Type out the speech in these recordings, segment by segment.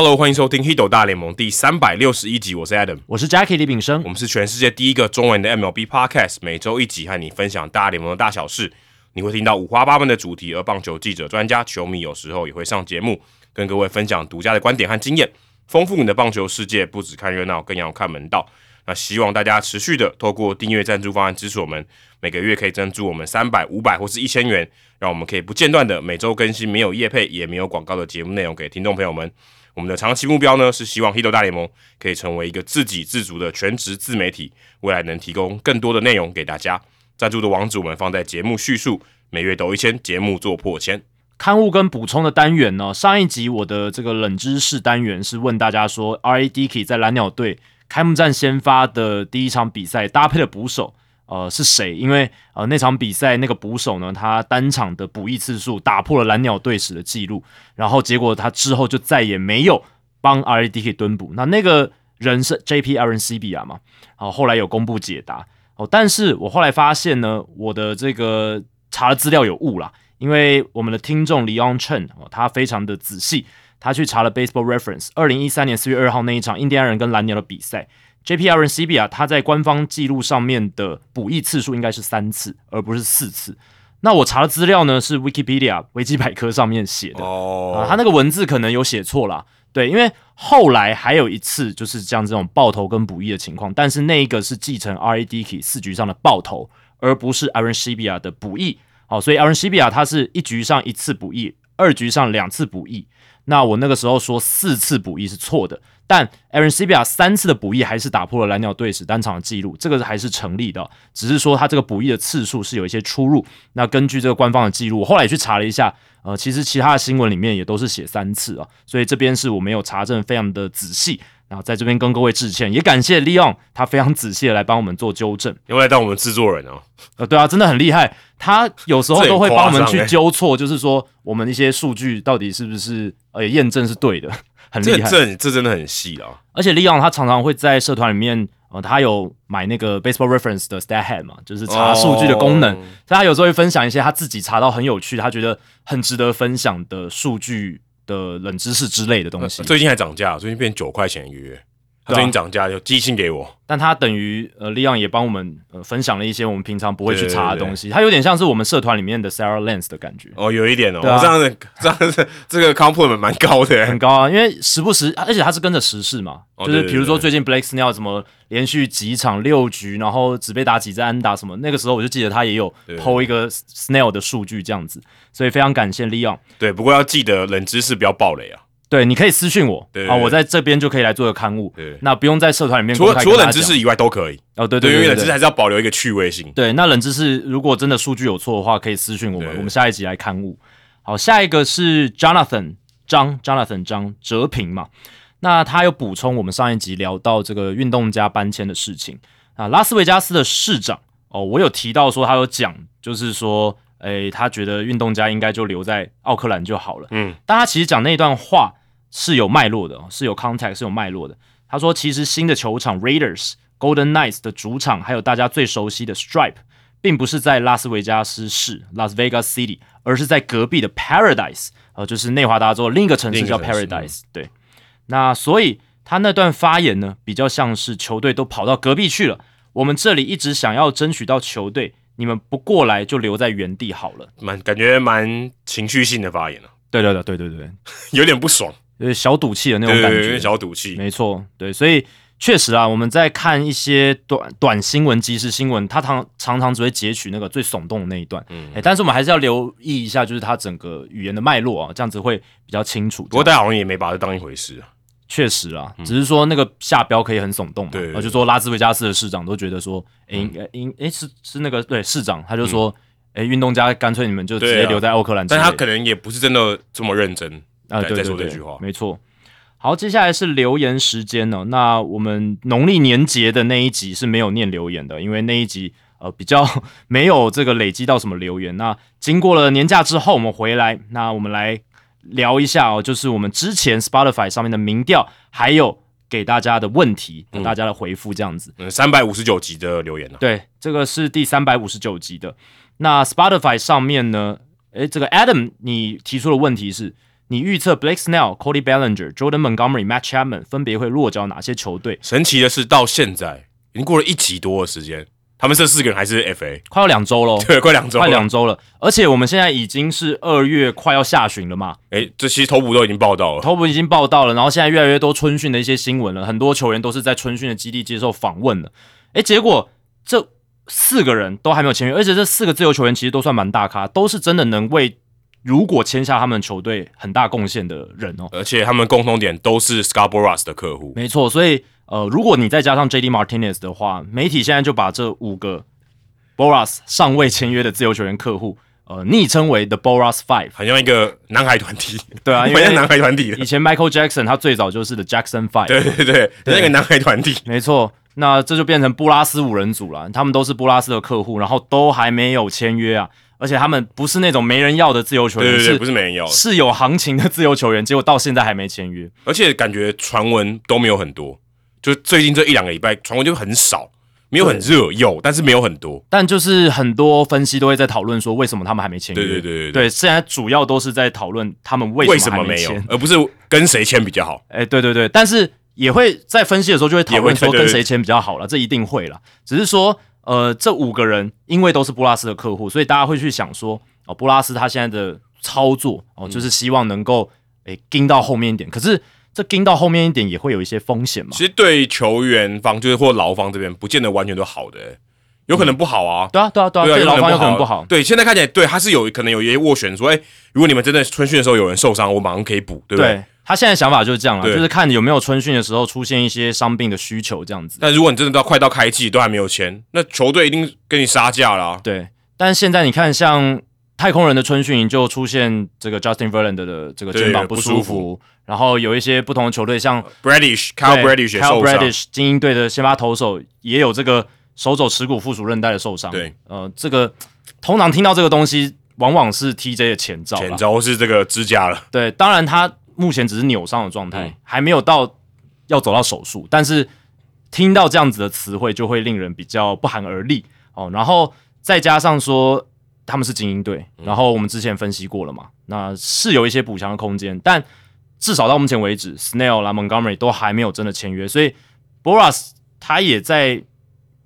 Hello，欢迎收听《h i d o 大联盟》第三百六十一集，我是 Adam，我是 Jackie 李炳生，我们是全世界第一个中文的 MLB Podcast，每周一集和你分享大联盟的大小事。你会听到五花八门的主题，而棒球记者、专家、球迷有时候也会上节目，跟各位分享独家的观点和经验，丰富你的棒球世界。不只看热闹，更要看门道。那希望大家持续的透过订阅赞助方案支持我们，每个月可以赞助我们三百、五百或是一千元，让我们可以不间断的每周更新没有业配也没有广告的节目内容给听众朋友们。我们的长期目标呢，是希望《h i t 大联盟》可以成为一个自给自足的全职自媒体，未来能提供更多的内容给大家。赞助的网址我们放在节目叙述，每月抖一千，节目做破千。刊物跟补充的单元呢？上一集我的这个冷知识单元是问大家说，R A D K 在蓝鸟队开幕战先发的第一场比赛搭配的捕手。呃，是谁？因为呃那场比赛那个捕手呢，他单场的捕役次数打破了蓝鸟队史的记录，然后结果他之后就再也没有帮 R A D K 蹲捕。那那个人是 J P R N C B 啊嘛？好，后来有公布解答哦，但是我后来发现呢，我的这个查的资料有误啦，因为我们的听众 Leon Chen 哦，他非常的仔细，他去查了 Baseball Reference 二零一三年四月二号那一场印第安人跟蓝鸟的比赛。J.P.R. 跟 C.B. 啊，他在官方记录上面的补益次数应该是三次，而不是四次。那我查的资料呢，是 Wikipedia 维基百科上面写的啊，他那个文字可能有写错啦。对，因为后来还有一次就是像这种爆头跟补益的情况，但是那一个是继承 R.A.D.K 四局上的爆头，而不是 Aaron C.B.A. 的补益。好，所以 Aaron C.B.A. 他是一局上一次补益，二局上两次补益。那我那个时候说四次补益是错的。但 Aaron c b a 三次的补益还是打破了蓝鸟队史单场的记录，这个还是成立的，只是说他这个补益的次数是有一些出入。那根据这个官方的记录，我后来也去查了一下，呃，其实其他的新闻里面也都是写三次啊，所以这边是我没有查证，非常的仔细。然后在这边跟各位致歉，也感谢 Leon，他非常仔细的来帮我们做纠正，因为当我们制作人哦，呃，对啊，真的很厉害，他有时候都会帮我们去纠错，就是说我们一些数据到底是不是呃验证是对的。很厉害，这这真的很细啊！而且利昂他常常会在社团里面，呃，他有买那个 Baseball Reference 的 Stat Head 嘛，就是查数据的功能。所以他有时候会分享一些他自己查到很有趣，他觉得很值得分享的数据的冷知识之类的东西。最近还涨价，最近变九块钱一个月。最近涨价就寄信给我，但他等于呃，利昂也帮我们呃分享了一些我们平常不会去查的东西，他有点像是我们社团里面的 Sarah Lens 的感觉。哦，有一点哦，这样子这样子这个 compliment 蛮高的，很高啊，因为时不时，而且他是跟着时事嘛，就是比如说最近 Blake Snell 什么连续几场六局，然后只被打几次安打什么，那个时候我就记得他也有偷一个 Snell 的数据这样子，所以非常感谢利昂。对，不过要记得冷知识不要暴雷啊。对，你可以私信我啊，我在这边就可以来做个刊物。对，那不用在社团里面。除了除了冷知识以外都可以。哦，对对，因为冷知识还是要保留一个趣味性。对，那冷知识如果真的数据有错的话，可以私信我们，我们下一集来刊物。好，下一个是 Jonathan 张 Jonathan 张哲平嘛？那他有补充我们上一集聊到这个运动家搬迁的事情啊。拉斯维加斯的市长哦，我有提到说他有讲，就是说。诶，他觉得运动家应该就留在奥克兰就好了。嗯，但他其实讲那段话是有脉络的，是有 context，是有脉络的。他说，其实新的球场 Raiders Golden Knights 的主场，还有大家最熟悉的 Stripe，并不是在拉斯维加斯市 Las Vegas City，而是在隔壁的 Paradise，呃，就是内华达州另一个城市叫 Paradise。对，那所以他那段发言呢，比较像是球队都跑到隔壁去了，我们这里一直想要争取到球队。你们不过来就留在原地好了，蛮感觉蛮情绪性的发言了。对对对对对对，有点不爽，有小赌气的那种感觉，小赌气。没错，对，所以确实啊，我们在看一些短短新闻、即时新闻，他常常常只会截取那个最耸动的那一段，嗯，但是我们还是要留意一下，就是他整个语言的脉络啊，这样子会比较清楚。不过大家好像也没把它当一回事啊。确实啊，只是说那个下标可以很耸动，对，就说拉斯维加斯的市长都觉得说，哎，应该应哎是是那个对市长，他就说，哎，运动家干脆你们就直接留在奥克兰，但他可能也不是真的这么认真啊，对说这句话，没错。好，接下来是留言时间呢，那我们农历年节的那一集是没有念留言的，因为那一集呃比较 没有这个累积到什么留言。那经过了年假之后，我们回来，那我们来。聊一下哦，就是我们之前 Spotify 上面的民调，还有给大家的问题，大家的回复这样子。嗯，三百五十九集的留言呢？对，这个是第三百五十九集的。那 Spotify 上面呢？诶，这个 Adam，你提出的问题是你预测 Blake Snell、Cody Bellinger、Jordan Montgomery、Matt Chapman 分别会落脚哪些球队？神奇的是，到现在已经过了一集多的时间，他们这四个人还是 FA，快要两周喽，对，快两周，快两周了。而且我们现在已经是二月快要下旬了嘛，哎，这其实头部都已经报道了，头部已经报道了，然后现在越来越多春训的一些新闻了，很多球员都是在春训的基地接受访问了。哎，结果这四个人都还没有签约，而且这四个自由球员其实都算蛮大咖，都是真的能为。如果签下他们球队很大贡献的人哦，而且他们共同点都是 Scarborough 的客户，没错。所以呃，如果你再加上 J.D. Martinez 的话，媒体现在就把这五个 Boras 尚未签约的自由球员客户，呃，昵称为 The Boras Five，很像一个男孩团体。对啊，因为男孩团体。以前 Michael Jackson 他最早就是 The Jackson Five，对对对，那个男孩团体。没错，那这就变成布拉斯五人组了。他们都是布拉斯的客户，然后都还没有签约啊。而且他们不是那种没人要的自由球员，是不是没人要，是有行情的自由球员，结果到现在还没签约。而且感觉传闻都没有很多，就最近这一两个礼拜传闻就很少，没有很热，有但是没有很多。但就是很多分析都会在讨论说，为什么他们还没签约？对对对对，现在主要都是在讨论他们为什么没有，而不是跟谁签比较好。哎，对对对，但是也会在分析的时候就会讨论说跟谁签比较好了，这一定会了。只是说，呃，这五个人因为都是布拉斯的客户，所以大家会去想说。哦，布拉斯他现在的操作哦，就是希望能够诶跟到后面一点，可是这跟到后面一点也会有一些风险嘛。其实对球员方就是或劳方这边，不见得完全都好的，有可能不好啊。对啊，对啊，对啊，对劳方有可能不好。对，现在看起来对他是有可能有一些斡旋，说哎，如果你们真的春训的时候有人受伤，我马上可以补，对不对？他现在想法就是这样了，就是看有没有春训的时候出现一些伤病的需求这样子。但如果你真的到快到开季都还没有签，那球队一定跟你杀价了。对，但现在你看像。太空人的春训营就出现这个 Justin Verlander 的这个肩膀不舒服，然后有一些不同的球队，像 Bradish、Cal Bradish 也受伤，精英队的先发投手也有这个手肘耻骨附属韧带的受伤。对，呃，这个通常听到这个东西，往往是 TJ 的前兆，前兆是这个支架了。对，当然他目前只是扭伤的状态，还没有到要走到手术，但是听到这样子的词汇，就会令人比较不寒而栗哦。然后再加上说。他们是精英队，然后我们之前分析过了嘛，那是有一些补强的空间，但至少到目前为止，Snell、啦 Montgomery 都还没有真的签约，所以 Boras 他也在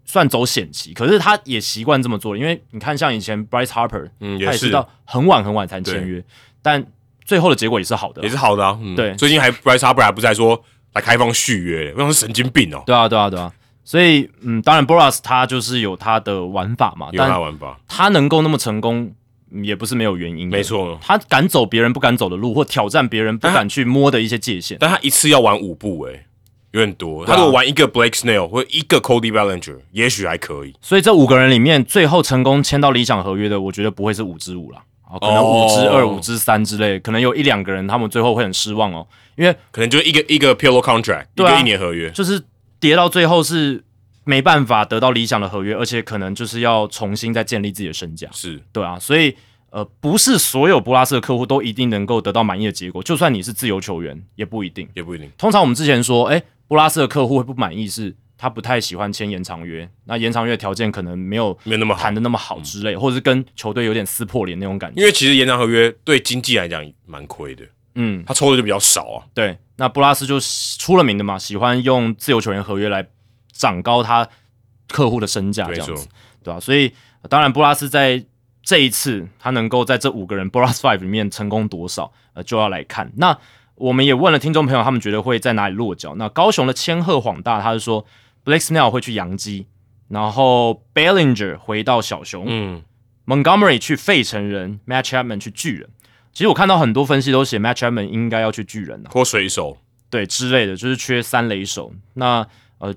算走险棋，可是他也习惯这么做，因为你看像以前 Bryce Harper，嗯，也是到很晚很晚才签约，但最后的结果也是好的，也是好的啊。对，最近还 Bryce Harper 还不在说来开放续约，那是神经病哦。对啊，对啊，对啊。所以，嗯，当然，Boras 他就是有他的玩法嘛，有他玩法，他能够那么成功，也不是没有原因。没错，他敢走别人不敢走的路，或挑战别人不敢去摸的一些界限。但他一次要玩五步，诶，有点多。他如果玩一个 Blake Snell 或一个 Cody Bellinger，也许还可以。所以这五个人里面，最后成功签到理想合约的，我觉得不会是五之五了，可能五支二、五支三之类，可能有一两个人他们最后会很失望哦，因为可能就一个一个 Pillow Contract，一个一年合约，就是。跌到最后是没办法得到理想的合约，而且可能就是要重新再建立自己的身价。是对啊，所以呃，不是所有布拉斯的客户都一定能够得到满意的结果，就算你是自由球员，也不一定，也不一定。通常我们之前说，哎，布拉斯的客户会不满意，是他不太喜欢签延长约，那延长约条件可能没有没那么谈的那么好之类，或者是跟球队有点撕破脸那种感觉。因为其实延长合约对经济来讲蛮亏的，嗯，他抽的就比较少啊。对，那布拉斯就出了名的嘛，喜欢用自由球员合约来。涨高他客户的身价，这样子，对吧？所以当然，布拉斯在这一次他能够在这五个人 b r a s Five 里面成功多少，呃，就要来看。那我们也问了听众朋友，他们觉得会在哪里落脚？那高雄的千鹤晃大，他是说 Blake Snell 会去洋基，然后 Bellinger 回到小熊，嗯，Montgomery 去费城人，Matt Chapman 去巨人。其实我看到很多分析都写 Matt Chapman 应该要去巨人啊，或水手，对之类的，就是缺三垒手。那呃。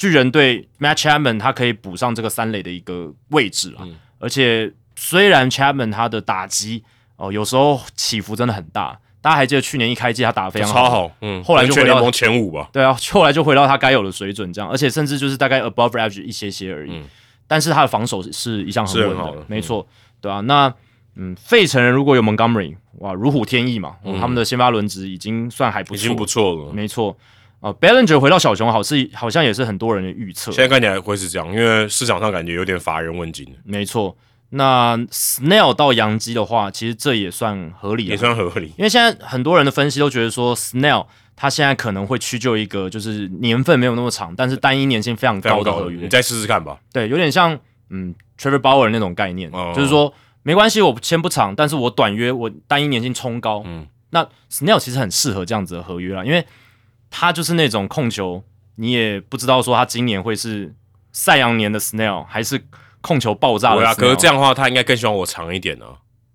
巨人队 Matt Chapman 他可以补上这个三垒的一个位置啊，而且虽然 Chapman 他的打击哦有时候起伏真的很大，大家还记得去年一开季他打的非常超好，嗯，后来就回到前五吧，对啊，后来就回到他该有的水准这样，而且甚至就是大概 above average 一些些而已，但是他的防守是一向很稳的，没错，对啊，那嗯，费城人如果有 Montgomery，哇，如虎添翼嘛，他们的先发轮值已经算还不错，已经不错了，没错。啊，Bellinger 回到小熊好是好像也是很多人的预测。现在看起来会是这样，因为市场上感觉有点乏人问津。没错，那 Snell 到洋基的话，其实这也算合理，也算合理。因为现在很多人的分析都觉得说，Snell 他现在可能会屈就一个就是年份没有那么长，但是单一年薪非常高的合约。你再试试看吧。对，有点像嗯 Trevor Bauer 那种概念，哦就是说没关系，我签不长，但是我短约我单一年薪冲高。嗯那 Snell 其实很适合这样子的合约啦，因为他就是那种控球，你也不知道说他今年会是赛扬年的 Snell 还是控球爆炸的对。啊，可是这样的话，他应该更希望我长一点呢、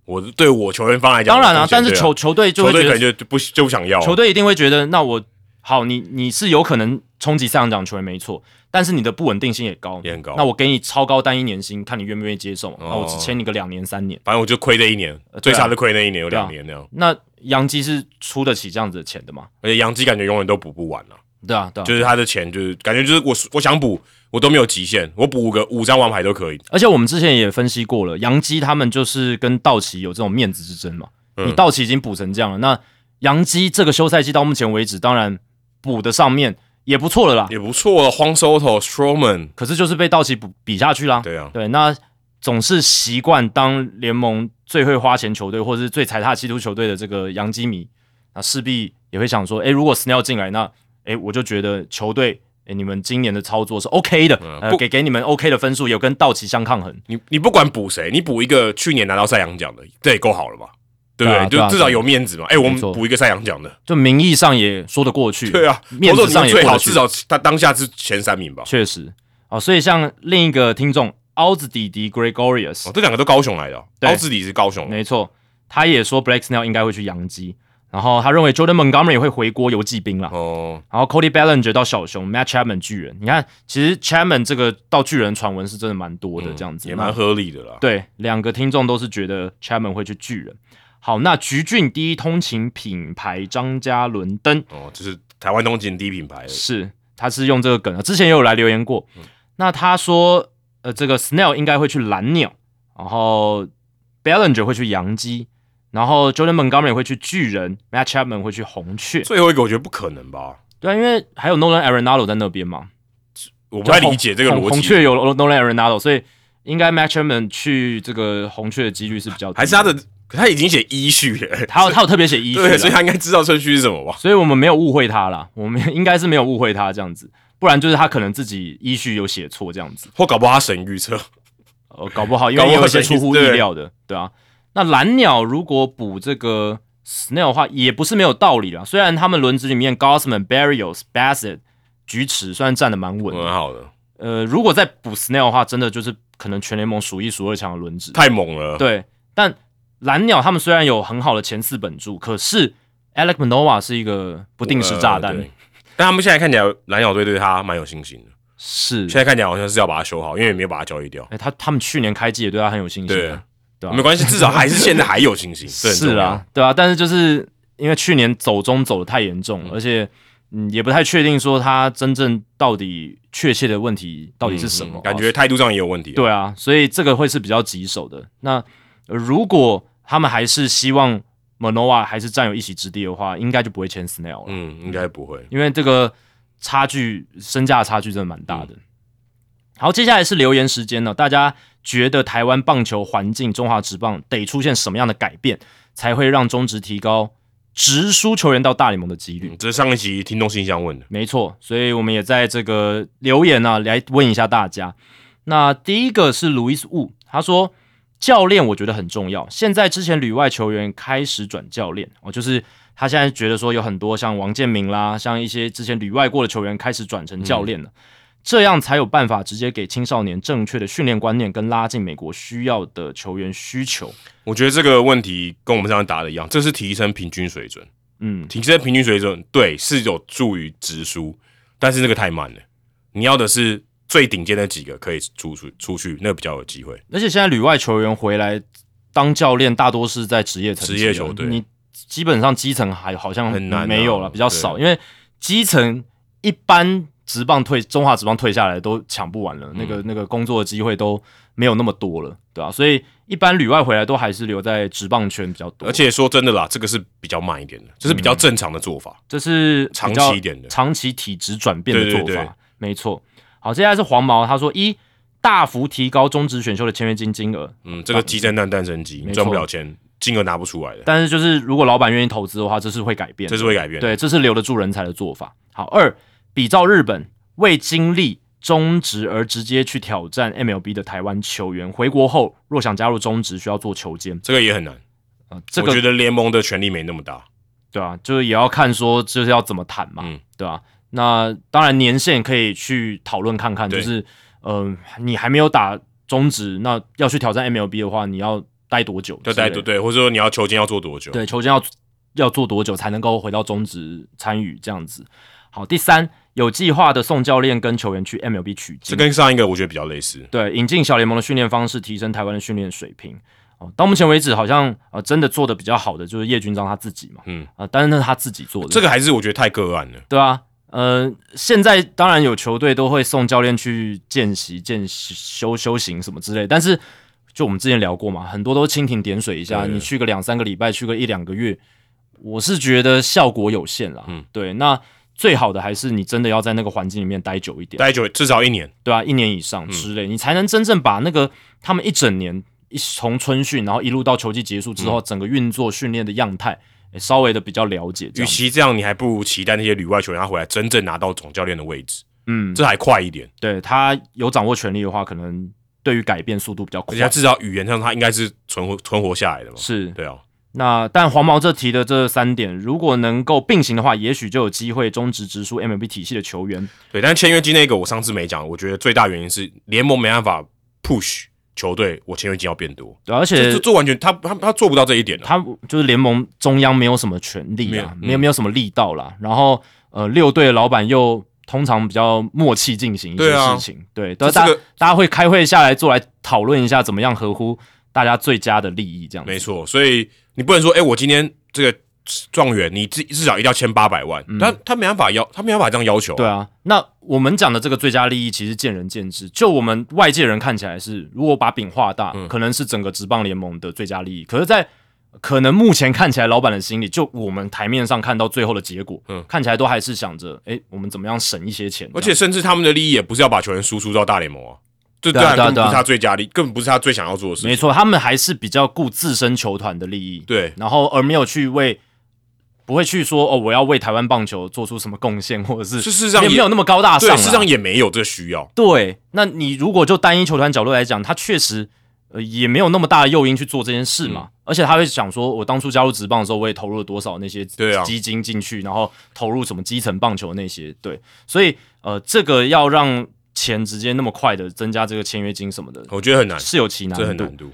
我对我球员方来讲，当然啊但是球球队就不就不想要啊。球队一定会觉得，那我好，你你是有可能冲击赛扬奖球员没错，但是你的不稳定性也高，也很高。那我给你超高单一年薪，看你愿不愿意接受嘛。哦。那我只签你个两年三年，反正我就亏这一年，最差是亏那一年有两年那样，那杨基是出得起这样子的钱的吗？而且杨基感觉永远都补不完了、对啊，对啊。就是他的钱就是感觉就是我我想补我都没有极限，我补个五张王牌都可以。而且我们之前也分析过了，杨基他们就是跟道奇有这种面子之争嘛。嗯你道奇已经补成这样了，那杨基这个休赛季到目前为止，当然补的上面也不错了啦。也不错了，荒 Soto、Stroman，可是就是被道奇补比下去啦。对啊，对，那总是习惯当联盟最会花钱球队，或者是最踩踏基督球队的这个杨基迷，那势必也会想说，诶，如果 Snell 进来，那诶，我就觉得球队，哎，你们今年的操作是 OK 的，给给你们 OK 的分数，有跟道奇相抗衡。你你不管补谁，你补一个去年拿到赛扬奖的，这也够好了吧？对不对？就至少有面子嘛。哎、我们补一个赛扬奖的，就名义上也说得过去，对啊，面子上也最好，过去至少他当下是前三名吧。确实哦。所以像另一个听众凹子弟弟 Gregorius，、哦，这两个都高雄来的哦，对高志里是高雄，没错，他也说 Blake Snell 应该会去洋基，然后他认为 Jordan Montgomery 会回国游骑兵啦。哦，然后 Cody Bellinger 到小熊，Matt Chapman 巨人，你看，其实 Chapman 这个到巨人传闻是真的蛮多的，嗯这样子、也蛮合理的啦。对，两个听众都是觉得 Chapman 会去巨人。好，那橘郡第一通勤品牌张嘉伦登哦，这是台湾东京第一品牌，是，他是用这个梗啊，之前也有来留言过。嗯那他说，呃，这个 Snell 应该会去蓝鸟，然后 Bellinger 会去洋基，然后 Jordan Montgomery 会去巨人，Matt Chapman 会去红雀。最后一个我觉得不可能吧？对啊，因为还有 Nolan Arenado 在那边嘛，我不太理解这个红逻辑，红雀有 Nolan Arenado，所以应该 Matt Chapman 去这个红雀的几率是比较低，还是他的，他已经写依序了，他有他有特别写依序对，所以他应该知道顺序是什么吧？所以我们没有误会他啦，我们应该是没有误会他这样子，不然就是他可能自己依序有写错这样子，或搞不好他神预测，呃，搞不好因为也有一些出乎意料的，对啊。那蓝鸟如果补这个 Snell 的话，也不是没有道理啦。虽然他们轮值里面 Gossman、Barrios、Bassett、菊池虽然站得蛮稳的，蛮好的，呃，如果再补 Snell 的话，真的就是可能全联盟数一数二强的轮值。太猛了。对，但蓝鸟他们虽然有很好的前四本柱，可是 Alec Manoa 是一个不定时炸弹，呃但他们现在看起来蓝鸟队对他蛮有信心的，是现。在看起来好像是要把它修好，因为也没有把它交易掉。哎、他他们去年开季也对他很有信心啊，对吧、没关系，至少还是现在还有信心，是啊，，对啊，但是就是因为去年走中走的太严重，而且嗯也不太确定说他真正到底确切的问题到底是什么，嗯感觉态度上也有问题。，对啊，所以这个会是比较棘手的。那、呃如果他们还是希望 Manoa 还是占有一席之地的话，应该就不会签 Snail 了，嗯，应该不会。因为这个差距身价的差距真的蛮大的。好，接下来是留言时间了，大家觉得台湾棒球环境、中华职棒得出现什么样的改变，才会让中职提高直输球员到大联盟的几率？嗯这是上一集听众信箱问的，没错，所以我们也在这个留言呢、来问一下大家。那第一个是 Louis Wu，，他说教练我觉得很重要。现在之前旅外球员开始转教练哦，就是他现在觉得说有很多像王建民啦，像一些之前旅外过的球员开始转成教练了，这样才有办法直接给青少年正确的训练观念跟拉近美国需要的球员需求。我觉得这个问题跟我们上次答的一样，这是提升平均水准，嗯，提升平均水准，对，是有助于直输，但是那个太慢了。你要的是最顶尖的几个可以出出出去，那个比较有机会。而且现在旅外球员回来当教练，大多是在职业层职业球队你基本上基层还好像很难啊没有了，比较少，因为基层一般职棒退中华职棒退下来都抢不完了，那嗯个那个工作的机会都没有那么多了，对吧、所以一般旅外回来都还是留在职棒圈比较多，而且说真的啦，这个是比较慢一点的，这是比较正常的做法。这是比长期一点的。长期体质转变的做法，没错。好，接下来是黄毛，他说一大幅提高中职选秀的签约金金额，嗯，这个鸡生蛋，蛋生鸡，没错。赚不了钱，金额拿不出来的，但是就是如果老板愿意投资的话，这是会改变的，这是会改变的。对，这是留得住人才的做法。好，二比照日本为经历中职而直接去挑战 MLB 的台湾球员，回国后若想加入中职，需要做球监。这个也很难，啊、这个我觉得联盟的权力没那么大。对啊，就是也要看说就是要怎么谈嘛，嗯对啊、那当然年限可以去讨论看看，就对是呃，你还没有打中职，那要去挑战 MLB 的话，你要待多久之类的？就待多对，或者说你要球监要做多久？对，球监要要做多久才能够回到中职参与这样子？好，第三，有计划的送教练跟球员去 MLB 取经，这跟上一个我觉得比较类似。对，引进小联盟的训练方式，提升台湾的训练水平。哦，到目前为止，好像呃真的做的比较好的就是叶军章他自己嘛，嗯啊、但是那是他自己做的，这个还是我觉得太个案了。对啊，呃，现在当然有球队都会送教练去见习、见习修修行什么之类，但是就我们之前聊过嘛，很多都蜻蜓点水一下，你去个两三个礼拜，去个一两个月，我是觉得效果有限啦。嗯，对，那最好的还是你真的要在那个环境里面待久一点，待久至少一年，对啊，一年以上之类，你才能真正把那个他们一整年一从春训，然后一路到球季结束之后，整个运作训练的样态。诶稍微的比较了解，与其这样，你还不如期待那些旅外球员他回来真正拿到总教练的位置，嗯，这还快一点。对他有掌握权力的话，可能对于改变速度比较快而且他。至少语言上他应该是存活存活下来的嘛。是，对啊，那但黄毛这提的这三点，如果能够并行的话，也许就有机会终止直输 MLB 体系的球员。对。但是签约金那个我上次没讲，我觉得最大原因是联盟没办法 push 球队，我签约金要变多。对而且就做完全他他他做不到这一点的。他就是联盟中央没有什么权利啊，没有嗯没有什么力道啦。然后呃，六队的老板又通常比较默契进行一些事情，对，都大这这个大家会开会下来做来讨论一下怎么样合乎大家最佳的利益，这样子。没错，所以你不能说，哎、我今天这个状元，你至至少一定要签八百万，他他没办法要，他没办法这样要求、嗯对，啊，那我们讲的这个最佳利益其实见仁见智。就我们外界人看起来是，如果把饼画大，嗯。可能是整个职棒联盟的最佳利益。可是，在可能目前看起来，老板的心里，就我们台面上看到最后的结果，嗯。看起来都还是想着，诶，我们怎么样省一些钱？而且甚至他们的利益也不是要把球员输出到大联盟啊，这当然根本不是他最佳利，根本不是他最想要做的事情。没，错，他们还是比较顾自身球团的利益，对，然后而没有去为。不会去说哦，我要为台湾棒球做出什么贡献，或者是事实上也没有那么高大上对，事实上也没有这个需要。对，那你如果就单一球团角度来讲，他确实呃也没有那么大的诱因去做这件事嘛，嗯而且他会想说，我当初加入职棒的时候，我也投入了多少那些基金进去，然后投入什么基层棒球那些，对，所以呃，这个要让钱直接那么快的增加这个签约金什么的，我觉得很难，是有其难度。这很难度。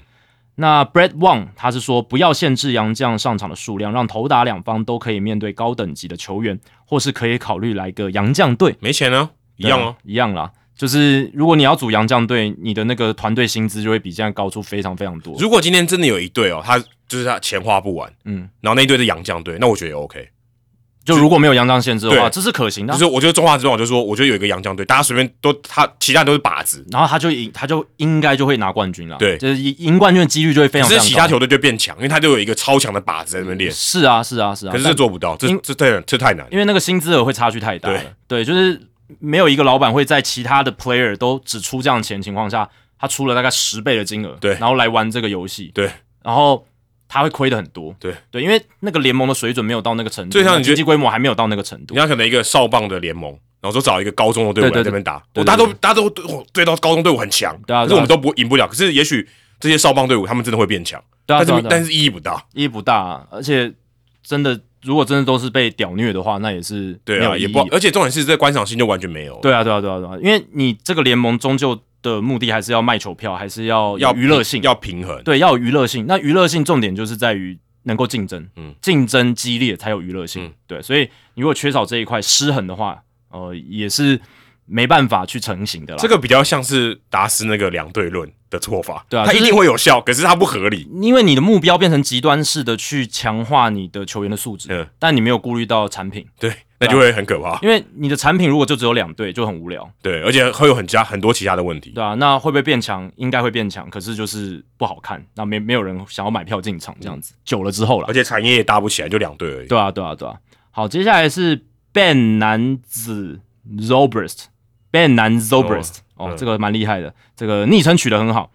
那 Brett Wang 他是说，不要限制洋将上场的数量，让投打两方都可以面对高等级的球员，或是可以考虑来个洋将队。没钱啊，一样哦。一样啦。就是如果你要组洋将队，你的那个团队薪资就会比现在高出非常非常多。如果今天真的有一队哦，他就是他钱花不完，嗯，然后那一队是洋将队，那我觉得也 OK。就如果没有洋将限制的话，对这是可行的啊、就是我觉得中华之棒，我就说，我觉得有一个洋将队，大家随便都他其他人都是靶子，然后他就赢，他就应该就会拿冠军了。对就是赢赢冠军的几率就会非常非常高。可是其他球队就变强，因为他就有一个超强的靶子在那边练。是啊，是啊，是啊。可是但这做不到，这因这太这太难了。因为那个薪资额会差距太大了。对，就是没有一个老板会在其他的 player 都只出这样的钱情况下，他出了大概十倍的金额，对然后来玩这个游戏，对，然后他会亏的很多，对。对，因为那个联盟的水准没有到那个程度，就像你经济规模还没有到那个程度。你，看，可能一个少棒的联盟，然后说找一个高中的队伍对对来这边打，对对哦，大家都大家都哦对到高中队伍很强，对啊可是我们都不赢不了。可是也许这些少棒队伍他们真的会变强，对啊，但是但是意义不大。意义不大、啊，而且真的如果真的都是被屌虐的话，那也是对啊，也不，而且重点是这观赏性就完全没有。对啊，对啊，对啊，对啊，因为你这个联盟终究的目的还是要卖球票，还是要要娱乐性，要平衡。对，要有娱乐性。那娱乐性重点就是在于能够竞争，嗯竞争激烈才有娱乐性。嗯对，所以你如果缺少这一块失衡的话，呃，也是没办法去成型的啦。这个比较像是达斯那个两对论的做法，对啊它一定会有效，可是它不合理。因为你的目标变成极端式的去强化你的球员的素质，嗯但你没有顾虑到产品，对，那就会很可怕。因为你的产品如果就只有两队，就很无聊，对，而且会有很加很多其他的问题。对啊，那会不会变强？应该会变强，可是就是不好看，那没没有人想要买票进场这样子。久了之后了而，且产业也搭不起来，就两队而已。对啊，对啊，对啊。好，接下来是 Ben 男子 Zobrist，Ben 男 Zobrist，、哦，嗯这个蛮厉害的，这个昵称取得很好。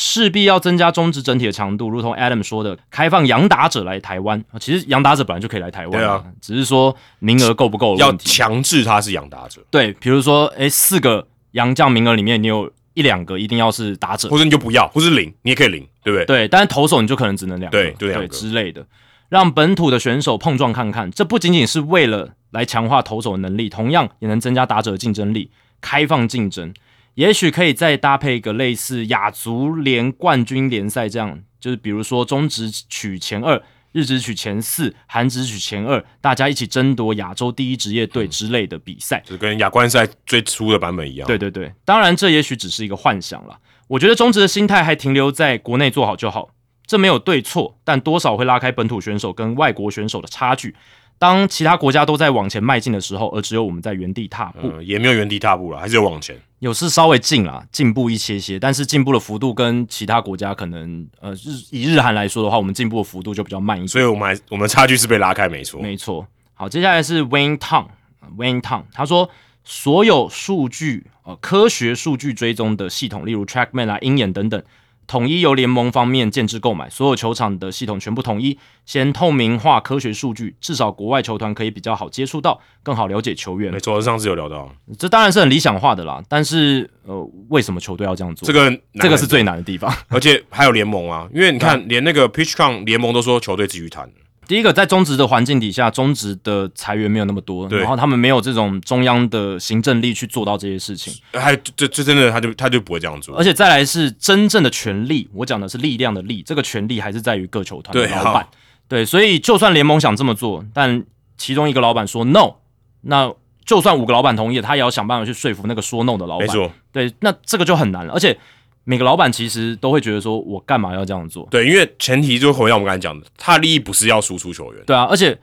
势必要增加中职整体的强度，如同 Adam 说的，开放洋打者来台湾。啊其实洋打者本来就可以来台湾对啊，只是说名额够不够的要。强制他是养打者，对，比如说，诶，四个洋将名额里面，你有一两个一定要是打者，或者你就不要，或是零，你也可以零，对不对？对，但是投手你就可能只能两个，对就两个之类的，让本土的选手碰撞看看。这不仅仅是为了来强化投手的能力，同样也能增加打者的竞争力，开放竞争。也许可以再搭配一个类似亚足联冠军联赛这样，就是比如说中职取前二，日职取前四，韩职取前二，大家一起争夺亚洲第一职业队之类的比赛。就跟亚冠赛最初的版本一样。对对对，当然这也许只是一个幻想了。我觉得中职的心态还停留在国内做好就好，这没有对错，但多少会拉开本土选手跟外国选手的差距。当其他国家都在往前迈进的时候，而只有我们在原地踏步，嗯，也没有原地踏步了，还是有往前。有是稍微进啦，进步一些些，但是进步的幅度跟其他国家可能，呃，日以日韩来说的话，我们进步的幅度就比较慢一点。所以我们还我们差距是被拉开，没错。没错。好，接下来是 Wayne Tong，Wayne Tong，他说所有数据呃科学数据追踪的系统，例如 TrackMan 啊、鹰眼等等，统一由联盟方面建制购买，所有球场的系统全部统一，先透明化科学数据，至少国外球团可以比较好接触到，更好了解球员没。错，上次有聊到这当然是很理想化的啦，但是呃，为什么球队要这样做？这个难，这个是最难的地方。而且还有联盟啊，因为你看，连那个 PitchCon 联盟都说球队自己谈，第一个，在中职的环境底下，中职的裁员没有那么多，然后他们没有这种中央的行政力去做到这些事情，还这这真的他就他就不会这样做。而。且再来是真正的权力，我讲的是力量的力，这个权力还是在于各球团的对老板。好，对，所以就算联盟想这么做，但其中一个老板说 no，那就算五个老板同意，他也要想办法去说服那个说 no 的老板，没错，对，那这个就很难了，而且每个老板其实都会觉得说，我干嘛要这样做？对，因为前提就回到我们刚才讲的，他的利益不是要输出球员，对啊，而且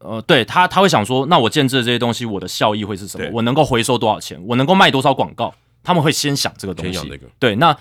呃，对他他会想说，那我建制的这些东西，我的效益会是什么？我能够回收多少钱？我能够卖多少广告？他们会先想这个东西。先讲这个，对，那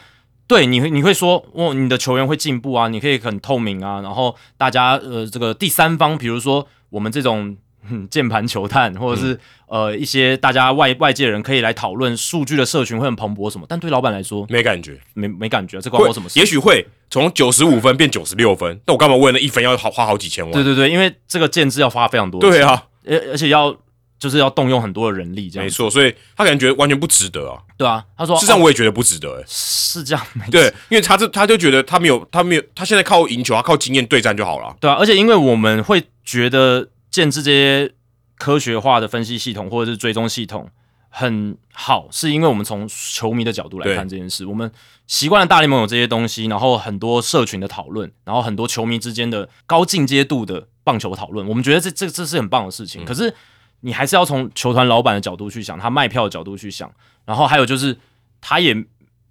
对你会你会说，哦，你的球员会进步啊，你可以很透明啊，然后大家呃，这个第三方，比如说我们这种。嗯 键盘球探，或者是、嗯呃一些大家外外界人可以来讨论数据的社群会很蓬勃什么，但对老板来说没感觉，没没感觉，这关我什么事？也许会从九十五分变九十六分，那我干嘛为了一分要好花好几千万？对对对，因为这个建制要花非常多，对啊，而而且要就是要动用很多的人力，这样没错，所以他感觉完全不值得啊。对啊，他说事实上哦我也觉得不值得、欸，是这样，没对，因为他这他就觉得他没有他没有他现在靠赢球，啊靠经验对战就好了。对啊，而且因为我们会觉得建制这些科学化的分析系统或者是追踪系统很好，是因为我们从球迷的角度来看这件事，我们习惯了大联盟有这些东西，然后很多社群的讨论，然后很多球迷之间的高进阶度的棒球讨论，我们觉得这这这是很棒的事情。可是你还是要从球团老板的角度去想，他卖票的角度去想，然后还有就是他也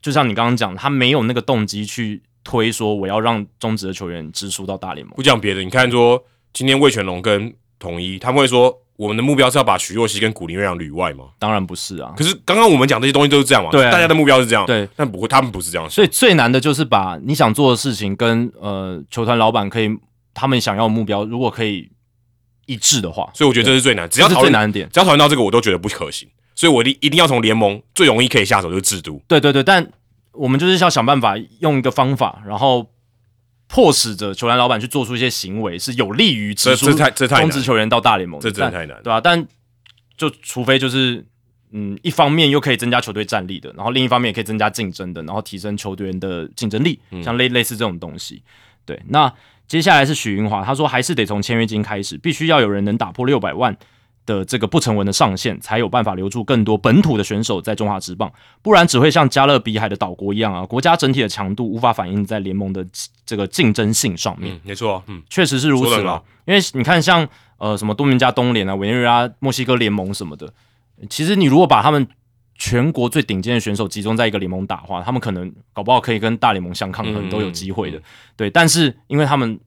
就像你刚刚讲，他没有那个动机去推说我要让中职的球员支出到大联盟。不讲别的，你看说今天魏全龙跟统一，他们会说我们的目标是要把徐若曦跟古林岳阳旅外吗？当然不是啊，可是刚刚我们讲这些东西都是这样嘛，对啊。大家的目标是这样，对，但不会，他们不是这样想，所以最难的就是把你想做的事情跟呃球团老板可以他们想要的目标，如果可以一致的话，所以我觉得这是最难，只这是要讨论最难的点。只要讨论到这个，我都觉得不可行，所以我一定一定要从联盟最容易可以下手就是制度，对对对，但我们就是要想办法用一个方法，然后迫使着球员老板去做出一些行为，是有利于这直输这太这太难中职，球员到大联盟的，这真的太难。对吧、但就除非就是嗯，一方面又可以增加球队战力的，然后另一方面也可以增加竞争的，然后提升球队员的竞争力，嗯像类类似这种东西。对，那接下来是许云华，他说还是得从签约金开始，必须要有人能打破六百万。的这个不成文的上限，才有办法留住更多本土的选手在中华职棒，不然只会像加勒比海的岛国一样啊，国家整体的强度无法反映在联盟的这个竞争性上面。嗯，没错，嗯，确实是如此啦说得很好。因为你看像，呃什么多明加东联啊、委内瑞拉、墨西哥联盟什么的，其实你如果把他们全国最顶尖的选手集中在一个联盟打的话，他们可能搞不好可以跟大联盟相抗衡，嗯都有机会的。嗯对，但是因为他们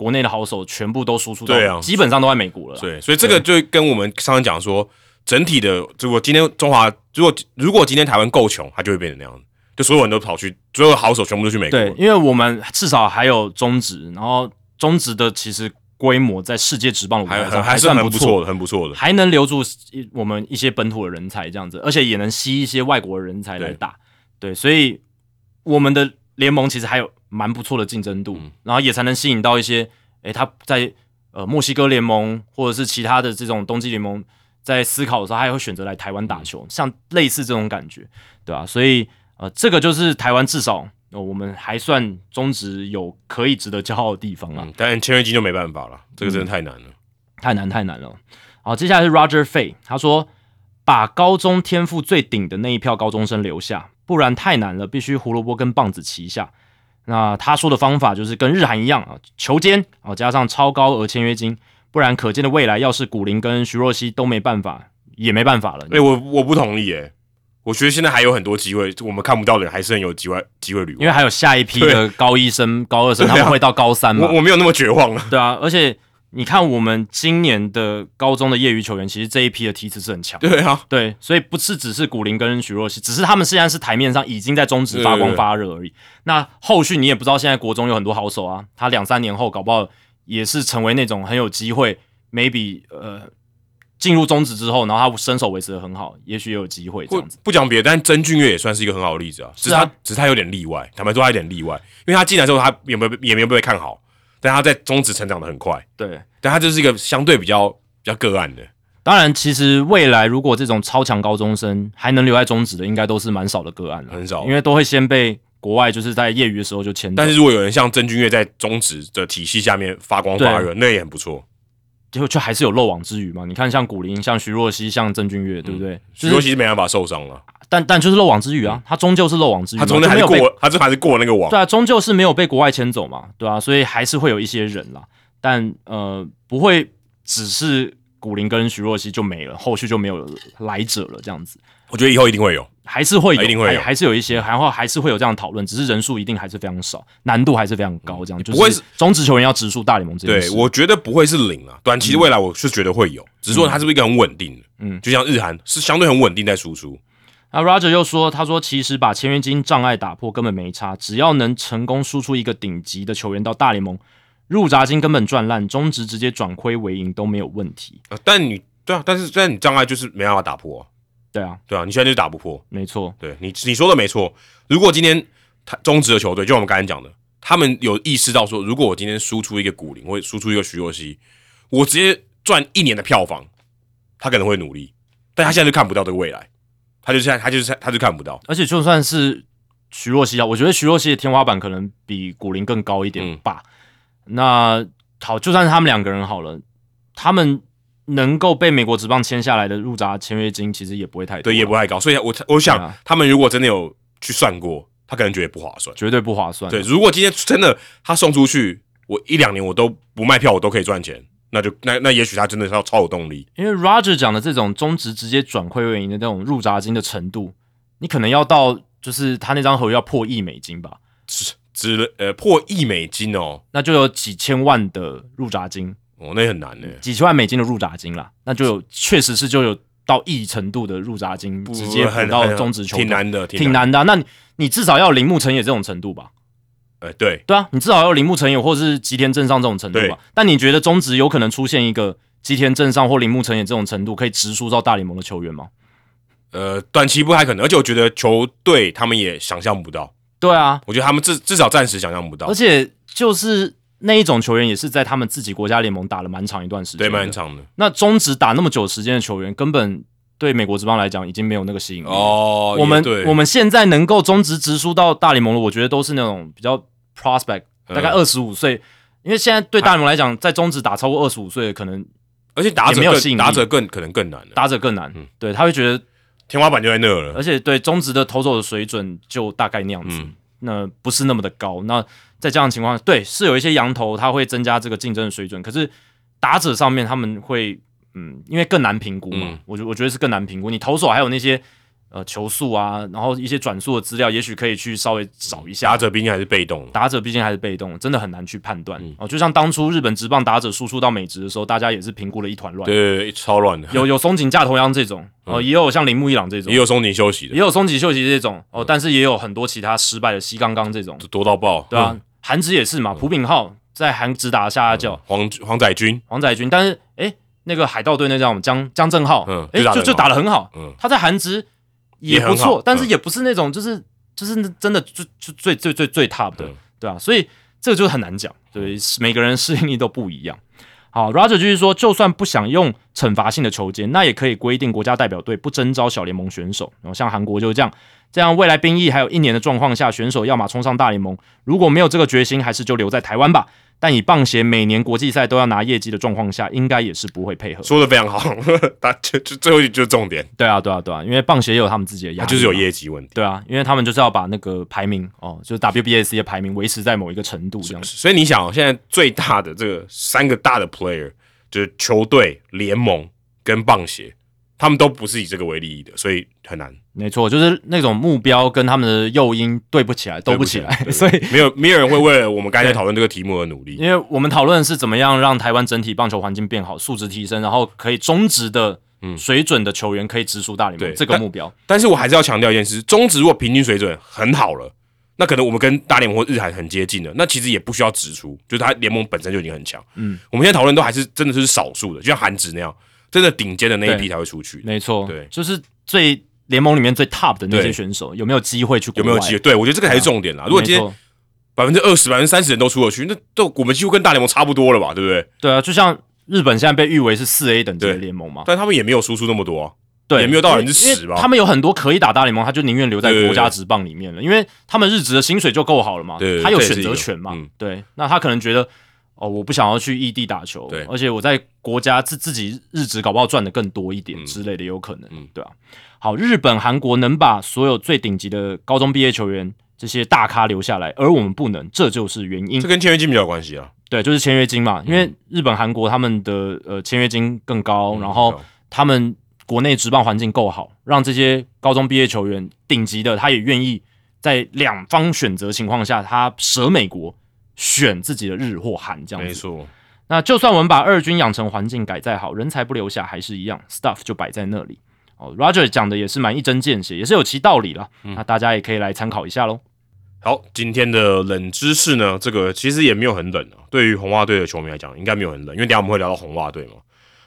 国内的好手全部都输出到，对啊基本上都在美国了啦。对，所以这个就跟我们上次讲说，整体的如果今天中华，如果如果今天台湾够穷，它就会变成那样子，就所有人都跑去，所有好手全部都去美国，对，因为我们至少还有中职，然后中职的其实规模，在世界职棒的舞还台上还是算不错的，很不错的。还能留住一我们一些本土的人才，这样子，而且也能吸一些外国的人才来打。对，所以我们的联盟其实还有蛮不错的竞争度，嗯然后也才能吸引到一些，诶，他在呃墨西哥联盟或者是其他的这种冬季联盟在思考的时候，他也会选择来台湾打球，像类似这种感觉，对吧、所以呃，这个就是台湾至少。呃我们还算中职有可以值得骄傲的地方啊，嗯，但签约金就没办法了，这个真的太难了。太难太难了。好，接下来是 Roger Fay，他说把高中天赋最顶的那一票高中生留下，不然太难了，必须胡萝卜跟棒子齐下。那他说的方法就是跟日韩一样啊，求签啊，加上超高额签约金，不然可见的未来要是古林跟徐若曦都没办法，也没办法了。哎、我我不同意哎，我觉得现在还有很多机会，我们看不到的人还是很有机会机会旅。因为还有下一批的高一生、高二生，他们会到高三嘛我？我没有那么绝望了。对啊，而且你看我们今年的高中的业余球员，其实这一批的梯次是很强。对啊，对，所以不是只是古林跟许若曦，只是他们现在是台面上已经在中职发光发热而已。那后续你也不知道，现在国中有很多好手啊，他两三年后搞不好也是成为那种很有机会，maybe 呃进入中职之后，然后他身手维持的很好，也许也有机会这不样子。不讲别的，但曾俊岳也算是一个很好的例子啊。只是他，啊只是他有点例外。坦白说，他有点例外，因为他进来之后，他有没有也没有被看好，但他在中职成长的很快，对，但他就是一个相对比较比较个案的。当然，其实未来如果这种超强高中生还能留在中职的，应该都是蛮少的个案了，很少因为都会先被国外就是在业余的时候就签。但是如果有人像曾俊岳在中职的体系下面发光发热，那也很不错。就就还是有漏网之鱼嘛。你看，像古林、像徐若曦、像郑俊岳，对不对？就是徐若曦是没办法受伤了，但但就是漏网之鱼啊，他终究是漏网之鱼，他终究还是过，他这还是过那个网。对啊，终究是没有被国外牵走嘛，对啊，所以还是会有一些人啦，但呃不会只是古林跟徐若曦就没了，后续就没有来者了，这样子。我觉得以后一定会有。还是会有，一定会有。还还是有一些，然后还是会有这样的讨论，只是人数一定还是非常少，难度还是非常高，这样就不会是中职球员要直属大联盟这件对，我觉得不会是零啊，短期的未来我是觉得会有，只是说它是不是一个很稳定的，嗯。就像日韩是相对很稳定在输出，那 Roger 又说，他说其实把签约金障碍打破根本没差，只要能成功输出一个顶级的球员到大联盟，入闸金根本赚烂，中职直接转亏为盈都没有问题。呃但你对啊，但是但你障碍就是没办法打破。啊、对啊，对啊，你现在就是打不破，没错，对你你说的没错。如果今天他中职的球队，就我们刚才讲的，他们有意识到说，如果我今天输出一个古林，或者输出一个徐若曦，我直接赚一年的票房，他可能会努力，但他现在就看不到这个未来，他就现在他就是他就看不到，而且就算是徐若曦啊，我觉得徐若曦的天花板可能比古林更高一点嗯吧。那好，就算是他们两个人好了，他们能够被美国职棒签下来的入闸签约金，其实也不会太多啊，对，也不太高。所以我我想、啊他们如果真的有去算过，他可能觉得不划算。绝对不划算。对，如果今天真的他送出去，我一两年我都不卖票，我都可以赚钱，那就那那也许他真的是要超有动力。因为 Roger 讲的这种中职直接转亏为盈的那种入闸金的程度，你可能要到就是他那张合约要破亿美金吧，只只呃破亿美金哦，那就有几千万的入闸金，哦，那也很难呢。几千万美金的入闸金啦，那就有确实是就有到亿程度的入闸金，直接补到很很中职球挺难的，挺难。难的啊、那你你至少要铃木成也这种程度吧？呃，对，对啊，你至少要有铃木成也或是吉田镇上这种程度对吧？但你觉得中职有可能出现一个吉田镇上或铃木成也这种程度可以直输到大联盟的球员吗？呃，短期不太可能，而且我觉得球队他们也想象不到，对啊，我觉得他们至至少暂时想象不到而，且就是那一种球员，也是在他们自己国家联盟打了蛮长一段时间，对，蛮。长的。那中职打那么久时间的球员，根本对美国职棒来讲已经没有那个吸引力。哦，我们我们现在能够中职直输到大联盟的，我觉得都是那种比较 prospect，嗯大概二十五岁。因为现在对大联盟来讲，在中职打超过二十五岁的，可能而且打者没有吸引力打者更可能更难了，打者更难。嗯对，他会觉得，天花板就在那了。而且对中职的投手的水准就大概那样子。嗯那不是那么的高。那在这样的情况下，对，是有一些羊头，他会增加这个竞争的水准。可是打者上面他们会，嗯，因为更难评估嘛，嗯我觉我觉得是更难评估。你投手还有那些呃球速啊，然后一些转速的资料，也许可以去稍微找一下。打。者毕竟还是被动，打者毕竟还是被动，真的很难去判断、嗯哦。就像当初日本职棒打者输出到美职的时候，大家也是评估了一团乱。对超乱的。有有松井架头央这种，哦、也有像铃木一朗这种。也，有松井休息的。也，有松井秀喜这种，哦，但是也有很多其他失败的西刚刚这种，多到爆，对啊嗯，，韩职也是嘛，朴炳浩在韩职打下下叫黄黄仔军，黄仔军，但是诶，那个海盗队那叫什么？江江正浩，嗯诶，就就就打的很好。打得很好，嗯。他在韩职也不错，但是嗯也不是那种就是就是真的就就最最最最 top 的嗯，对啊，所以这个就很难讲，对，每个人适应力都不一样。好，Roger 就是说，就算不想用惩罚性的球监，那也可以规定国家代表队不征召小联盟选手。然后像韩国就是这样，这样未来兵役还有一年的状况下，选手要么冲上大联盟，如果没有这个决心，还是就留在台湾吧。但以棒协每年国际赛都要拿业绩的状况下，应该也是不会配合。说的非常好，他就就最后一句就是重点，对啊，对啊，对啊，因为棒协也有他们自己的压就是有业绩问题。对啊，因为他们就是要把那个排名哦，就是 WBSC 的排名维持在某一个程度这样子。所以你想、哦，现在最大的这个三个大的 player 就是球队、联盟跟棒协，他们都不是以这个为利益的，所以很难没错，就是那种目标跟他们的诱因对不起来，都不起来，对所以没有没有人会为了我们刚才讨论这个题目而努力。因为我们讨论的是怎么样让台湾整体棒球环境变好，素质提升，然后可以中职的水准的球员可以直属大联盟、对这个目标。但是我还是要强调一件事：中职如果平均水准很好了，那可能我们跟大联盟或日韩很接近了，那其实也不需要直出，就是他联盟本身就已经很强。嗯，我们现在讨论都还是真的是少数的，就像韩职那样，真的顶尖的那一批才会出去。没错，对就是最联盟里面最 top 的那些选手有没有机会去？有没有机会？对我觉得这个才是重点啦。如果今天百分之二十、百分之三十人都出得去，那都我们几乎跟大联盟差不多了吧，对不对？对啊，就像日本现在被誉为是四 A 等级的联盟嘛，但他们也没有输出那么多啊。对，也没有到百分之因为10吧他们有很多可以打大联盟，他就宁愿留在国家职棒里面了，因为他们日职的薪水就够好了嘛，他有选择权嘛，嗯对，那他可能觉得哦，我不想要去异地打球对，而且我在国家自自己日职搞不好赚的更多一点嗯之类的，有可能，嗯对啊。好，日本、韩国能把所有最顶级的高中毕业球员这些大咖留下来，而我们不能，这就是原因这。跟签约金比较有关系啊。对，就是签约金嘛，因为日本、韩国他们的呃签约金更高，然后嗯他们国内职棒环境够好，让这些高中毕业球员顶级的，他也愿意在两方选择情况下，他舍美国选自己的日或韩这样子。没错，那就算我们把二军养成环境改再好，人才不留下还是一样，stuff 就摆在那里。哦，Roger 讲的也是蛮一针见血，也是有其道理啦。那大家也可以来参考一下喽。好，今天的冷知识呢，这个其实也没有很冷啊。对于红袜队的球迷来讲，应该没有很冷，因为等下我们会聊到红袜队嘛。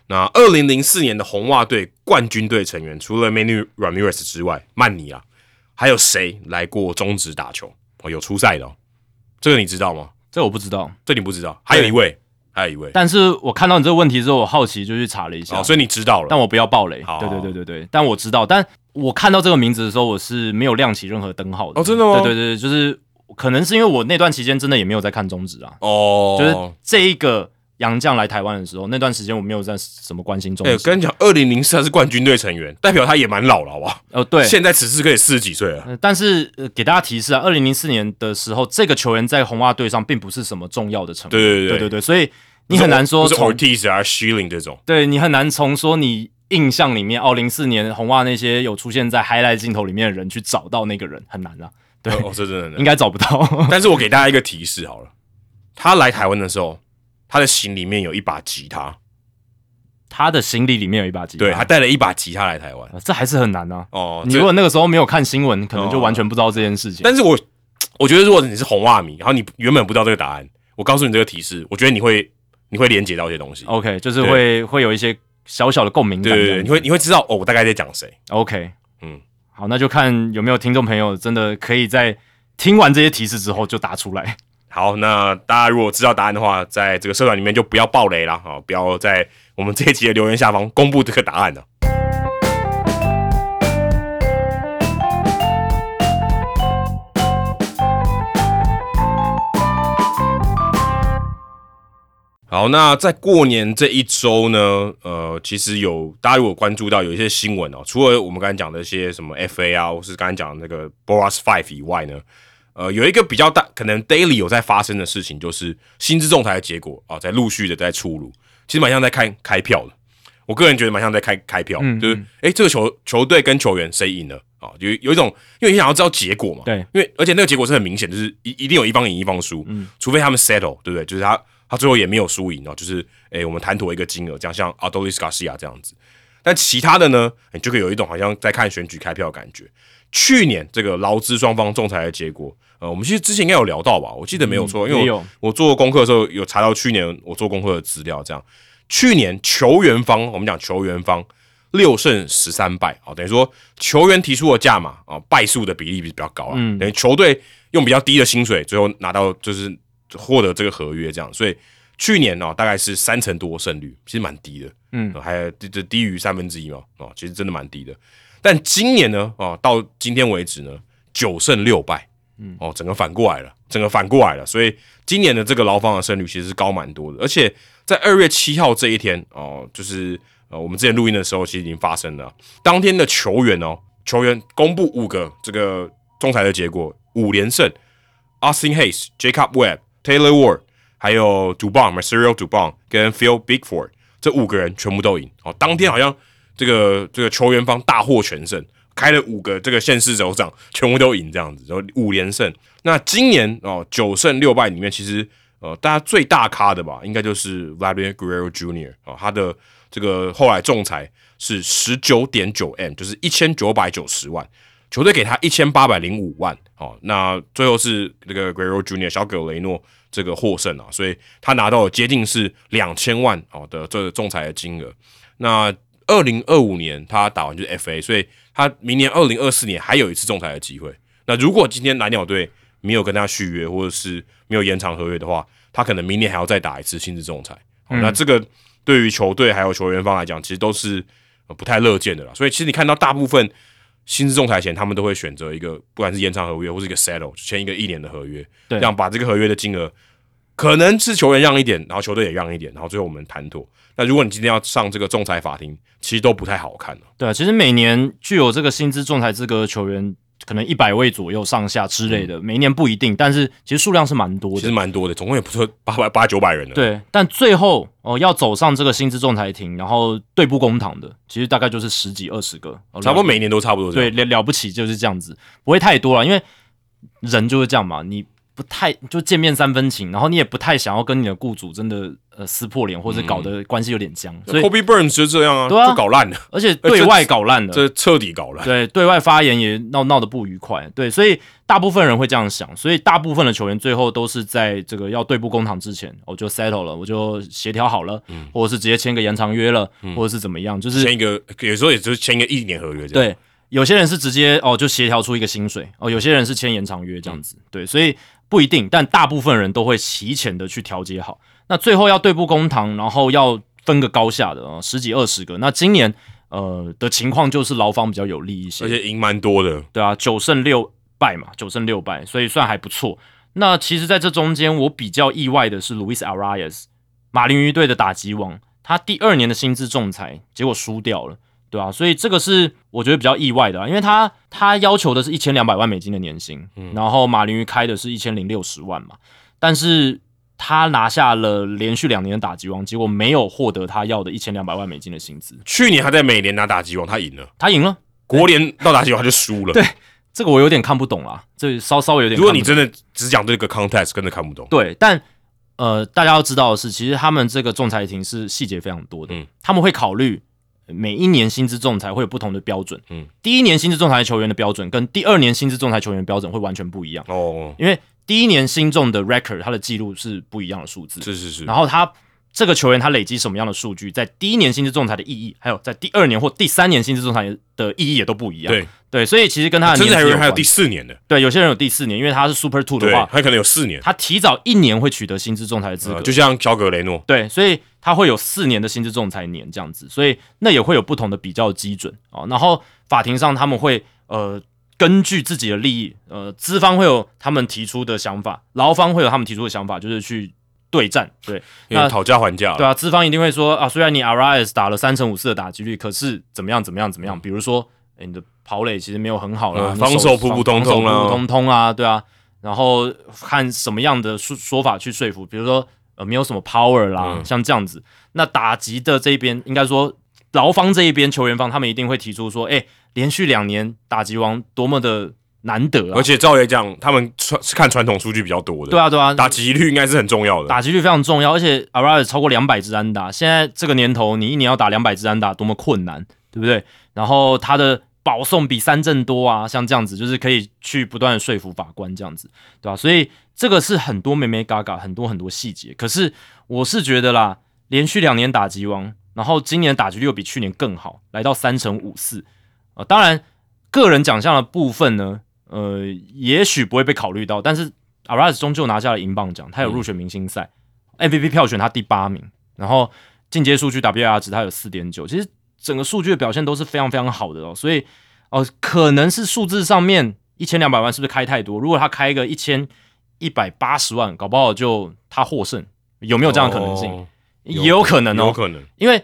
那二零零四年的红袜队冠军队成员，除了 Manu Ramirez 之外，曼尼啊，还有谁来过中职打球？哦，有出赛的、哦，这个你知道吗？这我不知道，这你不知道？还有一位，还有一位，但是我看到你这个问题之后，我好奇就去查了一下。哦，所以你知道了。但我不要暴雷。好对对对对对，但我知道，但我看到这个名字的时候，我是没有亮起任何灯号的。哦真的吗对对对，就是可能是因为我那段期间真的也没有在看中指啊，哦，就是这一个洋将来台湾的时候，那段时间我没有在什么关心中哎、职。跟你讲，二零零四他是冠军队成员，代表他也蛮老了，好不好？哦，对。现在此时可以四十几岁了。呃但是、呃、给大家提示啊，二零零四年的时候，这个球员在红袜队上并不是什么重要的成员。对对对对对对，所以你很难说不是从 Ortiz 啊 Shilling 这种。对你很难从说你印象里面哦，零四年红袜那些有出现在 highlight 镜头里面的人去找到那个人很难啊，对哦，这真的应该找不到。但是我给大家一个提示好了，他来台湾的时候，他的行李里面有一把吉他，他的行李里面有一把吉他，对他带了一把吉他来台湾。啊这还是很难啊。哦，这你如果那个时候没有看新闻，可能就完全不知道这件事情。但是我我觉得如果你是红袜迷，然后你原本不知道这个答案，我告诉你这个提示，我觉得你会你会连接到一些东西。OK，就是会会有一些小小的共鸣感这样。对对对，你会你会知道哦，我大概在讲谁。OK，嗯，好，那就看有没有听众朋友真的可以在听完这些提示之后就答出来。好，那大家如果知道答案的话，在这个社团里面就不要爆雷了啊、不要在我们这一集的留言下方公布这个答案了。好，那在过年这一周呢，呃，其实有大家如果关注到有一些新闻哦，除了我们刚才讲的一些什么 FA 啊，或是刚才讲的那个 Boras Five 以外呢，呃，有一个比较大，可能 daily 有在发生的事情，就是薪资仲裁的结果啊、在陆续的在出炉，其实蛮像在开开票的。我个人觉得蛮像在开开票，嗯就是诶，这个球球队跟球员谁赢了啊？有有一种，因为你想要知道结果嘛，对，因为而且那个结果是很明显，就是一一定有一方赢一方输，嗯除非他们 settle，对不对？就是他他最后也没有输赢哦，就是诶，我们谈妥一个金额，这样像 Adolis Garcia 这样子。但其他的呢，你就可以有一种好像在看选举开票的感觉。去年这个劳资双方仲裁的结果，呃，我们其实之前应该有聊到吧？我记得没有错，因为我我做功课的时候有查到去年我做功课的资料，这样去年球员方，我们讲球员方六胜十三败啊，等于说球员提出的价码啊，败诉的比例比较高啊，等于球队用比较低的薪水，最后拿到就是获得这个合约这样，所以去年哦大概是三成多胜率，其实蛮低的，嗯，还这低于三分之一嘛，哦，其实真的蛮低的。但今年呢，哦，到今天为止呢，九胜六败，嗯，哦，整个反过来了，整个反过来了，所以今年的这个牢房的胜率其实是高蛮多的，而且在二月七号这一天，哦，就是呃，我们之前录音的时候，其实已经发生了，当天的球员哦，球员公布五个这个仲裁的结果，五连胜，Austin Hayes、Jacob Webb、Taylor Ward，还有 Dubon、Marcelo Dubon 跟 Phil Bigford 这五个人全部都赢，哦，当天好像。这个这个球员方大获全胜，开了五个这个县市首长，全部都赢这样子，然后五连胜。那今年哦九胜六败里面，其实呃大家最大咖的吧，应该就是 Vladimir Guerrero Jr. 哦，他的这个后来仲裁是十九点九 M，就是一千九百九十万，球队给他一千八百零五万哦。那最后是这个 Guerrero Jr. 小葛雷诺这个获胜啊，所以他拿到了接近是两千万哦的这个仲裁的金额。那二零二五年他打完就是 FA，所以他明年二零二四年还有一次仲裁的机会。那如果今天蓝鸟队没有跟他续约，或者是没有延长合约的话，他可能明年还要再打一次薪资仲裁。那这个对于球队还有球员方来讲，其实都是不太乐见的啦。所以其实你看到大部分薪资仲裁前，他们都会选择一个不管是延长合约或是一个 settle，签一个一年的合约，这样把这个合约的金额可能是球员让一点，然后球队也让一点，然后最后我们谈妥。那如果你今天要上这个仲裁法庭，其实都不太好看了。对啊，其实每年具有这个薪资仲裁资格的球员，可能一百位左右上下之类的，每年不一定，但是其实数量是蛮多的。其实蛮多的，总共也不说八百八九百人了。对，但最后哦要走上这个薪资仲裁庭，然后对簿公堂的，其实大概就是十几二十个，差不多每年都差不多。对，了了不起就是这样子，不会太多了，因为人就是这样嘛，你。不太就见面三分情，然后你也不太想要跟你的雇主真的呃撕破脸，或者搞得关系有点僵。所以 Kobe Burns 就这样啊，就搞烂了，而且对外搞烂了，这彻底搞烂。对，对外发言也闹闹得不愉快。对，所以大部分人会这样想，所以大部分的球员最后都是在这个要对簿公堂之前，我就 settle 了，我就协调好了，或者是直接签个延长约了，或者是怎么样，就是签一个，有时候也就是签一个一年合约这样。对，有些人是直接哦就协调出一个薪水哦，有些人是签延长约这样子。对，所以。不一定，但大部分人都会提前的去调节好。那最后要对簿公堂，然后要分个高下的啊，十几二十个。那今年呃的情况就是劳方比较有利一些，而且赢蛮多的。对啊，九胜六败嘛，九胜六败，所以算还不错。那其实在这中间，我比较意外的是，Luis Arias 马林鱼队的打击王，他第二年的薪资仲裁结果输掉了。对啊，所以这个是我觉得比较意外的，啊因为他他要求的是一千两百万美金的年薪，然后马林鱼开的是一千零六十万嘛，但是他拿下了连续两年的打击王，结果没有获得他要的一千两百万美金的薪资。去年他在美联拿打击王，他赢了，他赢了，国联到打击王他就输了。对，这个我有点看不懂啊，这稍稍微有点。如果你真的只讲这个 context，真的看不懂。对，但呃，大家要知道的是，其实他们这个仲裁庭是细节非常多的，他们会考虑。每一年薪资仲裁会有不同的标准，嗯，第一年薪资仲裁球员的标准跟第二年薪资仲裁球员的标准会完全不一样。哦，因为第一年新中的 record 他的记录是不一样的数字，是是是，然后他这个球员他累积什么样的数据，在第一年薪资仲裁的意义，还有在第二年或第三年薪资仲裁的意义也都不一样，对。对，所以其实跟他的甚至还有还有第四年的，对，有些人有第四年，因为他是 Super Two 的话，他可能有四年，他提早一年会取得薪资仲裁的资格，就像乔格雷诺，对，所以他会有四年的薪资仲裁年这样子，所以那也会有不同的比较基准。啊。然后法庭上他们会呃根据自己的利益，呃资方会有他们提出的想法，劳方会有他们提出的想法，就是去对战，对，那讨价还价，对啊，资方一定会说啊，虽然你 Arias 打了三成五四的打击率，可是怎么样怎么样怎么样，比如说你的。跑垒其实没有很好了，防守普普通通普普通通啊，对啊，然后看什么样的说说法去说服，比如说呃没有什么 power 啦，像这样子，那打击的这一边应该说劳方这一边球员方他们一定会提出说，哎，连续两年打击王多么的难得啊。而且照理讲，他们传是看传统数据比较多的，对啊，对啊，打击率应该是很重要的。打击率非常重要，而且 Arias 超过两百支安打，现在这个年头，你一年要打两百支安打，多么困难，对不对？然后他的保送比三振多啊，像这样子，就是可以去不断的说服法官这样子，对吧？所以这个是很多美美嘎嘎，很多很多细节。可是我是觉得啦，连续两年打击王，然后今年打击率又比去年更好，来到三成五四啊。当然，个人奖项的部分呢，呃，也许不会被考虑到，但是 Arias 终究拿下了银棒奖，他有入选明星赛、MVP 票选，他第八名，然后进阶数据 WAR 值他有四点九，其实整个数据的表现都是非常非常好的哦，所以哦，可能是数字上面一千两百万是不是开太多？如果他开个一千一百八十万，搞不好就他获胜，有没有这样的可能性？哦也有可能哦，有可能。因为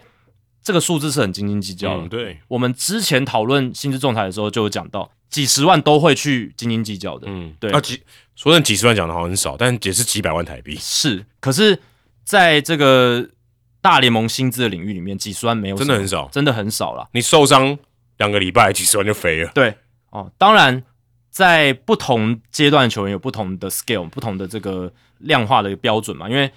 这个数字是很斤斤计较的。嗯，对，我们之前讨论薪资仲裁的时候就有讲到，几十万都会去斤斤计较的。嗯，对啊几说真的几十万讲的好像很少，但也是几百万台币。是，可是在这个大联盟薪资的领域里面，几十万没有真的很少真的很少了。你受伤两个礼拜，几十万就飞了。对哦，当然，在不同阶段的球员有不同的 scale，不同的这个量化的标准嘛。因为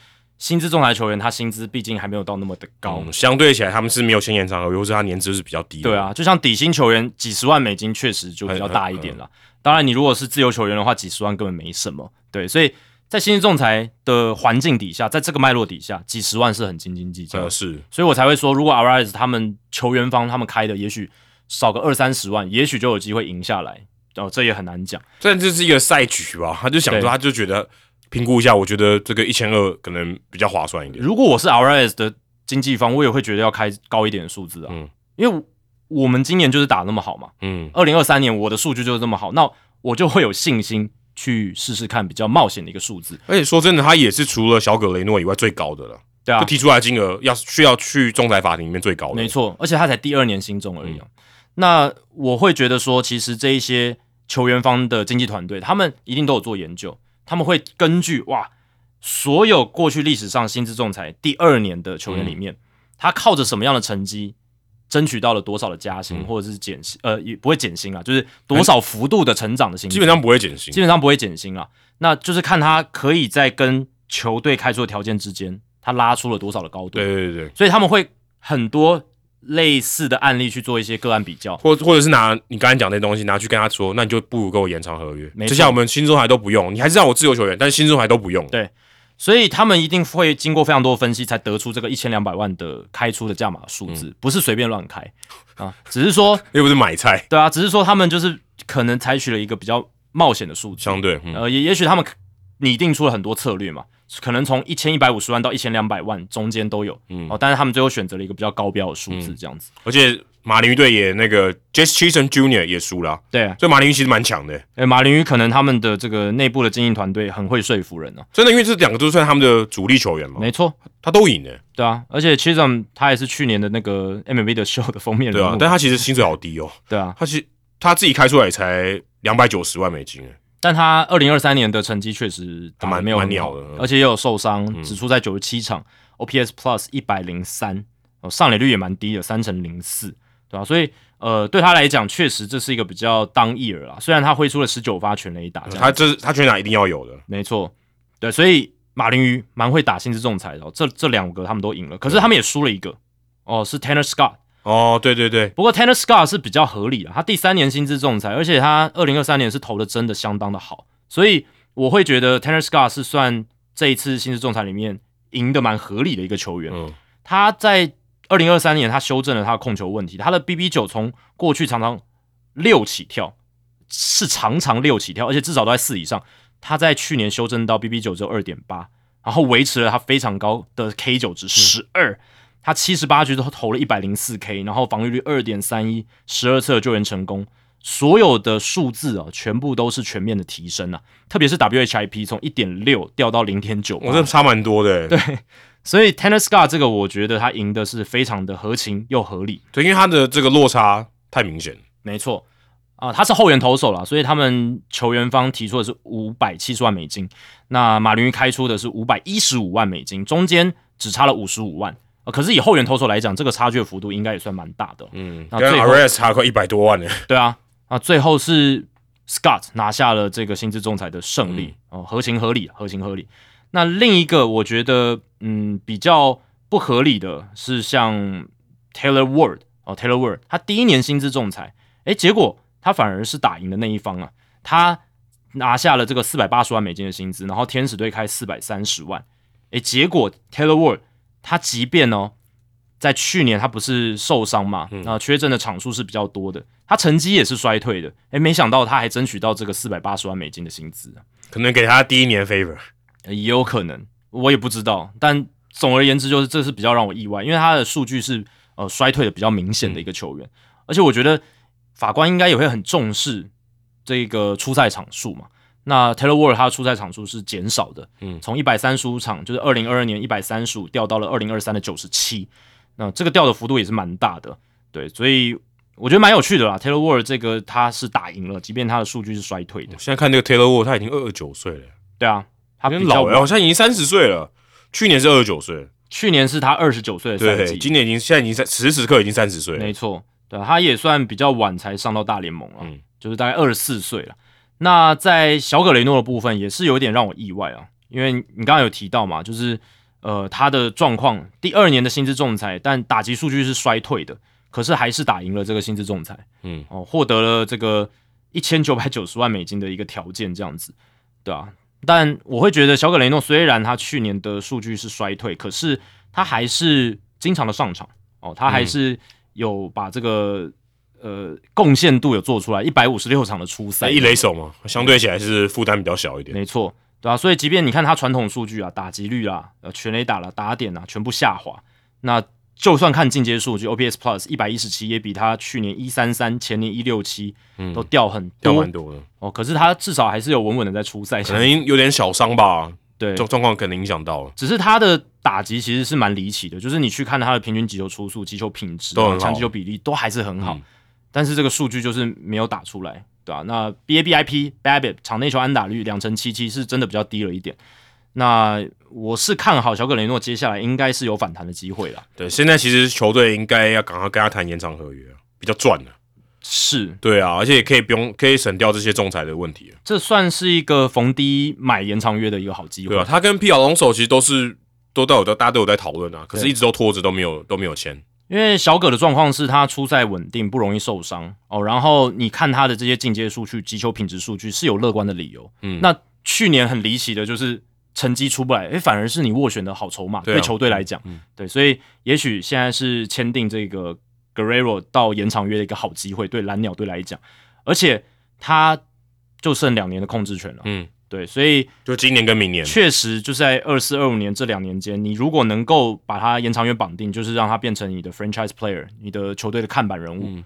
薪资仲裁球员他薪资毕竟还没有到那么的高，嗯，相对起来他们是没有先延长合约，或是他年资是比较低的。对，啊，就像底薪球员几十万美金确实就比较大一点了。当然，你如果是自由球员的话，几十万根本没什么。对，所以在薪资仲裁的环境底下，在这个脉络底下，几十万是很斤斤计较是所以我才会说，如果 Arise 他们球员方他们开的，也许少个二三十万，也许就有机会赢下来。哦，这也很难讲。这这是一个赛局吧？他就想对说，他就觉得评估一下，我觉得这个一千二可能比较划算一点。如果我是 Arias 的经纪方，我也会觉得要开高一点的数字啊。嗯因为我们今年就是打那么好嘛，嗯，二零二三年我的数据就是这么好，那我就会有信心去试试看比较冒险的一个数字。而且说真的，他也是除了小葛雷诺以外最高的了，对啊就，提出来的金额要需要去仲裁法庭里面最高的。没错，而且他才第二年新中而已、啊。那我会觉得说，其实这一些球员方的经纪团队，他们一定都有做研究，他们会根据哇，所有过去历史上薪资仲裁第二年的球员里面，他靠着什么样的成绩争取到了多少的加薪，嗯或者是减薪，呃，也不会减薪啊，就是多少幅度的成长的薪资，基本上不会减薪基。本上不会减薪啊。那就是看他可以在跟球队开出的条件之间，他拉出了多少的高度。对对对对，所以他们会很多类似的案例去做一些个案比较。或或者是拿你刚才讲那东西拿去跟他说，那你就不如跟我延长合约。就像我们新中海都不用，你还是让我自由球员，但是新中海都不用。对所以他们一定会经过非常多的分析，才得出这个一千两百万的开出的价码数字，嗯不是随便乱开 啊。只是说，又不是买菜，对啊，只是说他们就是可能采取了一个比较冒险的数字，相对嗯呃，也也许他们拟定出了很多策略嘛，可能从一千一百五十万到一千两百万中间都有，嗯。哦，但是他们最后选择了一个比较高标的数字，嗯这样子。而且马林鱼队也那个 Chisholm Jr. 也输了啊、对啊，所以马林鱼其实蛮强的，呃，马林鱼可能他们的这个内部的经营团队很会说服人哦、真的，因为这两个都算他们的主力球员嘛，没错，他都赢了，对啊，而且 Chisholm 他也是去年的那个 MLB 的 show 的封面人物，对啊，但他其实薪水好低哦，对啊，他其实他自己开出来也才两百九十万美金，哎但他二零二三年的成绩确实蛮没有很好蛮鸟的嗯。而且也有受伤，只出在九十七场，OPS Plus 一百零三，哦，上垒率也蛮低的，三成零四，对吧、所以呃，对他来讲，确实这是一个比较当一耳啊。虽然他挥出了十九发全垒打，他这他全打一定要有的，没错，对，所以马林鱼蛮会打薪资仲裁的、哦，这这两个他们都赢了，可是他们也输了一个，哦，是 Tanner Scott。哦，对对对，不过 Tanner Scott 是比较合理的，他第三年薪资仲裁，而且他二零二三年是投的真的相当的好，所以我会觉得 Tanner Scott 是算这一次薪资仲裁里面赢得蛮合理的一个球员。嗯，他在二零二三年他修正了他的控球问题，他的 BB 九从过去常常六起跳，是常常六起跳，而且至少都在四以上。他在去年修正到 BB 九只有二点八，然后维持了他非常高的 K 九值十二、他七十八局都投了一百零四 K，然后防御率二点三一，十二次的救援成功，所有的数字啊，全部都是全面的提升啊，特别是 WHIP 从一点六掉到零点九，我真的差蛮多的，对所以 Tanner Scott 这个我觉得他赢的是非常的合情又合理，对，因为他的这个落差太明显，没错啊、他是后援投手啦，所以他们球员方提出的是五百七十万美金，那马林鱼开出的是五百一十五万美金，中间只差了五十五万。呃，可是以后援投手来讲，这个差距的幅度应该也算蛮大的。嗯，跟那最后 RS 差快一百多万呢，对啊，啊，最后是 Scott 拿下了这个薪资仲裁的胜利哦，合情合理，合情合理。那另一个我觉得嗯比较不合理的是像 Taylor Ward 哦，Taylor Ward 他第一年薪资仲裁，诶，结果他反而是打赢的那一方啊，他拿下了这个四百八十万美金的薪资，然后天使队开四百三十万，诶，结果 Taylor Ward 他即便哦。在去年他不是受伤嘛？那缺阵的场数是比较多的，他成绩也是衰退的。诶，没想到他还争取到这个四百八十万美金的薪资，可能给他第一年 favor，也有可能，我也不知道。但总而言之，就是这是比较让我意外，因为他的数据是呃衰退的比较明显的一个球员，而且我觉得法官应该也会很重视这个出赛场数嘛。那 Taylor Ward 他的出赛场数是减少的，嗯，从一百三十五场，就是二零二二年一百三十五掉到了二零二三的九十七。那这个掉的幅度也是蛮大的，对，所以我觉得蛮有趣的啦。Taylor Ward 这个他是打赢了，即便他的数据是衰退的。现在看这个 Taylor Ward，他已经二十九岁了。对啊，他比较老了，好像已经三十岁了。去年是二十九岁，去年是他二十九岁的赛季，今年已经现在已经在此时此刻已经三十岁了。没错，对，他也算比较晚才上到大联盟了，嗯，就是大概二十四岁了。那在小葛雷诺的部分也是有点让我意外啊，因为你刚刚有提到嘛，就是。呃，他的状况第二年的薪资仲裁，但打击数据是衰退的，可是还是打赢了这个薪资仲裁，嗯，哦，获得了这个一千九百九十万美金的一个条件，这样子，对啊。但我会觉得小葛雷诺虽然他去年的数据是衰退，可是他还是经常的上场，哦，他还是有把这个呃贡献度有做出来，一百五十六场的初赛，一垒手嘛，相对起来是负担比较小一点，没错。对啊，所以即便你看他传统数据啊，打击率啊，呃，全垒打了，打点啊，全部下滑。那就算看进阶数据，OPS Plus 一百一十七，也比他去年一三三、前年一六七都掉很掉蛮多的哦。可是他至少还是有稳稳的在初赛，可能有点小伤吧。对，状状况可能影响到了。只是他的打击其实是蛮离奇的，就是你去看他的平均击球出速、击球品质、强击球比例都还是很好，但是这个数据就是没有打出来。对啊，那 B A B I P BABIP 场内球安打率两成七七是真的比较低了一点。那我是看好小葛雷诺接下来应该是有反弹的机会了。对，现在其实球队应该要赶快跟他谈延长合约，比较赚的。是，对啊，而且也可以不用可以省掉这些仲裁的问题。这算是一个逢低买延长约的一个好机会。对啊，他跟皮尔龙手其实都是都都有大家都有在讨论啊，可是一直都拖着都没有都没有签。因为小葛的状况是他出赛稳定，不容易受伤哦。然后你看他的这些进阶数据、击球品质数据是有乐观的理由。嗯，那去年很离奇的就是成绩出不来，诶，反而是你斡旋的好筹码，对球队来讲，对，所以也许现在是签订这个 Guerrero 到延长约的一个好机会，对蓝鸟队来讲，而且他就剩两年的控制权了。嗯。对，所以就今年跟明年，确实就是在二四二五年这两年间，你如果能够把它延长约绑定，就是让它变成你的 franchise player，你的球队的看板人物，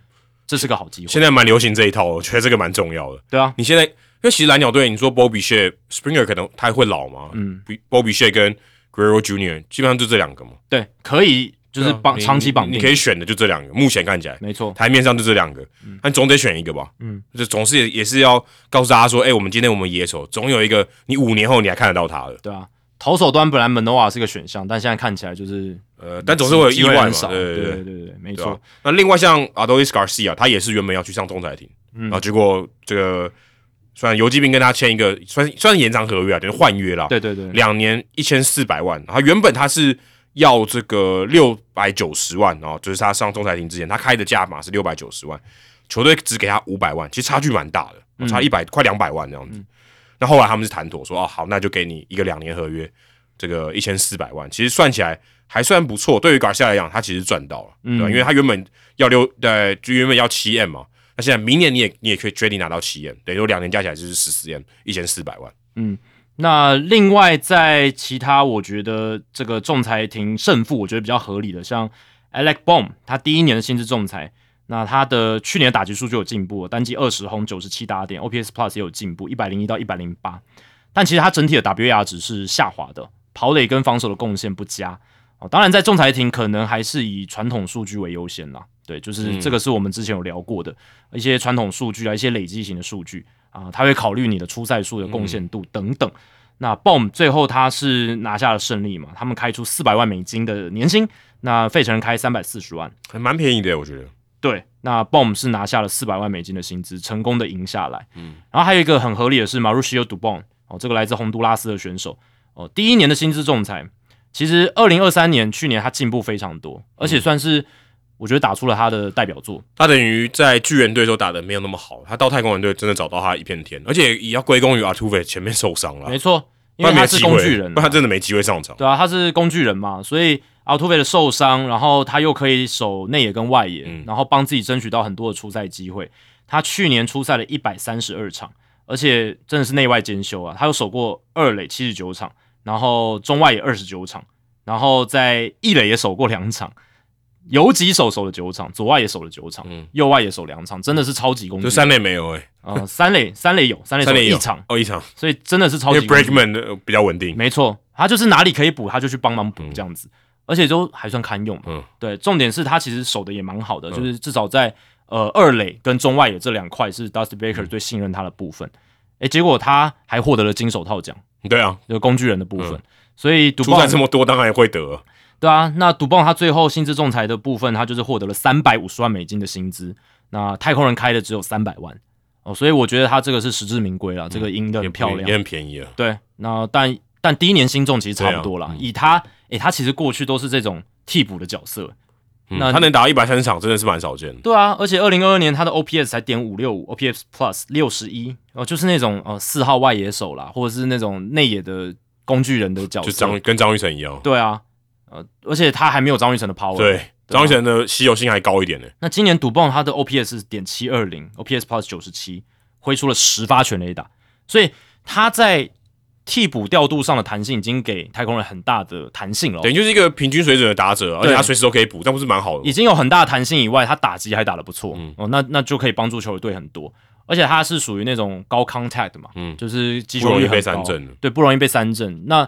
这是个好机会。现在蛮流行这一套，我觉得这个蛮重要的。对啊，你现在因为其实蓝鸟队，你说 Bobby Shea Springer 可能他会老吗？嗯，Bobby Shea 跟 Guerrero Junior 基本上就这两个嘛。对，可以。就是绑长期绑定，你可以选的就这两个，目前看起来。没错，台面上就这两个，但总得选一个。吧？嗯，就总是也也是要告诉大家说，哎，我们今天我们野手总有一个，你五年后你还看得到他的，对啊。投手端本来 Manoa 是个选项，但现在看起来就是呃，但总是会有意外嘛，对对对对，没错。那另外像 Adolis Garcia，他也是原本要去上仲裁庭，然后结果这个虽然游击兵跟他签一个算算是延长合约啊，等于换约了，对对对，两年一千四百万，然后原本他是。要这个六百九十万哦，就是他上仲裁庭之前，他开的价码是六百九十万，球队只给他五百万，其实差距蛮大的，差一百快两百万这样子。那后来他们是谈妥说，哦好，那就给你一个两年合约，这个一千四百万，其实算起来还算不错。对于卡西亚来讲，他其实赚到了，嗯对吧？因为他原本要六，对，就原本要七 M 嘛，那现在明年你也你也可以决定拿到七 M，等于说两年加起来就是十四 M，一千四百万，嗯。那另外，在其他我觉得这个仲裁庭胜负，我觉得比较合理的，像 Alec Bohm，他第一年的薪资仲裁，那他的去年的打击数据有进步，单季二十轰九十七打点，OPS Plus 也有进步，一百零一到一百零八，但其实他整体的 WAR 值是下滑的，跑垒跟防守的贡献不佳哦。当然，在仲裁庭可能还是以传统数据为优先啦，对，就是这个是我们之前有聊过的一些传统数据啊，一些累积型的数据。啊，他会考虑你的出赛数的贡献度等等。那 Boom 最后他是拿下了胜利嘛？他们开出四百万美金的年薪，那费城人开三百四十万，还蛮便宜的，我觉得。对，那 Boom 是拿下了四百万美金的薪资，成功的赢下来。嗯，然后还有一个很合理的是 Mauricio Dubon 哦，这个来自洪都拉斯的选手哦，第一年的薪资仲裁，其实二零二三年去年他进步非常多，而且算是我觉得打出了他的代表作。他等于在巨人队时候打的没有那么好，他到太空人队真的找到他一片天，而且也要归功于阿图菲前面受伤了，没错，因为他是工具人，不然他真的没机会上场。对啊，他是工具人嘛，所以。阿图菲的受伤，然后他又可以守内野跟外野，然后帮自己争取到很多的出赛机会。他去年出赛了一百三十二场，而且真的是内外兼修啊！他有守过二垒七十九场，然后中外也二十九场，然后在一垒也守过两场，游击手守了九场，左外也守了九场，右外也守两场，真的是超级攻击。就三垒没有哎，啊，三垒 三垒有三垒守一场。哦一场，所以真的是超级。因为 Breakman 比较稳定，没错，他就是哪里可以补他就去帮忙补这样子。而且都还算堪用，嗯，对，重点是他其实守的也蛮好的，就是至少在呃二垒跟中外野这两块是 Dusty Baker 最信任他的部分，诶，结果他还获得了金手套奖，对啊，就工具人的部分，所以出赛这么多当然也会得，对啊，那赌棒他最后薪资仲裁的部分，他就是获得了三百五十万美金的薪资，那太空人开的只有三百万哦，所以我觉得他这个是实至名归了，这个赢的很漂亮，也很便宜了，对，那但但第一年新中其实差不多了，以他。诶，他其实过去都是这种替补的角色，那他能打一百三十场，真的是蛮少见的。对啊，而且二零二二年他的 OPS 才点五六五，OPS Plus 六十一哦，就是那种呃四号外野手啦，或者是那种内野的工具人的角色，就张跟张玉成一样。对啊，呃，而且他还没有张玉成的 power。对，张玉成的稀有性还高一点呢。那今年赌棒他的 OPS 点七二零，OPS Plus 九十七，挥出了十发全垒打，所以他在。替补调度上的弹性已经给太空人很大的弹性了，等于就是一个平均水准的打者，而且他随时都可以补，这不是蛮好的？已经有很大的弹性以外，他打击还打得不错，哦，那那就可以帮助球队很多，而且他是属于那种高 contact 嘛，嗯，就是不容易被三振，对，不容易被三振。那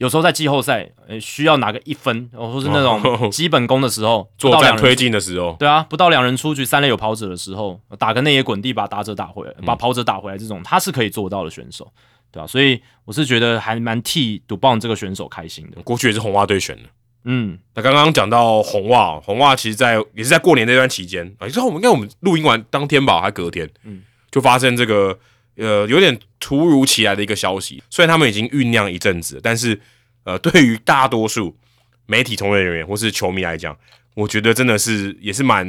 有时候在季后赛，呃，需要拿个一分，或是那种 基本功的时候，作战推进的时候，对啊，不到两人出局，三垒有跑者的时候，打个内野滚地，把打者打回来，把跑者打回来，这种他是可以做到的选手。对啊，所以我是觉得还蛮替赌棒这个选手开心的。过去也是红袜队选的，嗯。那刚刚讲到红袜，红袜其实，在也是在过年那段期间啊，之后我们应该我们录音完当天吧，还隔天，嗯，就发生这个呃有点突如其来的一个消息。虽然他们已经酝酿一阵子，但是呃，对于大多数媒体从业人员或是球迷来讲，我觉得真的是也是蛮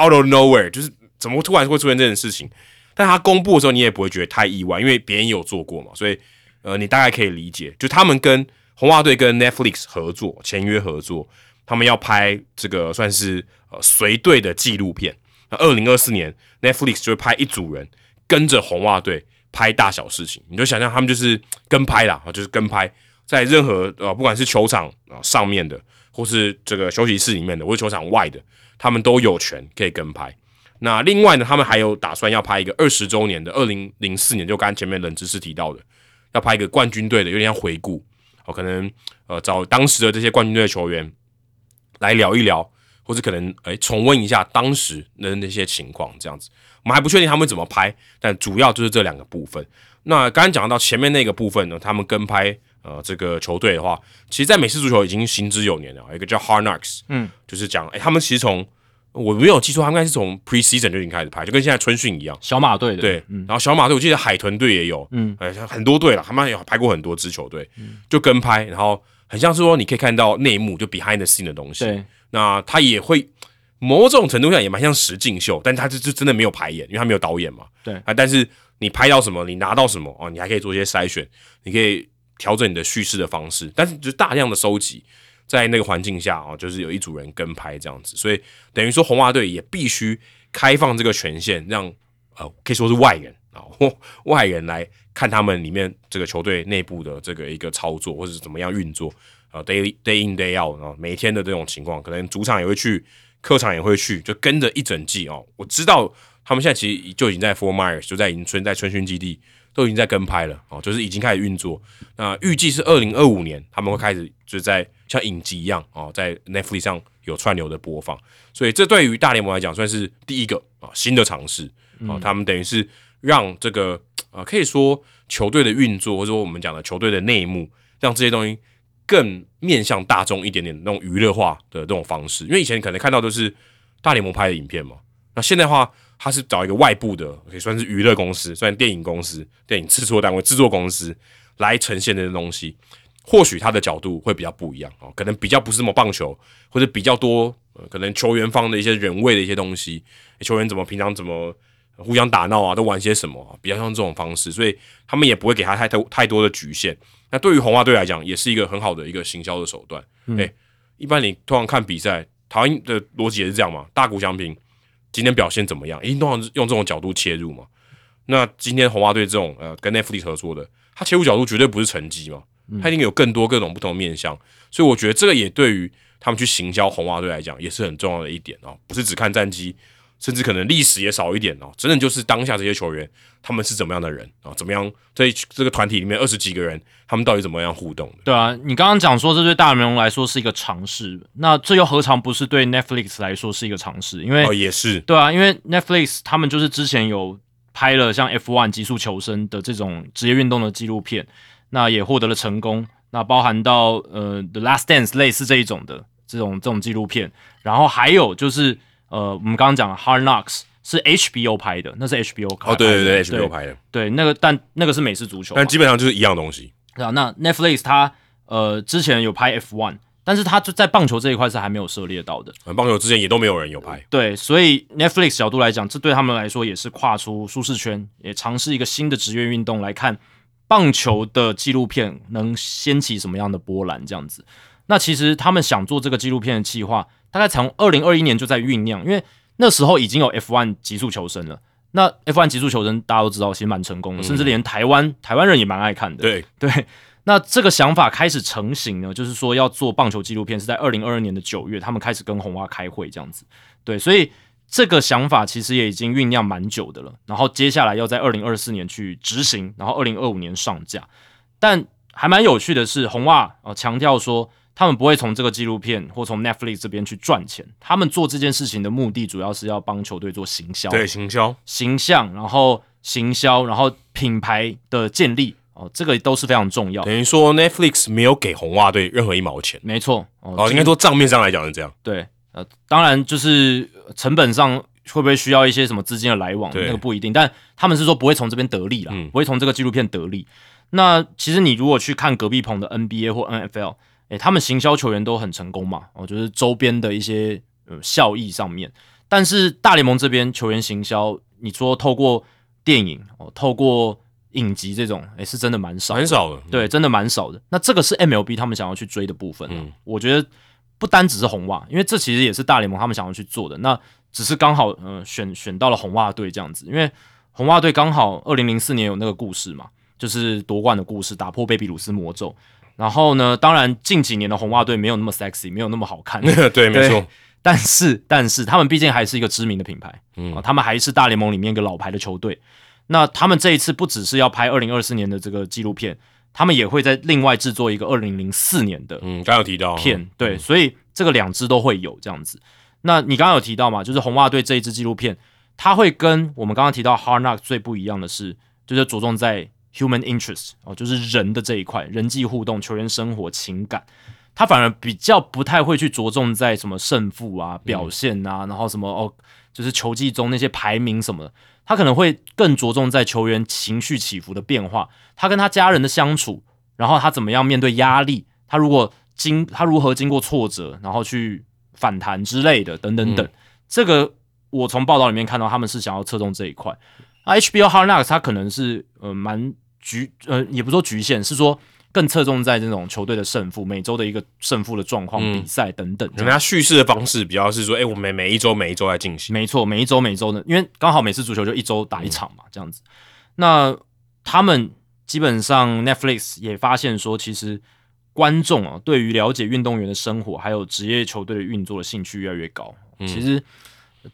out of nowhere，就是怎么突然会出现这件事情。但他公布的时候，你也不会觉得太意外，因为别人有做过嘛，所以呃，你大概可以理解，就他们跟红袜队跟 Netflix 合作签约合作，他们要拍这个算是呃随队的纪录片。那二零二四年 Netflix 就会拍一组人跟着红袜队拍大小事情，你就想象他们就是跟拍啦，就是跟拍，在任何呃不管是球场啊上面的，或是这个休息室里面的，或是球场外的，他们都有权可以跟拍。那另外呢，他们还有打算要拍一个二十周年的，二零零四年就刚前面冷知识提到的，要拍一个冠军队的，有点像回顾，哦，可能呃找当时的这些冠军队球员来聊一聊，或者可能诶重温一下当时的那些情况，这样子，我们还不确定他们怎么拍，但主要就是这两个部分。那刚刚讲到前面那个部分呢，他们跟拍呃这个球队的话，其实，在美式足球已经行之有年了，一个叫 Hard Knocks，嗯，就是讲诶他们其实从我没有记错，他们应该是从 preseason 就已经开始拍，就跟现在春训一样。小马队的对，然后小马队我记得海豚队也有，嗯，哎，很多队了，他们有拍过很多支球队，就跟拍，然后很像是说你可以看到内幕，就 behind the scene 的东西。那他也会某种程度上也蛮像实境秀，但他就就真的没有排演，因为他没有导演嘛。对啊，但是你拍到什么，你拿到什么哦，你还可以做一些筛选，你可以调整你的叙事的方式，但是就大量的收集。在那个环境下啊，就是有一组人跟拍这样子，所以等于说红袜队也必须开放这个权限，让呃可以说是外人啊或外人来看他们里面这个球队内部的这个一个操作，或者是怎么样运作啊，day day in day out 啊，每天的这种情况，可能主场也会去，客场也会去，就跟着一整季哦。我知道他们现在其实就已经在 Four Myers 就在迎春在春训基地。都已经在跟拍了哦，就是已经开始运作。那预计是二零二五年他们会开始，就是在像影集一样哦，在 Netflix 上有串流的播放。所以这对于大联盟来讲算是第一个啊新的尝试啊。他们等于是让这个啊可以说球队的运作，或者说我们讲的球队的内幕，让这些东西更面向大众一点点那种娱乐化的这种方式。因为以前可能看到都是大联盟拍的影片嘛。那现在的话，他是找一个外部的，可以算是娱乐公司，算电影公司、电影制作单位、制作公司来呈现这些东西。或许他的角度会比较不一样哦，可能比较不是那么棒球，或者比较多，可能球员方的一些人味的一些东西，球员怎么平常怎么互相打闹啊，都玩些什么，比较像这种方式，所以他们也不会给他太多太多的局限。那对于红袜队来讲，也是一个很好的一个行销的手段。哎，一般你通常看比赛，台湾的逻辑也是这样嘛，大谷翔平今天表现怎么样？一定通常用这种角度切入嘛。那今天红袜队这种呃跟 Netflix 合作的，他切入角度绝对不是成绩嘛。他一定有更多各种不同的面向，所以我觉得这个也对于他们去行销红袜队来讲也是很重要的一点哦，不是只看战绩，甚至可能历史也少一点哦，真的就是当下这些球员他们是怎么样的人啊，怎么样在这个团体里面二十几个人，他们到底怎么样互动的？对啊，你刚刚讲说这对大联盟来说是一个尝试，那这又何尝不是对 Netflix 来说是一个尝试？因为哦也是对啊，因为 Netflix 他们就是之前有拍了像 F1 极速求生的这种职业运动的纪录片，那也获得了成功。那包含到呃《The Last Dance》类似这一种的这种这种纪录片，然后还有就是呃我们刚刚讲《Hard Knocks》是 HBO 拍的，那是 HBO 哦对对对 HBO 拍的，对那个但那个是美式足球，但基本上就是一样东西。啊，那 Netflix 它呃之前有拍 F1，但是它就在棒球这一块是还没有涉猎到的，棒球之前也都没有人有拍。对，所以 Netflix 角度来讲，这对他们来说也是跨出舒适圈，也尝试一个新的职业运动来看。棒球的纪录片能掀起什么样的波澜？这样子，那其实他们想做这个纪录片的计划，大概从二零二一年就在酝酿，因为那时候已经有 F1 极速求生了。那 F1 极速求生大家都知道，其实蛮成功的，甚至连台湾台湾人也蛮爱看的。对对，那这个想法开始成型呢，就是说要做棒球纪录片，是在二零二二年的九月，他们开始跟红蛙开会这样子。对，所以。这个想法其实也已经酝酿蛮久的了，然后接下来要在二零二四年去执行，然后二零二五年上架。但还蛮有趣的是，红袜啊强调说，他们不会从这个纪录片或从 Netflix 这边去赚钱，他们做这件事情的目的主要是要帮球队做行销，对行销、形象，然后行销，然后品牌的建立哦，这个都是非常重要。等于说 Netflix 没有给红袜队任何一毛钱，没错哦，应该说账面上来讲是这样，对。呃，当然就是成本上会不会需要一些什么资金的来往，那个不一定。但他们是说不会从这边得利啦，不会从这个纪录片得利。那其实你如果去看隔壁棚的 NBA 或 NFL，诶，他们行销球员都很成功嘛，哦，就是周边的一些呃效益上面。但是大联盟这边球员行销，你说透过电影哦，透过影集这种，诶，是真的蛮少，很少的，对，真的蛮少的。那这个是 MLB 他们想要去追的部分，嗯，我觉得。不单只是红袜，因为这其实也是大联盟他们想要去做的。那只是刚好，呃，选选到了红袜队这样子，因为红袜队刚好二零零四年有那个故事嘛，就是夺冠的故事，打破贝比鲁斯魔咒。然后呢，当然近几年的红袜队没有那么 sexy，没有那么好看。对，没错。但是，但是他们毕竟还是一个知名的品牌，嗯，他们还是大联盟里面一个老牌的球队。那他们这一次不只是要拍二零二四年的这个纪录片。他们也会在另外制作一个二零零四年的，嗯，刚有提到片，对，所以这个两支都会有这样子。那你刚刚有提到嘛，就是红袜队这一支纪录片，它会跟我们刚刚提到 Hard Knock 最不一样的是，就是着重在 human interest 哦，就是人的这一块，人际互动、球员生活、情感，他反而比较不太会去着重在什么胜负啊、表现啊，然后什么哦，就是球技中那些排名什么的。他可能会更着重在球员情绪起伏的变化，他跟他家人的相处，然后他怎么样面对压力，他如果经他如何经过挫折，然后去反弹之类的，等等等。这个我从报道里面看到，他们是想要侧重这一块。那 HBO Hard Knocks 它可能是呃蛮局呃也不说局限，是说。更侧重在这种球队的胜负，每周的一个胜负的状况、比赛等等。人家叙事的方式比较是说，哎，我们每一周每一周在进行。没错，每一周每一周的，因为刚好每次足球就一周打一场嘛，这样子。那他们基本上 Netflix 也发现说，其实观众啊，对于了解运动员的生活，还有职业球队的运作的兴趣越来越高。其实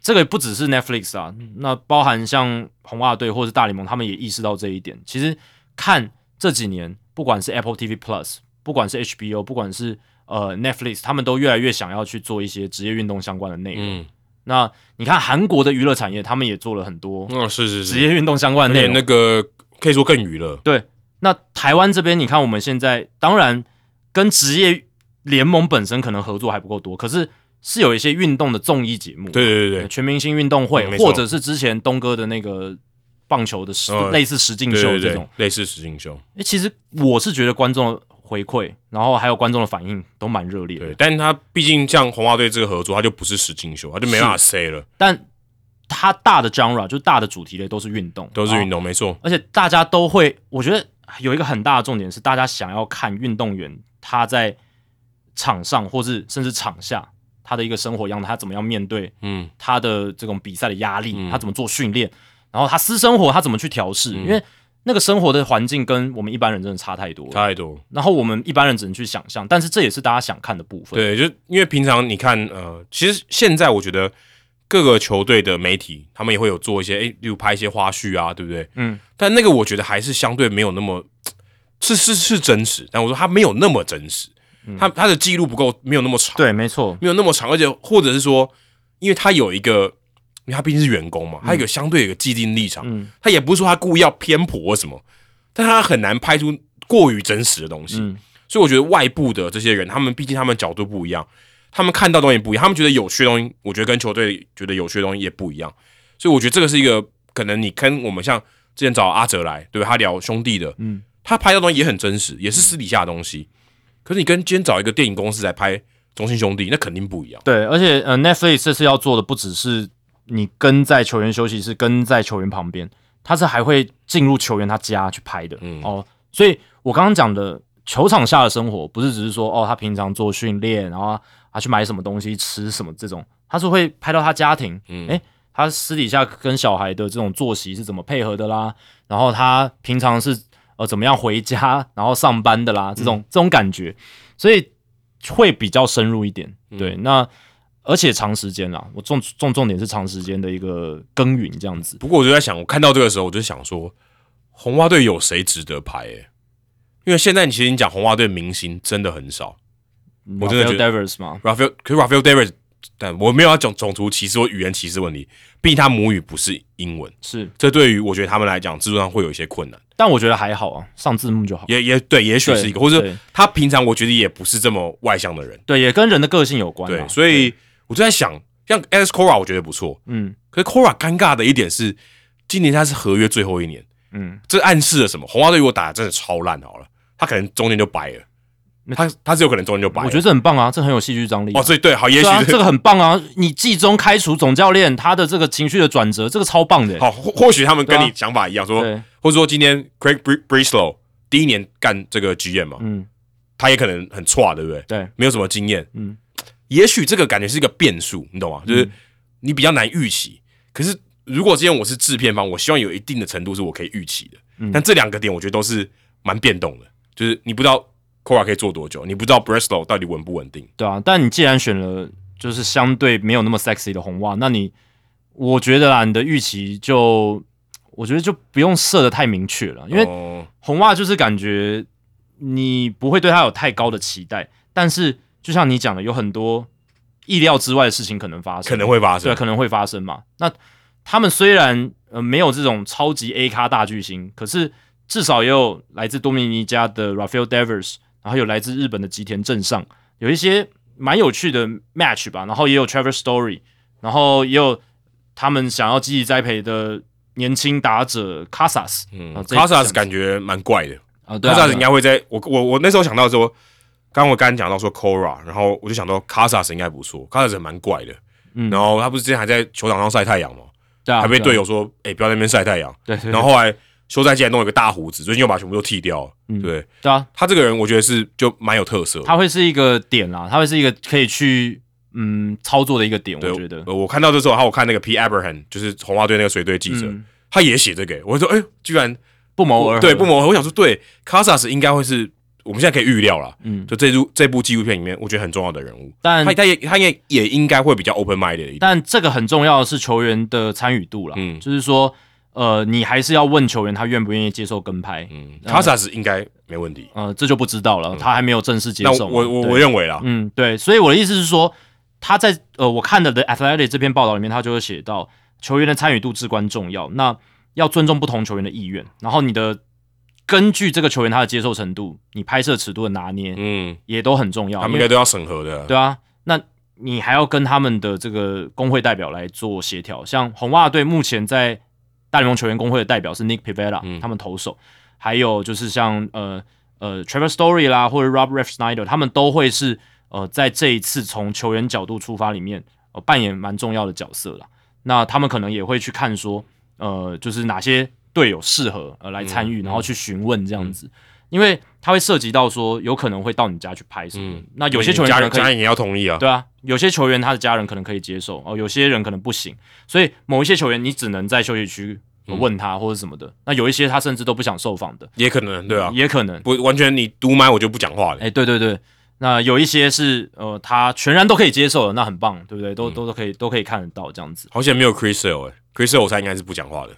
这个不只是 Netflix 啊，那包含像红袜队或者是大联盟，他们也意识到这一点。其实看这几年。不管是 Apple TV Plus，不管是 HBO，不管是呃 Netflix，他们都越来越想要去做一些职业运动相关的内容。那你看韩国的娱乐产业，他们也做了很多，嗯，是是是，职业运动相关的内容，那个可以说更娱乐。对，那台湾这边，你看我们现在当然跟职业联盟本身可能合作还不够多，可是是有一些运动的综艺节目，对对对对，全明星运动会嗯，或者是之前东哥的那个棒球的实嗯类似实境秀这种。类似实境秀，诶，其实我是觉得观众的回馈，然后还有观众的反应都蛮热烈的对，。但是他毕竟像红袜队这个合作，他就不是实境秀，他就没办法 say 了，但它大的 genre 就是大的主题类都是运动，动。都是运动，没错，而且大家都会，我觉得有一个很大的重点是，大家想要看运动员他在场上或是甚至场下他的一个生活样态，他怎么样面对嗯，他的这种比赛的压力，嗯他怎么做训练，然后他私生活他怎么去调试，因为那个生活的环境跟我们一般人真的差太多了。差太多。然后我们一般人只能去想象，但是这也是大家想看的部分。对，就因为平常你看，呃，其实现在我觉得各个球队的媒体，他们也会有做一些，诶，例如拍一些花絮啊，对不对？嗯，但那个我觉得还是相对没有那么 是是是真实，但我说他没有那么真实，他他的记录不够，没有那么长，嗯对，没错，没有那么长，而且或者是说，因为他有一个，因为他毕竟是员工嘛，他有相对有一个既定立场，嗯。他也不是说他故意要偏颇或什么，但他很难拍出过于真实的东西，嗯。所以我觉得外部的这些人，他们毕竟他们角度不一样，他们看到东西不一样，他们觉得有趣的东西，我觉得跟球队觉得有趣的东西也不一样，所以我觉得这个是一个可能你跟我们像之前找阿哲来，对吧？他聊兄弟的，嗯，他拍的东西也很真实，也是私底下的东西，可是你跟今天找一个电影公司来拍中心兄弟，那肯定不一样。对，而且呃，Netflix 这次要做的不只是你跟在球员休息室，跟在球员旁边，他是还会进入球员他家去拍的。嗯。哦，所以我刚刚讲的球场下的生活，不是只是说哦，他平常做训练，然后他去买什么东西吃什么这种，他是会拍到他家庭，嗯。诶，他私底下跟小孩的这种作息是怎么配合的啦，然后他平常是呃怎么样回家，然后上班的啦，这种、这种感觉，所以会比较深入一点。对，那而且长时间啦，我重重重点是长时间的一个耕耘这样子。不过我就在想，我看到这个时候，我就想说，红袜队有谁值得拍、欸？因为现在你其实你讲红袜队明星真的很少我真的觉 Rafael Devers 嘛，，Rafael 可是 Rafael Davis，但我没有要讲种族歧视或语言歧视问题，毕竟他母语不是英文，是，这对于我觉得他们来讲制作上会有一些困难，但我觉得还好啊，上字幕就好。也也对，也许是一个，或者他平常我觉得也不是这么外向的人，对，也跟人的个性有关啊。对，所以我就在想，像 Alex Cora 我觉得不错，嗯可是 Cora 尴尬的一点是，今年他是合约最后一年。嗯，这暗示了什么？红袜队如果打的真的超烂好了，他可能中间就掰了，他他是有可能中间就掰了。我觉得这很棒啊，这很有戏剧张力啊、哦，所以对，好，也许啊，这个很棒啊！你季中开除总教练，他的这个情绪的转折，这个超棒的。好，或或许他们跟你想法一样，说，对，或者说今天 Craig Br- Brislow 第一年干这个 GM 嘛，嗯，他也可能很差，对不对？对，没有什么经验，嗯，也许这个感觉是一个变数，你懂吗？就是你比较难预期。可是如果今天我是制片方，我希望有一定的程度是我可以预期的。嗯但这两个点我觉得都是蛮变动的，就是你不知道 Cora 可以做多久，你不知道 Brislow 到底稳不稳定。对啊。但你既然选了就是相对没有那么 sexy 的红袜，那你我觉得啦，你的预期就我觉得就不用设的太明确了，因为哦红袜就是感觉你不会对他有太高的期待，但是就像你讲的，有很多意料之外的事情可能发生，可能会发生对，。可能会发生嘛。那他们虽然呃没有这种超级 A 咖大巨星，可是至少也有来自多米尼加的 Rafael Devers，然后有来自日本的吉田镇上，有一些蛮有趣的 match 吧。然后也有 Trevor Story，然后也有他们想要积极栽培的年轻打者 Casas，嗯，Casas 感觉蛮怪的啊，对啊，Casas 应该会在我我我那时候想到说，刚刚我刚刚讲到说 Cora，然后我就想到 Casas 应该不错，Casas 蛮怪的。嗯然后他不是之前还在球场上晒太阳吗？对啊，还被队友说：“哎、不要在那边晒太阳。对对”然后后来休赛季还弄了一个大胡子，最近又把全部都剃掉了。嗯对对啊，他这个人，我觉得是就蛮有特色的。他会是一个点啦，他会是一个可以去嗯操作的一个点，对我觉得。呃我看到这时候，还有看那个 P. Abraham，就是红袜队那个水队记者，嗯他也写这个、我就说：“哎、居然不谋而合，对不谋而合。”我想说，对 Casas 应该会是我们现在可以预料了。嗯，就这部这部纪录片里面，我觉得很重要的人物。但他他也他也也应该会比较 open minded 一点。但这个很重要的是球员的参与度了，嗯就是说，呃，你还是要问球员他愿不愿意接受跟拍，嗯，Casas 应该没问题。呃，这就不知道了，他还没有正式接受。我我我认为啦，嗯，对，所以我的意思是说，他在呃我看的的 Athletic 这篇报道里面，他就会写到球员的参与度至关重要，那要尊重不同球员的意愿，然后你的根据这个球员他的接受程度，你拍摄尺度的拿捏、嗯，也都很重要，他们应该都要审核的。对啊，那你还要跟他们的这个工会代表来做协调。像红袜队目前在大联盟球员工会的代表是 Nick Pivetta，、他们投手，还有就是像呃呃 Trevor Story 啦，或者 Rob Ref Snyder，他们都会是呃在这一次从球员角度出发里面，呃扮演蛮重要的角色啦。那他们可能也会去看说，呃，就是哪些队友适合呃来参与，然后去询问这样子，因为它会涉及到说有可能会到你家去拍什么的。那有些球员家人家人也要同意啊。对啊，有些球员他的家人可能可以接受哦，有些人可能不行，所以某一些球员你只能在休息区问他或者什么的。那有一些他甚至都不想受访的，也可能对啊，也可能。不完全你独麦我就不讲话了。哎、对对对，那有一些是呃他全然都可以接受的，那很棒，对不对？都、都都可以都可以看得到这样子，好险没有 Chris Sale 哎、c h r i s Sale 他应该是不讲话的。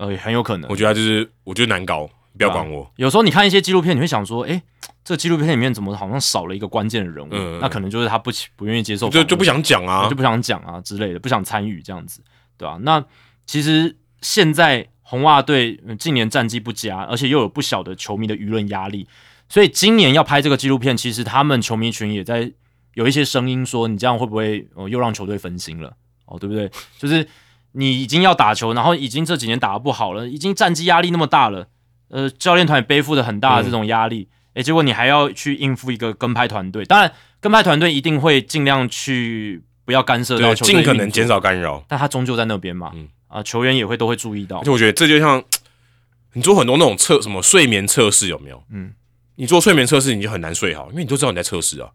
呃，很有可能我。觉得他就是我觉得难搞，不要管我。有时候你看一些纪录片，你会想说，哎、这个纪录片里面怎么好像少了一个关键的人物？嗯嗯那可能就是他不不愿意接受访问，就就不想讲啊就，不想讲啊之类的，不想参与这样子，对吧、那其实现在红袜队嗯近年战绩不佳，而且又有不小的球迷的舆论压力，所以今年要拍这个纪录片，其实他们球迷群也在有一些声音说，你这样会不会哦又让球队分心了哦，对不对？就是你已经要打球，然后已经这几年打得不好了，已经战绩压力那么大了，呃，教练团也背负着很大的这种压力，诶、结果你还要去应付一个跟拍团队，当然跟拍团队一定会尽量去不要干涉到对，球队尽可能减，少干扰。但他终究在那边嘛，嗯啊，球员也会都会注意到而且，我觉得这就像 你做很多那种测什么睡眠测试有没有？嗯，你做睡眠测试你就很难睡好，因为你都知道你在测试啊，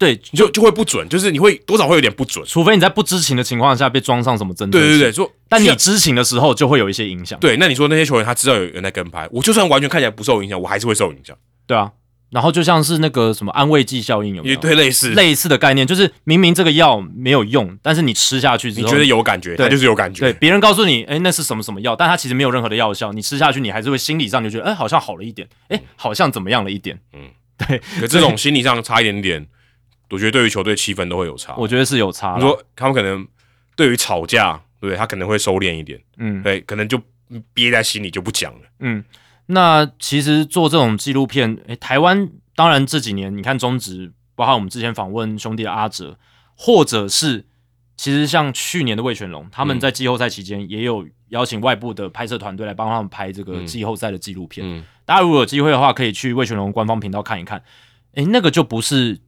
对，你就就会不准，就是你会多少会有点不准。除非你在不知情的情况下被装上什么侦测对对对，，说但你知情的时候就会有一些影响，对，那你说那些球员他知道有人在跟拍，我就算完全看起来不受影响，我还是会受影响，对啊，然后就像是那个什么安慰剂效应有没？对类似。类似的概念，就是明明这个药没有用，但是你吃下去之后，你觉得有感觉，对就是有感觉。对，别人告诉你，哎，那是什么什么药，但它其实没有任何的药效，你吃下去，你还是会心理上就觉得，哎，好像好了一点，哎，好像怎么样了一点，嗯，对可这种心理上差一点点，我觉得对于球队气氛都会有差。我觉得是有差了。你说他们可能对于吵架，对不对？他可能会收敛一点，嗯对，可能就憋在心里就不讲了。嗯，那其实做这种纪录片，诶，台湾当然这几年你看中职，包括我们之前访问兄弟的阿哲，或者是其实像去年的魏全龙，他们在季后赛期间也有邀请外部的拍摄团队来帮他们拍这个季后赛的纪录片。嗯大家如果有机会的话，可以去魏全龙官方频道看一看。诶，那个就不是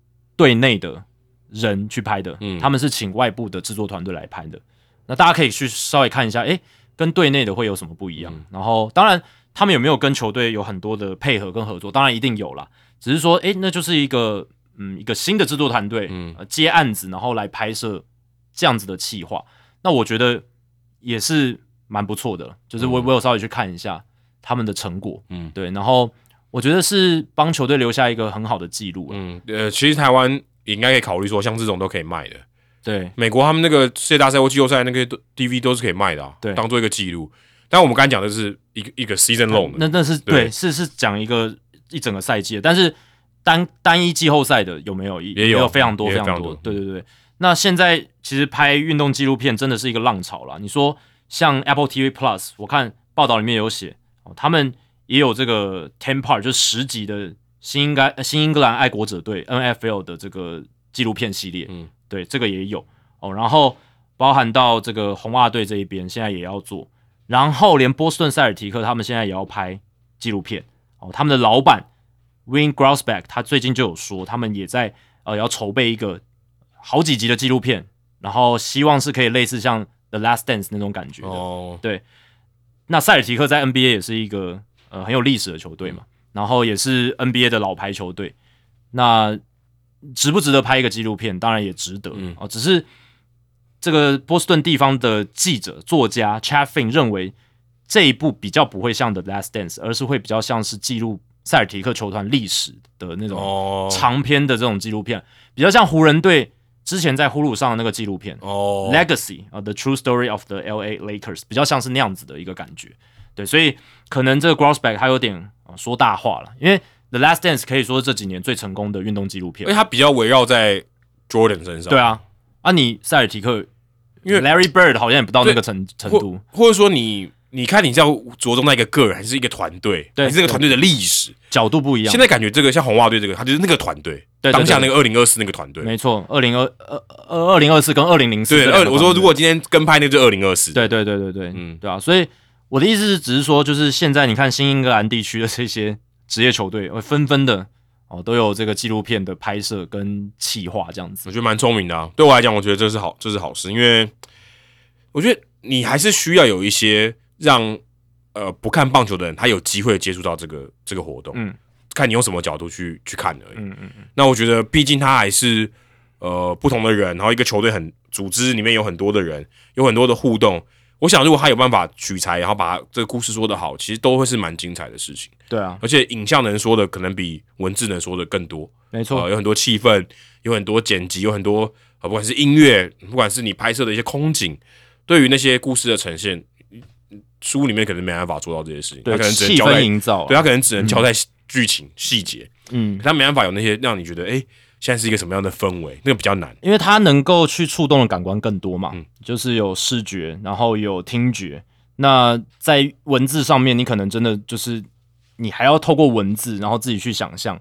队内的人去拍的，嗯他们是请外部的制作团队来拍的。那大家可以去稍微看一下，诶，跟队内的会有什么不一样？然后，当然他们有没有跟球队有很多的配合跟合作？当然一定有啦，只是说，诶，那就是一个嗯一个新的制作团队，嗯呃，接案子然后来拍摄这样子的企划。那我觉得也是蛮不错的，就是我我有稍微去看一下他们的成果，嗯对，然后我觉得是帮球队留下一个很好的记录、啊，嗯，呃，其实台湾也应该可以考虑说，像这种都可以卖的。对美国他们那个世界大赛或季后赛那个都 DV 都是可以卖的、啊，对当做一个记录。但我们刚才讲的是一个一个 season long 的，那那是对对，是是讲一个一整个赛季的，但是单单一季后赛的有没有？也有非常多非常多有非常多。对对对。那现在其实拍运动纪录片真的是一个浪潮了。你说像 Apple TV Plus，我看报道里面有写，哦、他们也有这个 ten part，就是十集的新英该新英格兰爱国者队 NFL 的这个纪录片系列。嗯，对，这个也有哦。然后包含到这个红袜队这一边，现在也要做。然后连波士顿塞尔提克他们现在也要拍纪录片哦，他们的老板 Win Grousbeck 他最近就有说，他们也在呃要筹备一个好几集的纪录片，然后希望是可以类似像 The Last Dance 那种感觉的。哦，对那塞尔提克在 NBA 也是一个呃很有历史的球队嘛，然后也是 NBA 的老牌球队。那值不值得拍一个纪录片？当然也值得、嗯哦，只是这个波士顿地方的记者作家 Chaffin 认为这一部比较不会像 The Last Dance，而是会比较像是记录塞尔提克球团历史的那种哦，长篇的这种纪录片，比较像湖人队之前在呼噜上的那个纪录片。哦 Legacy 啊、t h e True Story of the L.A. Lakers 比较像是那样子的一个感觉，对，所以可能这个 Grossback 他有点、呃说大话了，因为 The Last Dance 可以说是这几年最成功的运动纪录片因为，它比较围绕在 Jordan 身上，对，啊，啊你塞尔提克，因为 Larry Bird 好像也不到那个程程度，或者说你你看，你是要着重在一个个人，还是一个团队？对还是这个团队的历史？角度不一样。现在感觉这个像红袜队这个，他就是那个团队，对对当下那个二零二四那个团队。没错，二零二二二二零二四跟二零零四对，二我说如果今天跟拍那个就二零二四，对对对对对，嗯嗯，对啊，所以我的意思是，只是说，就是现在你看新英格兰地区的这些职业球队，会纷纷的哦都有这个纪录片的拍摄跟企划这样子。我觉得蛮聪明的啊。对我来讲，我觉得这是好，这是好事，因为我觉得你还是需要有一些让呃不看棒球的人，他有机会接触到这个这个活动，嗯，看你用什么角度去去看而已。嗯嗯嗯，那我觉得，毕竟他还是呃不同的人，然后一个球队很组织里面有很多的人，有很多的互动。我想，如果他有办法取材，然后把这个故事说得好，其实都会是蛮精彩的事情。对啊，而且影像能说的可能比文字能说的更多。没错，呃，有很多气氛，有很多剪辑，有很多呃，不管是音乐，不管是你拍摄的一些空景，对于那些故事的呈现，书里面可能没办法做到这些事情，他对可能只能气交代氛，营造啊，对他可能只能交代剧情细节，嗯，他没办法有那些让你觉得，哎、现在是一个什么样的氛围，那个比较难。因为它能够去触动的感官更多嘛，嗯就是有视觉，然后有听觉。那在文字上面，你可能真的就是你还要透过文字，然后自己去想象，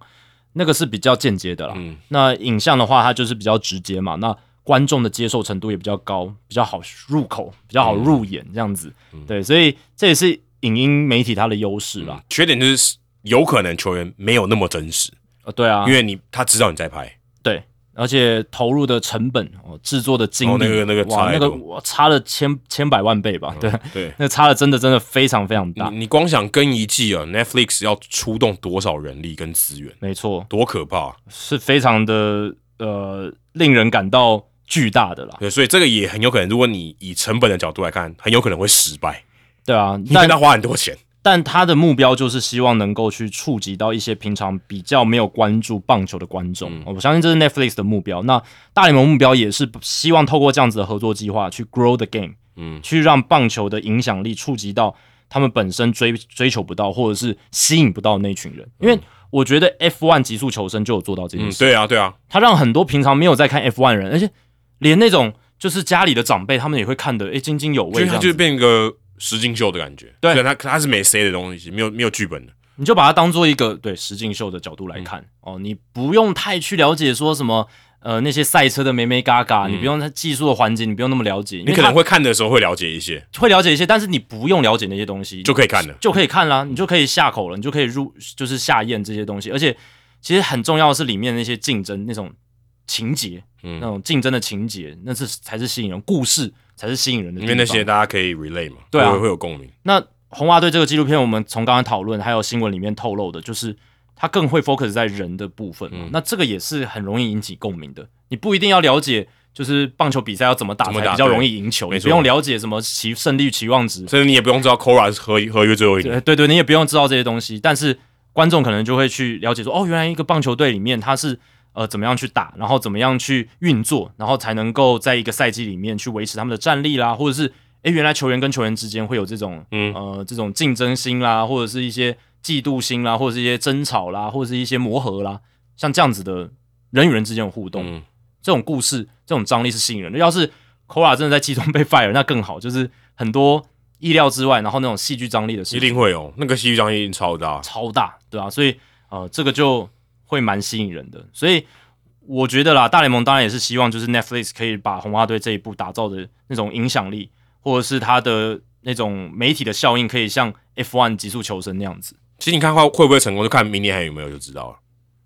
那个是比较间接的啦。嗯那影像的话，它就是比较直接嘛，那观众的接受程度也比较高，比较好入口，比较好入眼，这样子。嗯对，所以这也是影音媒体它的优势啦。缺点就是有可能球员没有那么真实，呃，对啊因，为你他知道你在拍，对，而且投入的成本哦，制作的精力，哦那个那个差哇，那个我差了千千百万倍吧？对，对。那差的真的真的非常非常大，你你光想跟一季啊，Netflix 要出动多少人力跟资源，没错，多可怕、啊！是非常的呃令人感到巨大的啦。对，所以这个也很有可能，如果你以成本的角度来看，很有可能会失败，对啊，但因为他花很多钱。但他的目标就是希望能够去触及到一些平常比较没有关注棒球的观众。嗯我相信这是 Netflix 的目标。那大联盟目标也是希望透过这样子的合作计划去 grow the game，嗯，去让棒球的影响力触及到他们本身追追求不到或者是吸引不到的那群人。因为我觉得 F1 极速求生就有做到这件嗯，事，对啊，对啊，他让很多平常没有在看 F1 的人，而且连那种就是家里的长辈，他们也会看得诶津津有味所以他就。变一个实境秀的感觉。对。虽然他他是没 C 的东西，没有没有剧本的。你就把它当做一个对实境秀的角度来看、哦，你不用太去了解说什么呃那些赛车的美美嘎嘎，你不用它技术的环节，你不用那么了解，你可能会看的时候会了解一些，会了解一些，但是你不用了解那些东西就可以看了。就可以看啦，你就可以下口了，你就可以入就是下咽这些东西，而且其实很重要的是里面那些竞争那种情节，嗯。那种竞争的情节，那是才是吸引人，故事才是吸引人的。因为那些大家可以 relay 嘛，对啊会会有共鸣。那红袜队这个纪录片，我们从刚刚讨论还有新闻里面透露的，就是它更会 focus 在人的部分嘛。嗯那这个也是很容易引起共鸣的。你不一定要了解，就是棒球比赛要怎么打才比较容易赢球，你不用了解什么期胜率期望值，所以你也不用知道 Cora 是合合约最后一年，对对对，你也不用知道这些东西，但是观众可能就会去了解说，哦，原来一个棒球队里面它是呃怎么样去打，然后怎么样去运作，然后才能够在一个赛季里面去维持他们的战力啦，或者是诶，原来球员跟球员之间会有这种嗯呃这种竞争心啦，或者是一些嫉妒心啦，或者是一些争吵啦，或者是一些磨合啦，像这样子的人与人之间的互动，嗯，这种故事这种张力是吸引人的。要是 Kora 真的在季中被 fire，那更好，就是很多意料之外，然后那种戏剧张力的事情一定会有那个戏剧张力一定超大。超大，对啊，所以呃，这个就会蛮吸引人的。所以我觉得啦，大联盟当然也是希望就是 Netflix 可以把红袜队这一步打造的那种影响力，或者是它的那种媒体的效应，可以像 F1 极速求生那样子。其实你看会会不会成功，就看明年还有没有就知道了。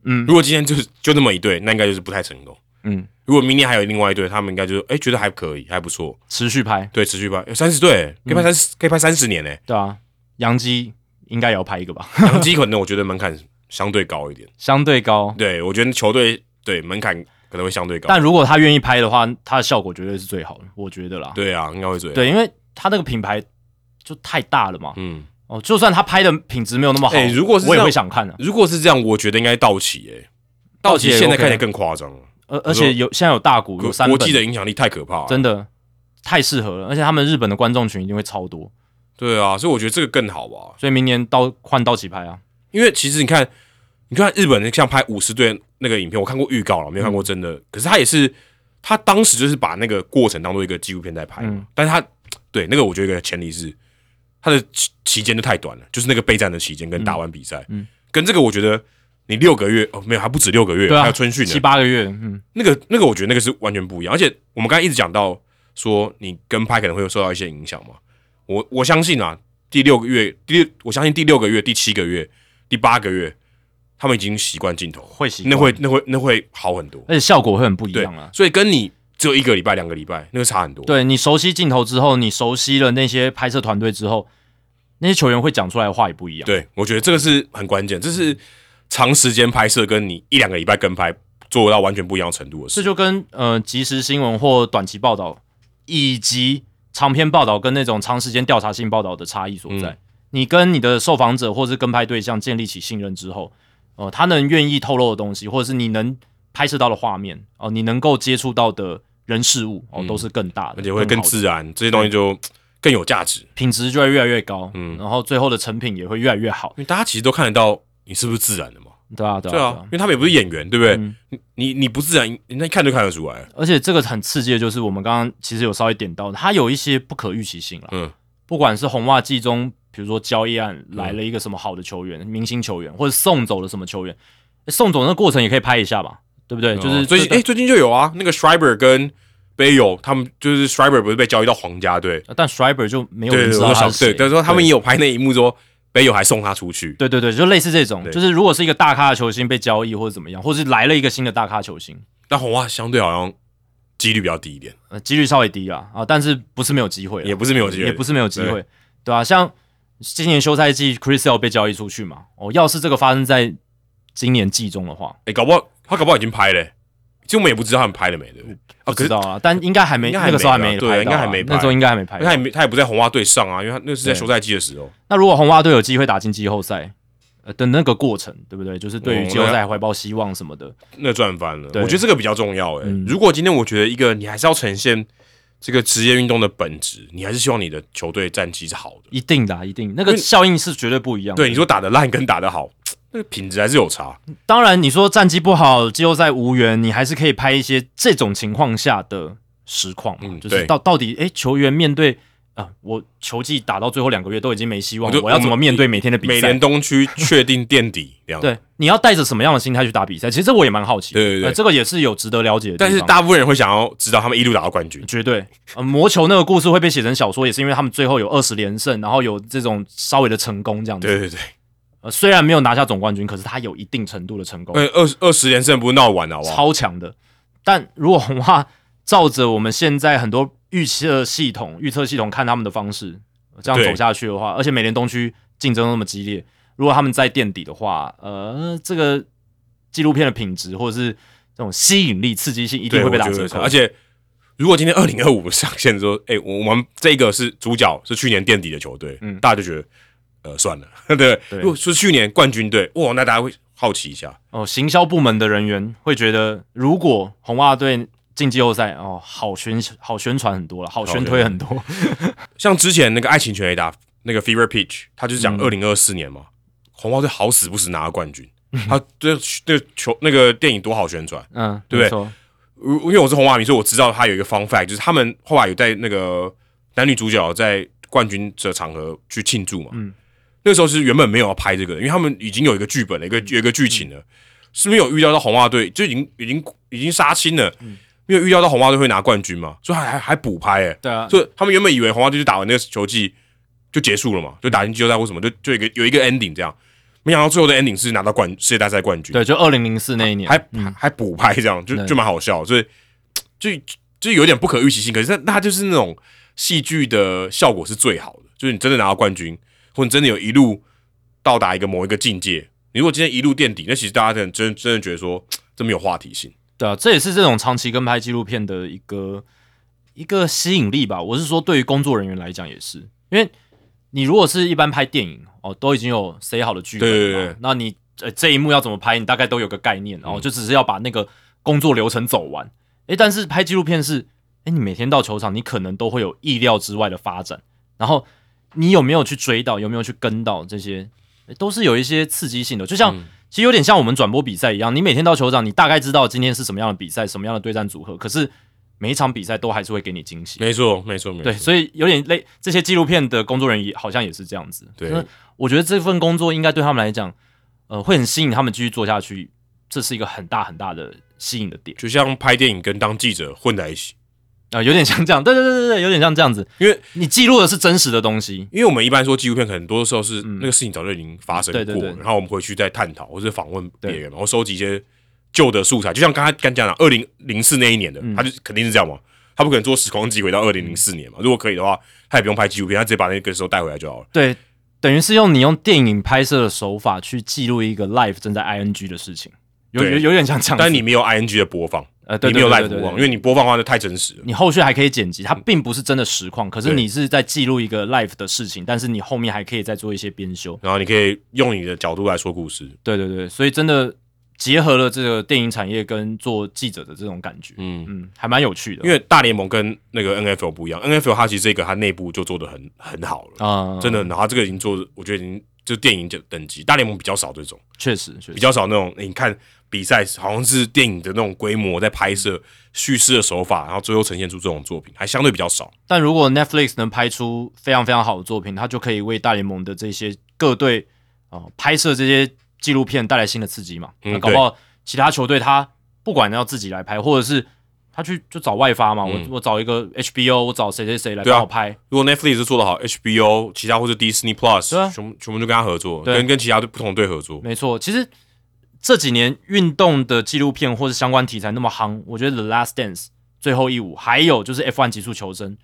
嗯如果今天就是就那么一队，那应该就是不太成功。嗯，如果明年还有另外一队，他们应该就是哎、觉得还可以，还不错，持续拍，对，持续拍三十队，可以拍三十、可以拍三十年呢。对啊，杨基应该也要拍一个吧，杨基可能我觉得门槛相对高一点，相对高。对我觉得球队对门槛可能会相对高。但如果他愿意拍的话，他的效果绝对是最好的，我觉得啦。对啊，应该会最好。对，因为他那个品牌就太大了嘛。嗯，哦，就算他拍的品质没有那么好，哎如果是我也这样会想看的、啊。如果是这样，我觉得应该道奇诶、道奇也现在看起来更夸张了，而而且有现在有大股有国三本国际的影响力太可怕了。真的太适合了，而且他们日本的观众群一定会超多，对啊，所以我觉得这个更好吧。所以明年到换道奇拍啊，因为其实你看，你看日本人像拍五十队那个影片，我看过预告了，没有看过真的。可是他也是，他当时就是把那个过程当做一个纪录片在拍嘛。嗯。但是他对那个，我觉得一个前提是，他的期期间就太短了，就是那个备战的期间跟打完比赛，嗯。跟这个我觉得你六个月哦，没有还不止六个月，啊，还有春训七，八个月，嗯，那个那个我觉得那个是完全不一样，而且我们刚才一直讲到说你跟拍可能会有受到一些影响嘛，我我相信啊，第六个月第六我相信第六个月、第七个月、第八个月，他们已经习惯镜头，会习惯那会那会那会好很多，而且效果会很不一对样啊。，所以跟你只有一个礼拜、两个礼拜，那个差很多。对你熟悉镜头之后，你熟悉了那些拍摄团队之后，那些球员会讲出来的话也不一样。对，我觉得这个是很关键，这是长时间拍摄跟你一两个礼拜跟拍做到完全不一样程度的事。这就跟呃即时新闻或短期报道以及长篇报道跟那种长时间调查性报道的差异所在。嗯你跟你的受访者或是跟拍对象建立起信任之后，呃，他能愿意透露的东西，或者是你能拍摄到的画面，哦、你能够接触到的人事物，哦、嗯。都是更大的，而且会更自然，这些东西就更有价值，品质就会越来越高，嗯。然后最后的成品也会越来越好，因为大家其实都看得到你是不是自然的嘛。对啊，对啊，对啊，因为他们也不是演员，对不对？嗯。你你你不自然，人家一看就看得出来。而且这个很刺激的就是我们刚刚其实有稍微点到，它有一些不可预期性了。嗯，不管是红袜季中，比如说交易案来了一个什么好的球员、明星球员，或者送走了什么球员，诶送走那个过程也可以拍一下吧，对不对？就是最近哎，最近就有啊，那个 Schreiber 跟 Bayo 他们就是 Schreiber 不是被交易到皇家队，但 Schreiber 就没有人知道我想对，他是谁。但是说他们也有拍那一幕说 Bayo 还送他出去，对对对，就类似这种，就是如果是一个大咖的球星被交易或者怎么样，或者是来了一个新的大咖球星，但红袜相对好像几率比较低一点，呃，几率稍微低啊啊，但是不是没有机会，也不是没有机会，也不是没有机会对，对吧、像今年休赛季 Chris Sale 被交易出去嘛，哦，要是这个发生在今年季中的话，哎，搞不好他搞不好已经拍了欸，其实我们也不知道他们拍了没，对不对？啊，不知道啊，但应该还没，那个时候还没对应该还没拍那时候应该还没拍到他也。没他也不在红袜队上啊，因为他那是在休赛季的时候，那如果红袜队有机会打进季后赛，呃的那个过程，对不对？就是对于哦季后赛怀抱希望什么的，那赚翻了。我觉得这个比较重要诶、嗯如果今天我觉得一个你还是要呈现这个职业运动的本质，你还是希望你的球队战绩是好的。一定的啊、一定那个效应是绝对不一样的。对，你说打得烂跟打得好，那个品质还是有差。当然你说战绩不好，季后赛无缘，你还是可以拍一些这种情况下的实况嘛，就是到到底诶，球员面对啊、我球技打到最后两个月都已经没希望了，我我要怎么面对每天的比赛美联？东区确定垫底这样。对，你要带着什么样的心态去打比赛？其实我也蛮好奇，对对对呃这个也是有值得了解的。但是大部分人会想要知道他们一路打到冠军。绝对，呃，魔球那个故事会被写成小说，也是因为他们最后有二十连胜，然后有这种稍微的成功这样子。对对对，呃，虽然没有拿下总冠军，可是他有一定程度的成功，呃，二二十连胜不是闹完了好不好？超强的。但如果红袜照着我们现在很多预测系统、预测系统看他们的方式，这样走下去的话，而且美联东区竞争那么激烈，如果他们在垫底的话，呃，这个纪录片的品质或者是这种吸引力、刺激性一定，会被打折扣。而且如果今天二零二五上线说，哎、我们这个是主角是去年垫底的球队，嗯大家就觉得呃算了，对。对如果是去年冠军队，哇，那大家会好奇一下。哦，行销部门的人员会觉得，如果红袜队进季后赛，哦，好宣好宣传很多了，好宣推很多。像之前那个爱情全垒打那个 Fever Pitch，他就是讲嗯二零二四年嘛，红袜队好死不死拿了冠军，他这那个球那个电影多好宣传。嗯，对不对？因为我是红袜迷，所以我知道他有一个 fun fact，就是他们后来有在那个男女主角在冠军的场合去庆祝嘛。嗯，那时候是原本没有要拍这个的，因为他们已经有一个剧本了，一个有一个剧情了，是没有预料到红袜队就已经已经已经杀青了，没有预料到红袜队会拿冠军嘛，所以还还还补拍哎、对啊，所以他们原本以为红袜队就打完那个球季就结束了嘛，就打进季后赛或什么，就就一个有一个 ending 这样，没想到最后的 ending 是拿到冠世界大赛冠军，对，就二零零四那一年，还、还还补拍这样，就就蛮好笑，所以就就有点不可预期性。可是那那就是那种戏剧的效果是最好的，就是你真的拿到冠军，或者你真的有一路到达一个某一个境界。你如果今天一路垫底，那其实大家真的真真的觉得说这没有话题性。对啊，这也是这种长期跟拍纪录片的一个一个吸引力吧。我是说，对于工作人员来讲也是，因为你如果是一般拍电影哦，都已经有 say 好的剧本了，对对对那你呃这一幕要怎么拍，你大概都有个概念，然后、就只是要把那个工作流程走完。诶，但是拍纪录片是，诶，你每天到球场，你可能都会有意料之外的发展，然后你有没有去追到，有没有去跟到这些，都是有一些刺激性的，就像。嗯其实有点像我们转播比赛一样，你每天到球场，你大概知道今天是什么样的比赛，什么样的对战组合，可是每一场比赛都还是会给你惊喜。没错，没错，没错。对，所以有点累。这些纪录片的工作人员也好像也是这样子。对我觉得这份工作应该对他们来讲，呃，会很吸引他们继续做下去。这是一个很大很大的吸引的点就像拍电影跟当记者混在一起，啊、有点像这样。对对对对对，有点像这样子，因为你记录的是真实的东西。因为我们一般说纪录片，很多时候是那个事情早就已经发生过，嗯对对对然后我们回去再探讨或者访问别人，然后收集一些旧的素材。就像刚才刚讲的，二零零四那一年的，嗯他就肯定是这样嘛，他不可能做时光机回到二零零四年嘛。如果可以的话，他也不用拍纪录片，他直接把那个时候带回来就好了。对，等于是用你用电影拍摄的手法去记录一个 life 正在 ing 的事情，有有对有点像这样。但你没有 ing 的播放，呃，对你没有对 live 对对对播放，因为你播放的话就太真实了。你后续还可以剪辑，它并不是真的实况，可是你是在记录一个 live 的事情，但是你后面还可以再做一些编修。然后你可以用你的角度来说故事，对对对，所以真的结合了这个电影产业跟做记者的这种感觉，嗯，嗯，还蛮有趣的。因为大联盟跟那个 NFL 不一样，NFL 它其实这个它内部就做的很很好了，啊、真的，然后它这个已经做，我觉得已经就电影等级，大联盟比较少这种。确实确实，比较少那种，你看比赛好像是电影的那种规模在拍摄、叙事的手法，然后最后呈现出这种作品，还相对比较少。但如果 Netflix 能拍出非常非常好的作品，它就可以为大联盟的这些各队啊、呃拍摄这些纪录片带来新的刺激嘛。嗯那搞不好其他球队他不管要自己来拍，或者是他去就找外发嘛，嗯我我找一个 HBO，我找谁谁谁来帮我拍。如果 Netflix 是做得好，HBO 其他或者 Disney Plus，对啊全全部就跟他合作，对跟跟其他队不同队合作。没错，其实这几年运动的纪录片或是相关题材那么夯，我觉得《The Last Dance》最后一舞，还有就是 F1 极速求生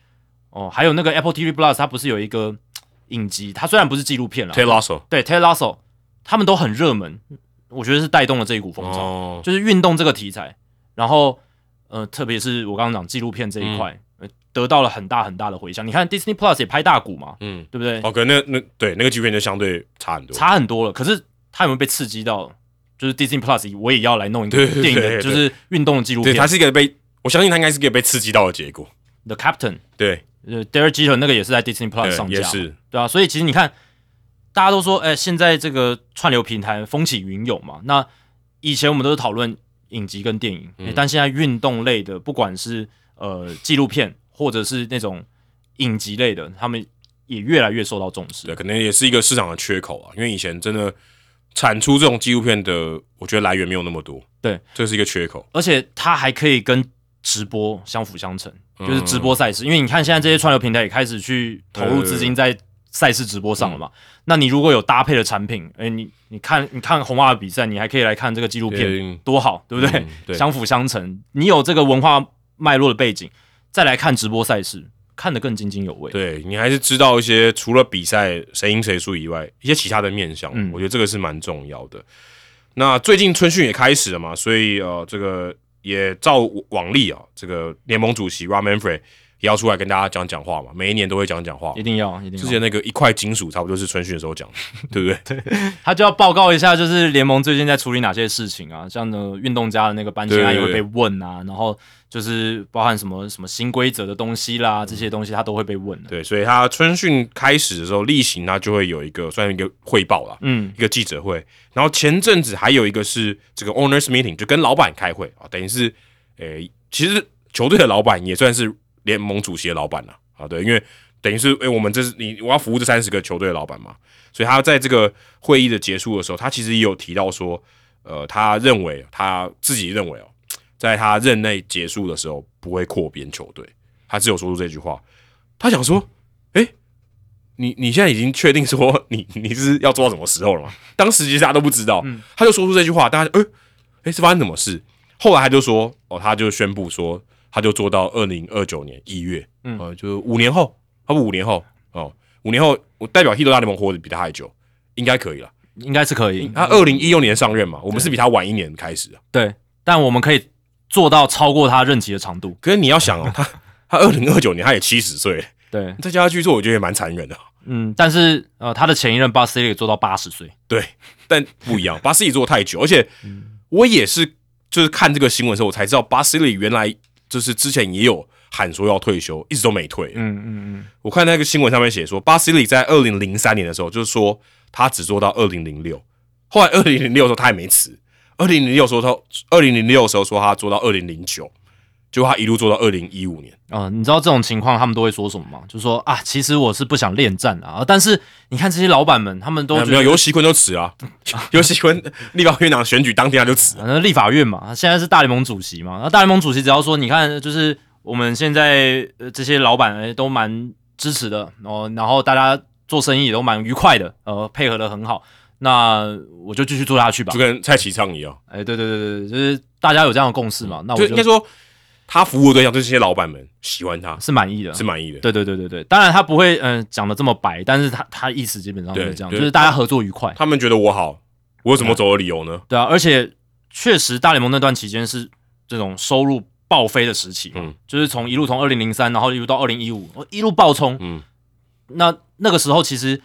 哦，还有那个 Apple TV Plus，它不是有一个影集？它虽然不是纪录片了，Ted Lasso，对 Ted Lasso，他们都很热门，我觉得是带动了这一股风潮，哦，就是运动这个题材，然后呃，特别是我刚刚讲纪录片这一块、呃得到了很大很大的回响。你看 Disney Plus 也拍大股嘛，嗯，对不对？哦，可能那那对那个纪录片就相对差很多。差很多了。可是他有没有被刺激到？就是 Disney Plus，我也要来弄一个对对电影的，就是运动的纪录对，片。它是一个被我相信它应该是一个被刺激到的结果。The Captain，对，呃，Derek Jeter 那个也是在 Disney Plus 上架，也是，对啊。所以其实你看，大家都说，哎、现在这个串流平台风起云涌嘛。那以前我们都是讨论影集跟电影，但现在运动类的，不管是呃纪录片或者是那种影集类的，他们也越来越受到重视对，。可能也是一个市场的缺口啊，因为以前真的产出这种纪录片的，我觉得来源没有那么多。对，这是一个缺口。而且它还可以跟直播相辅相成，嗯就是直播赛事。因为你看现在这些串流平台也开始去投入资金在赛事直播上了嘛。那你如果有搭配的产品，哎、你你看你看红袜的比赛，你还可以来看这个纪录片，对多好，对不对？嗯对相辅相成。你有这个文化脉络的背景，再来看直播赛事，看得更津津有味。对你还是知道一些除了比赛谁赢谁输以外，一些其他的面向，嗯我觉得这个是蛮重要的。那最近春训也开始了嘛，所以呃，这个也照往例啊，这个联盟主席 Rob Manfred 也要出来跟大家讲讲话嘛，每一年都会讲讲话一。定要，一定要。之前那个一块金属，差不多是春训的时候讲的，对不对？他就要报告一下，就是联盟最近在处理哪些事情啊？像呢，运动家的那个搬迁案也会被问啊，然后就是包含什么什么新规则的东西啦，这些东西他都会被问的。对，所以他春训开始的时候，例行他就会有一个算是一个汇报啦，嗯，一个记者会。然后前阵子还有一个是这个 owners meeting，就跟老板开会啊，等于是，诶、其实球队的老板也算是联盟主席的老板了啊，对，因为等于是，诶、我们这是你我要服务这三十个球队的老板嘛，所以他在这个会议的结束的时候，他其实也有提到说，呃，他认为他自己认为哦，在他任内结束的时候不会扩编球队，他只有说出这句话。他想说，诶、你你现在已经确定说你你是要做到什么时候了吗？当时其实大家都不知道，他就说出这句话，大家就诶诶、是发生什么事？后来他就说，哦，他就宣布说，他就做到二零二九年一月，嗯呃，就五年后，他不五年后哦，五年后我代表 Hito 大联盟活得比他还久，应该可以了。应该是可以。他二零一六年上任嘛，我们是比他晚一年开始的。对，但我们可以做到超过他任期的长度。可是你要想哦，他他二零二九年他也七十岁，对，再叫他去做，我觉得也蛮残忍的。嗯，但是呃，他的前一任巴斯利也做到八十岁。对，但不一样，巴斯里做太久，而且我也是就是看这个新闻的时候，我才知道巴斯里原来就是之前也有喊说要退休，一直都没退。嗯嗯嗯，我看那个新闻上面写说，巴西里在二零零三年的时候，就是说他只做到二零零六，后来二零零六的时候他也没辞，二零零六时候他二零零六的时候说他做到二零零九，结果他一路做到二零一五年。呃，你知道这种情况他们都会说什么吗？就说啊，其实我是不想恋战啊，但是你看这些老板们，他们都没有尤喜坤就辞啊，尤喜坤立法院长选举当天他就辞，反正立法院嘛，现在是大联盟主席嘛，那大联盟主席只要说，你看就是我们现在呃这些老板哎都蛮支持的哦，然后大家做生意也都蛮愉快的，呃，配合的很好，那我就继续做下去吧，就跟蔡启昌一样，哎，对对对对，就是大家有这样的共识嘛，那我就应该说。他服务的对象就是，这些老板们喜欢他，是满意的，是满意的。对对对对对，当然他不会嗯讲的这么白，但是他他意思基本上是这样，就是大家合作愉快。他们觉得我好，我有什么走的理由呢？对啊，而且确实大联盟那段期间是这种收入爆飞的时期，嗯，就是从一路从二零零三，然后一路到二零一五，一路爆冲，嗯，那那个时候其实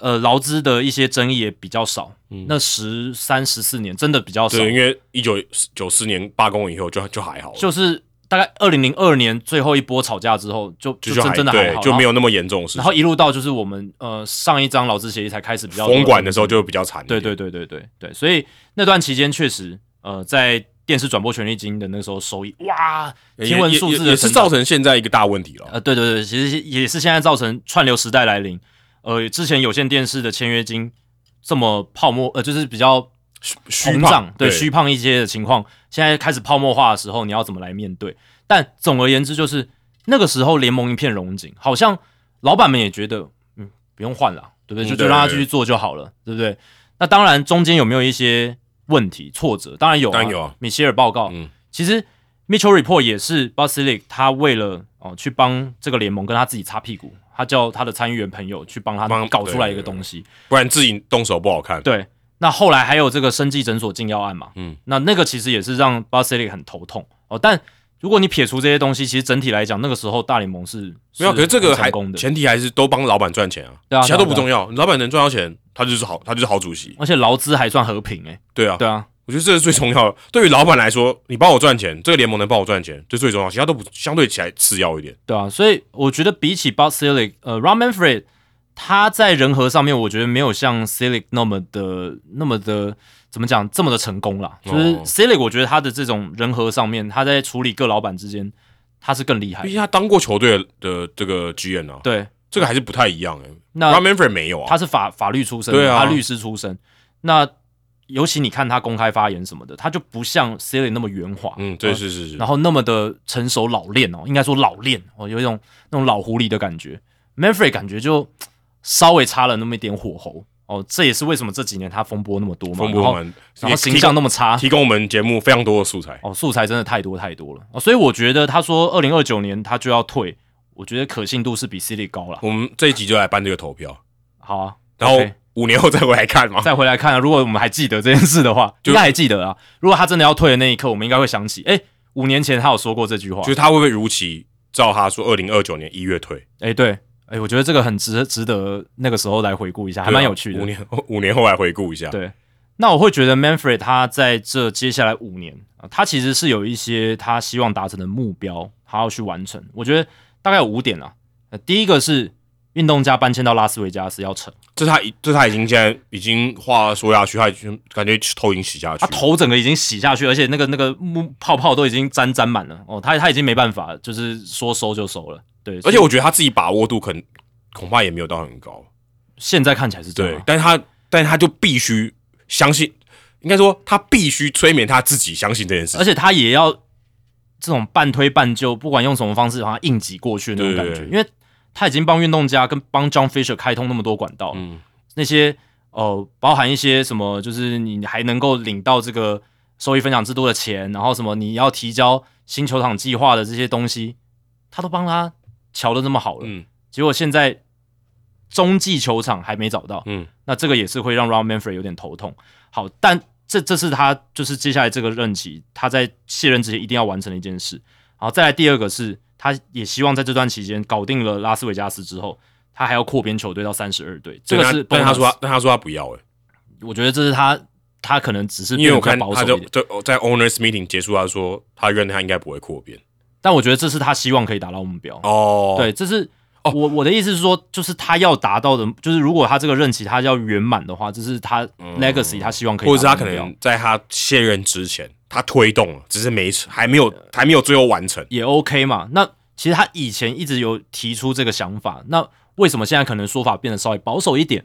呃劳资的一些争议也比较少，嗯，那十三十四年真的比较少，对，因为一九九四年罢工以后就就还好，就是。大概二零零二年最后一波吵架之后，就就真真的还好，就没有那么严重。然后一路到就是我们呃上一张劳资协议才开始比较封管的时候就比较惨。对对对对对对，所以那段期间确实呃在电视转播权利金的那时候收益哇，天文数字也是造成现在一个大问题了。呃对对对，其实也是现在造成串流时代来临，呃之前有线电视的签约金这么泡沫呃就是比较。膨胀对虚胖一些的情况，现在开始泡沫化的时候，你要怎么来面对？但总而言之，就是那个时候联盟一片荣景，好像老板们也觉得，嗯，不用换了，对不对？就就让他继续做就好了，对不对？那当然，中间有没有一些问题挫折？当然有，当然有啊。米歇尔报告，嗯，其实 Mitchell Report 也是 Basilic，他为了哦去帮这个联盟跟他自己擦屁股，他叫他的参议员朋友去帮他搞出来一个东西，不然自己动手不好看。对。那后来还有这个生技诊所禁药案嘛？嗯，那那个其实也是让 Basilic 很头痛哦。但如果你撇除这些东西，其实整体来讲，那个时候大联盟是没有。可是这个还前提还是都帮老板赚钱啊，对啊，其他都不重要。老板能赚到钱，他就是好，他就是好主席。而且劳资还算和平诶。对啊，对啊，我觉得这是最重要的。对于老板来说，你帮我赚钱，这个联盟能帮我赚钱，这最重要。其他都不相对起来次要一点。对啊，所以我觉得比起 Basilic，呃，Romanfred。他在人和上面，我觉得没有像 Silic 那么的、那么的怎么讲这么的成功啦。就是 Silic，我觉得他的这种人和上面，他在处理各老板之间，他是更厉害。毕竟他当过球队的这个 GM 啊，对，这个还是不太一样哎。那 Manfred 没有啊，他是法法律出身，对啊，他律师出身。那尤其你看他公开发言什么的，他就不像 Silic 那么圆滑，嗯，对，是是是，然后那么的成熟老练哦，应该说老练哦，有一种那种老狐狸的感觉。Manfred 感觉就。稍微差了那么一点火候哦，这也是为什么这几年他风波那么多嘛，风波然后形象那么差，提供我们节目非常多的素材哦，素材真的太多太多了哦，所以我觉得他说二零二九年他就要退，我觉得可信度是比 C 利高了。我们这一集就来办这个投票，好啊，然后五年后再回来看嘛，再回来看啊。如果我们还记得这件事的话，应该还记得啊。如果他真的要退的那一刻，我们应该会想起，哎，五年前他有说过这句话，就是他会不会如期照他说二零二九年一月退？哎，对。哎，我觉得这个很值值得那个时候来回顾一下，还蛮有趣的。五年五年后来回顾一下，对。那我会觉得 Manfred 他在这接下来五年啊，他其实是有一些他希望达成的目标，他要去完成。我觉得大概有五点啊。第一个是运动家搬迁到拉斯维加斯要成，这他这他已经现在已经话说下去，他已经感觉头已经洗下去，他头整个已经洗下去，而且那个那个木泡泡都已经沾沾满了哦，他他已经没办法，就是说收就收了。对，而且我觉得他自己把握度可能恐怕也没有到很高。现在看起来是这样，但是他，但是他就必须相信，应该说他必须催眠他自己相信这件事，而且他也要这种半推半就，不管用什么方式，把他硬挤过去的那种感觉。因为他已经帮运动家跟帮 John Fisher 开通那么多管道，嗯，那些呃，包含一些什么，就是你还能够领到这个收益分享制度的钱，然后什么你要提交新球场计划的这些东西，他都帮他。瞧的那么好了，嗯，结果现在中继球场还没找到，嗯，那这个也是会让 Ron Manfred 有点头痛。好，但这这是他就是接下来这个任期他在卸任之前一定要完成的一件事。好，再来第二个是，他也希望在这段期间搞定了拉斯维加斯之后，他还要扩编球队到三十二队。这个是，但他说，但他说他不要，哎，我觉得这是他他可能只是因为我看他就在在 Owners Meeting 结束，他说他认为他应该不会扩编。但我觉得这是他希望可以达到目标哦。对，这是我我的意思是说，就是他要达到的，就是如果他这个任期他要圆满的话，这是他 legacy，他希望可以，或者是他可能在他卸任之前，他推动了，只是没还没有还没有最后完成。也 OK 嘛。那其实他以前一直有提出这个想法，那为什么现在可能说法变得稍微保守一点？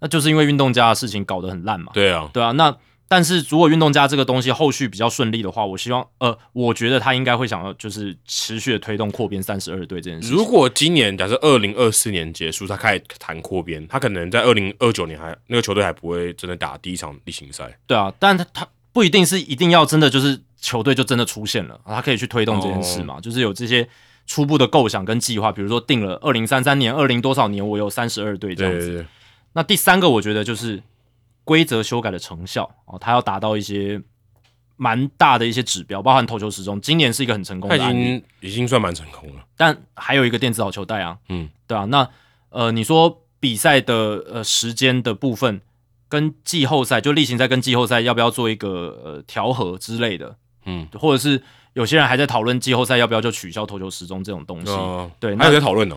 那就是因为运动家的事情搞得很烂嘛。对啊，对啊。那但是如果运动家这个东西后续比较顺利的话，我希望呃，我觉得他应该会想要就是持续的推动扩编三十二队这件事。如果今年假设二零二四年结束，他开始谈扩编，他可能在二零二九年还那个球队还不会真的打第一场例行赛。对啊，但他他不一定是一定要真的就是球队就真的出现了，他可以去推动这件事嘛，就是有这些初步的构想跟计划，比如说定了二零三三年、二零多少年，我有三十二队这样子。对对对，那第三个，我觉得就是规则修改的成效哦，它要达到一些蛮大的一些指标，包含投球时钟，今年是一个很成功他已的案例。经已经算蛮成功了。但还有一个电子好球带啊，嗯，对啊，那呃，你说比赛的呃时间的部分跟季后赛，就例行赛跟季后赛要不要做一个呃调和之类的，嗯，或者是有些人还在讨论季后赛要不要就取消投球时钟这种东西，呃，对，还有那在讨论呢。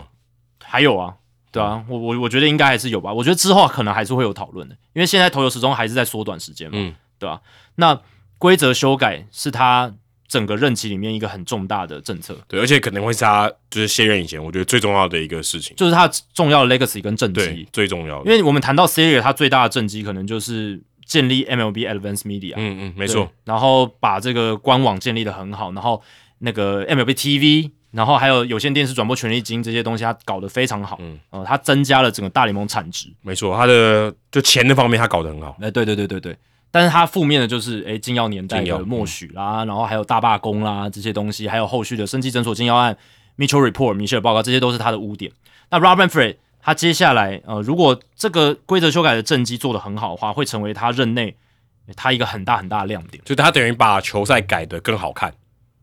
还有啊，对啊，我我我觉得应该还是有吧。我觉得之后可能还是会有讨论的，因为现在投球时钟还是在缩短时间嘛，嗯，对吧、那规则修改是他整个任期里面一个很重大的政策，对，而且可能会是他就是卸任以前，我觉得最重要的一个事情。就是他重要的 legacy 跟政对绩。，最重要的。因为我们谈到 Siri，他最大的政绩可能就是建立 MLB Advanced Media，嗯嗯，没没错，，然后把这个官网建立的很好，然后那个 MLB TV，然后还有有线电视转播权利金这些东西，他搞得非常好，嗯呃，他增加了整个大联盟产值。没错，他的就钱的方面他搞得很好。哎，对对对对对，但是他负面的就是，哎，禁药年代的默许啦，然后还有大罢工啦这些东西，还有后续的生技诊所禁药案、Mitchell Report、米歇尔报告，这些都是他的污点。那 Robin Frey 他接下来，呃，如果这个规则修改的政绩做得很好的话，会成为他任内他一个很大很大的亮点，就他等于把球赛改得更好看。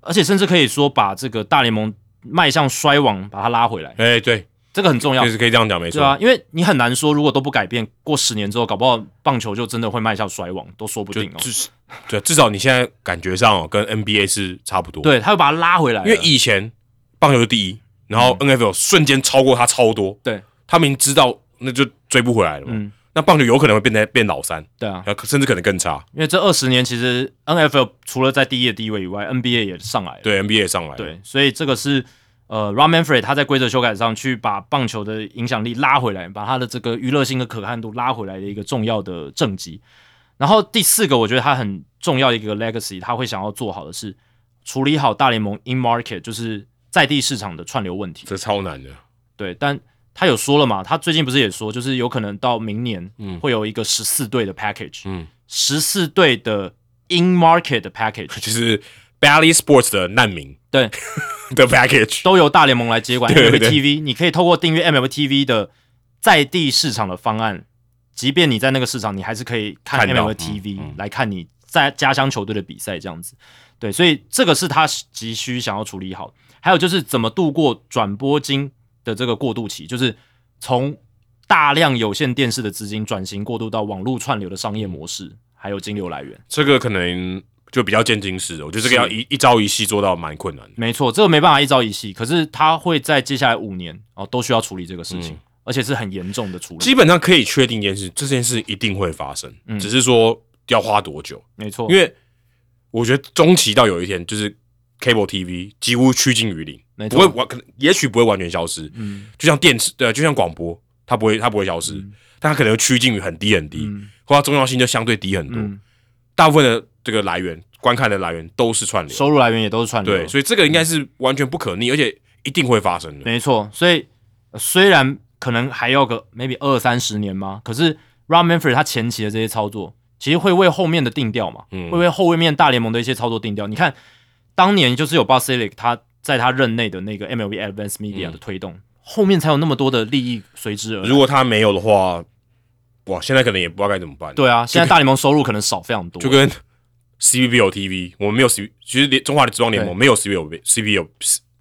而且甚至可以说把这个大联盟迈向衰亡，把它拉回来，哎，对，这个很重要就。是可以这样讲，没错。对啊，因为你很难说，如果都不改变，过十年之后，搞不好棒球就真的会迈向衰亡，都说不定哦。就至少对，至少你现在感觉上哦，跟 NBA 是差不多。，对，他会把它拉回来，因为以前棒球是第一，然后 NFL 瞬间超过他超多，对，他明知道那就追不回来了嘛。嗯那棒球有可能会变得变老三，对啊，甚至可能更差。因为这二十年其实 NFL 除了在第一的地位以外，NBA 也上来了。对 NBA 也上来了，对，所以这个是呃 r a m Manfred 他在规则修改上去把棒球的影响力拉回来，把他的这个娱乐性和可看度拉回来的一个重要的政绩。然后第四个，我觉得他很重要的一个 legacy，他会想要做好的是处理好大联盟 in market，就是在地市场的串流问题。这超难的。对，但他有说了嘛，他最近不是也说，就是有可能到明年嗯。会有一个十四队的 package，嗯，十四队的 in market 的 package，就是 Bally Sports 的难民对，的 package，都由大联盟来接管对 MLB 对。TV，你可以透过订阅 MLB TV 的在地市场的方案，即便你在那个市场，你还是可以看看到 MLB 嗯 TV、嗯。来看你在家乡球队的比赛这样子。对，所以这个是他急需想要处理好。还有就是怎么度过转播金的这个过渡期，就是从大量有线电视的资金转型过渡到网络串流的商业模式，还有金流来源。这个可能就比较渐进式的，我觉得这个要一一朝一夕做到蛮困难的。没错，这个没办法一朝一夕，可是他会在接下来五年哦都需要处理这个事情，嗯而且是很严重的处理。基本上可以确定一件事，这件事一定会发生，嗯只是说要花多久。没错，因为我觉得中期到有一天，就是 cable TV 几乎趋近于零，不会完，可能也许不会完全消失。嗯就像电视，对，就像广播，它不会，它不会消失，但它可能会趋近于很低很低，嗯或它重要性就相对低很多。嗯，大部分的这个来源，观看的来源都是串流，收入来源也都是串流，对，所以这个应该是完全不可逆，而且一定会发生的。没错，所以、呃虽然可能还要个 maybe 二三十年嘛，可是 Ron Manfred 他前期的这些操作，其实会为后面的定调嘛，嗯会为后面大联盟的一些操作定调。你看，当年就是有 b o s i l i c 他在他任内的那个 MLB Advanced Media 的推动，后面才有那么多的利益随之而来。如果他没有的话，哇，现在可能也不知道该怎么办。对啊，现在大联盟收入可能少非常多，就跟 CBO TV，我们没有 C，其实连中华职棒联盟没有 CBO CBO，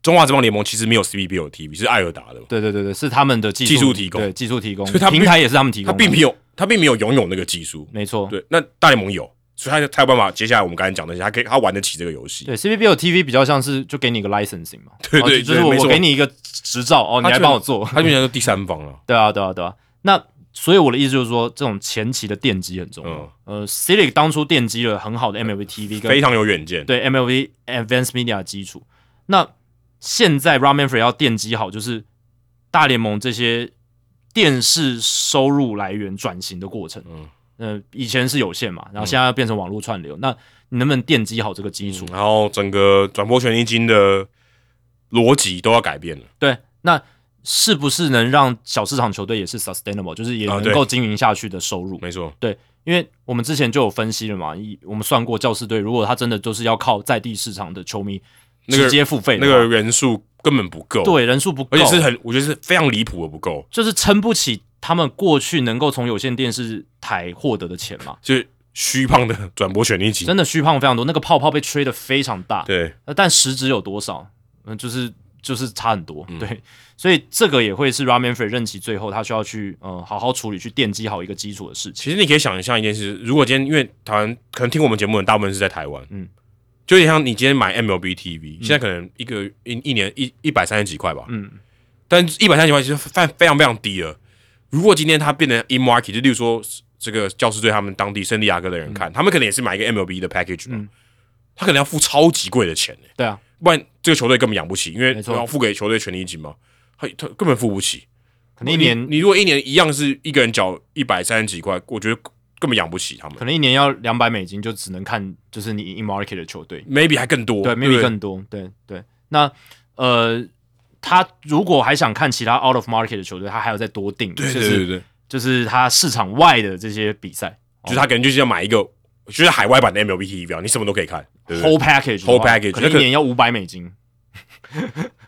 中华职棒联盟其实没有 CBO TV，是艾尔达的，对对对对，是他们的技术技术提供。对技术提供，所以他平台也是他们提供的，他并没有，他并没有拥有那个技术。没错，对，那大联盟有，所以他他有办法。接下来我们刚才讲的那些，他可以他玩得起这个游戏。对 CBL TV 比较像是就给你一个 licensing 嘛，对对哦就是我给你一个执照哦，你来帮我做，他就像是第三方了。对啊对啊对啊。那所以我的意思就是说，这种前期的奠基很重要。呃 c i l i c 当初奠基了很好的 MLB TV，跟非常有远见。对 MLB Advanced Media 基础。那现在 r a m a n f r e e 要奠基好，就是大联盟这些电视收入来源转型的过程。嗯，呃，以前是有线嘛，然后现在要变成网络串流，那你能不能奠基好这个基础？然后整个转播权益金的逻辑都要改变了。对，那。是不是能让小市场球队也是 sustainable，就是也能够经营下去的收入？没错，对，因为我们之前就有分析了嘛，一我们算过教师队，如果他真的就是要靠在地市场的球迷直接付费，那个人数根本不够，对，人数不够，而且是很，我觉得是非常离谱的不够，就是撑不起他们过去能够从有线电视台获得的钱嘛，就是虚胖的转播权利金，真的虚胖非常多，那个泡泡被吹的非常大，对，但实质有多少？嗯，就是。就是差很多，对，所以这个也会是 Ramen Free 任期最后他需要去呃好好处理，去奠基好一个基础的事情。其实你可以想象一件事，如果今天因为台湾可能听我们节目的大部分是在台湾，嗯，就有点像你今天买 MLB TV，现在可能一个一一年一一百三十几块吧，嗯，但一百三十几块其实非非常非常低了。如果今天它变成 in market，就例如说这个教师队他们当地圣地亚哥的人看，他们可能也是买一个 MLB 的 package 嘛，他可能要付超级贵的钱对啊。不然这个球队根本养不起，因为要付给球队权利金嘛，他他根本付不起。可能一年你如果一年一样是一个人缴一百三十几块，我觉得根本养不起他们。可能一年要两百美金，就只能看就是你 in market 的球队，maybe 还更多。对，maybe 更多。对对。那呃，他如果还想看其他 out of market 的球队，他还要再多订，对对对对，就是他市场外的这些比赛，就是他可能就是要买一个。就是海外版的 MLB TV 表你什么都可以看，whole package，whole package，可能一年要五百美金。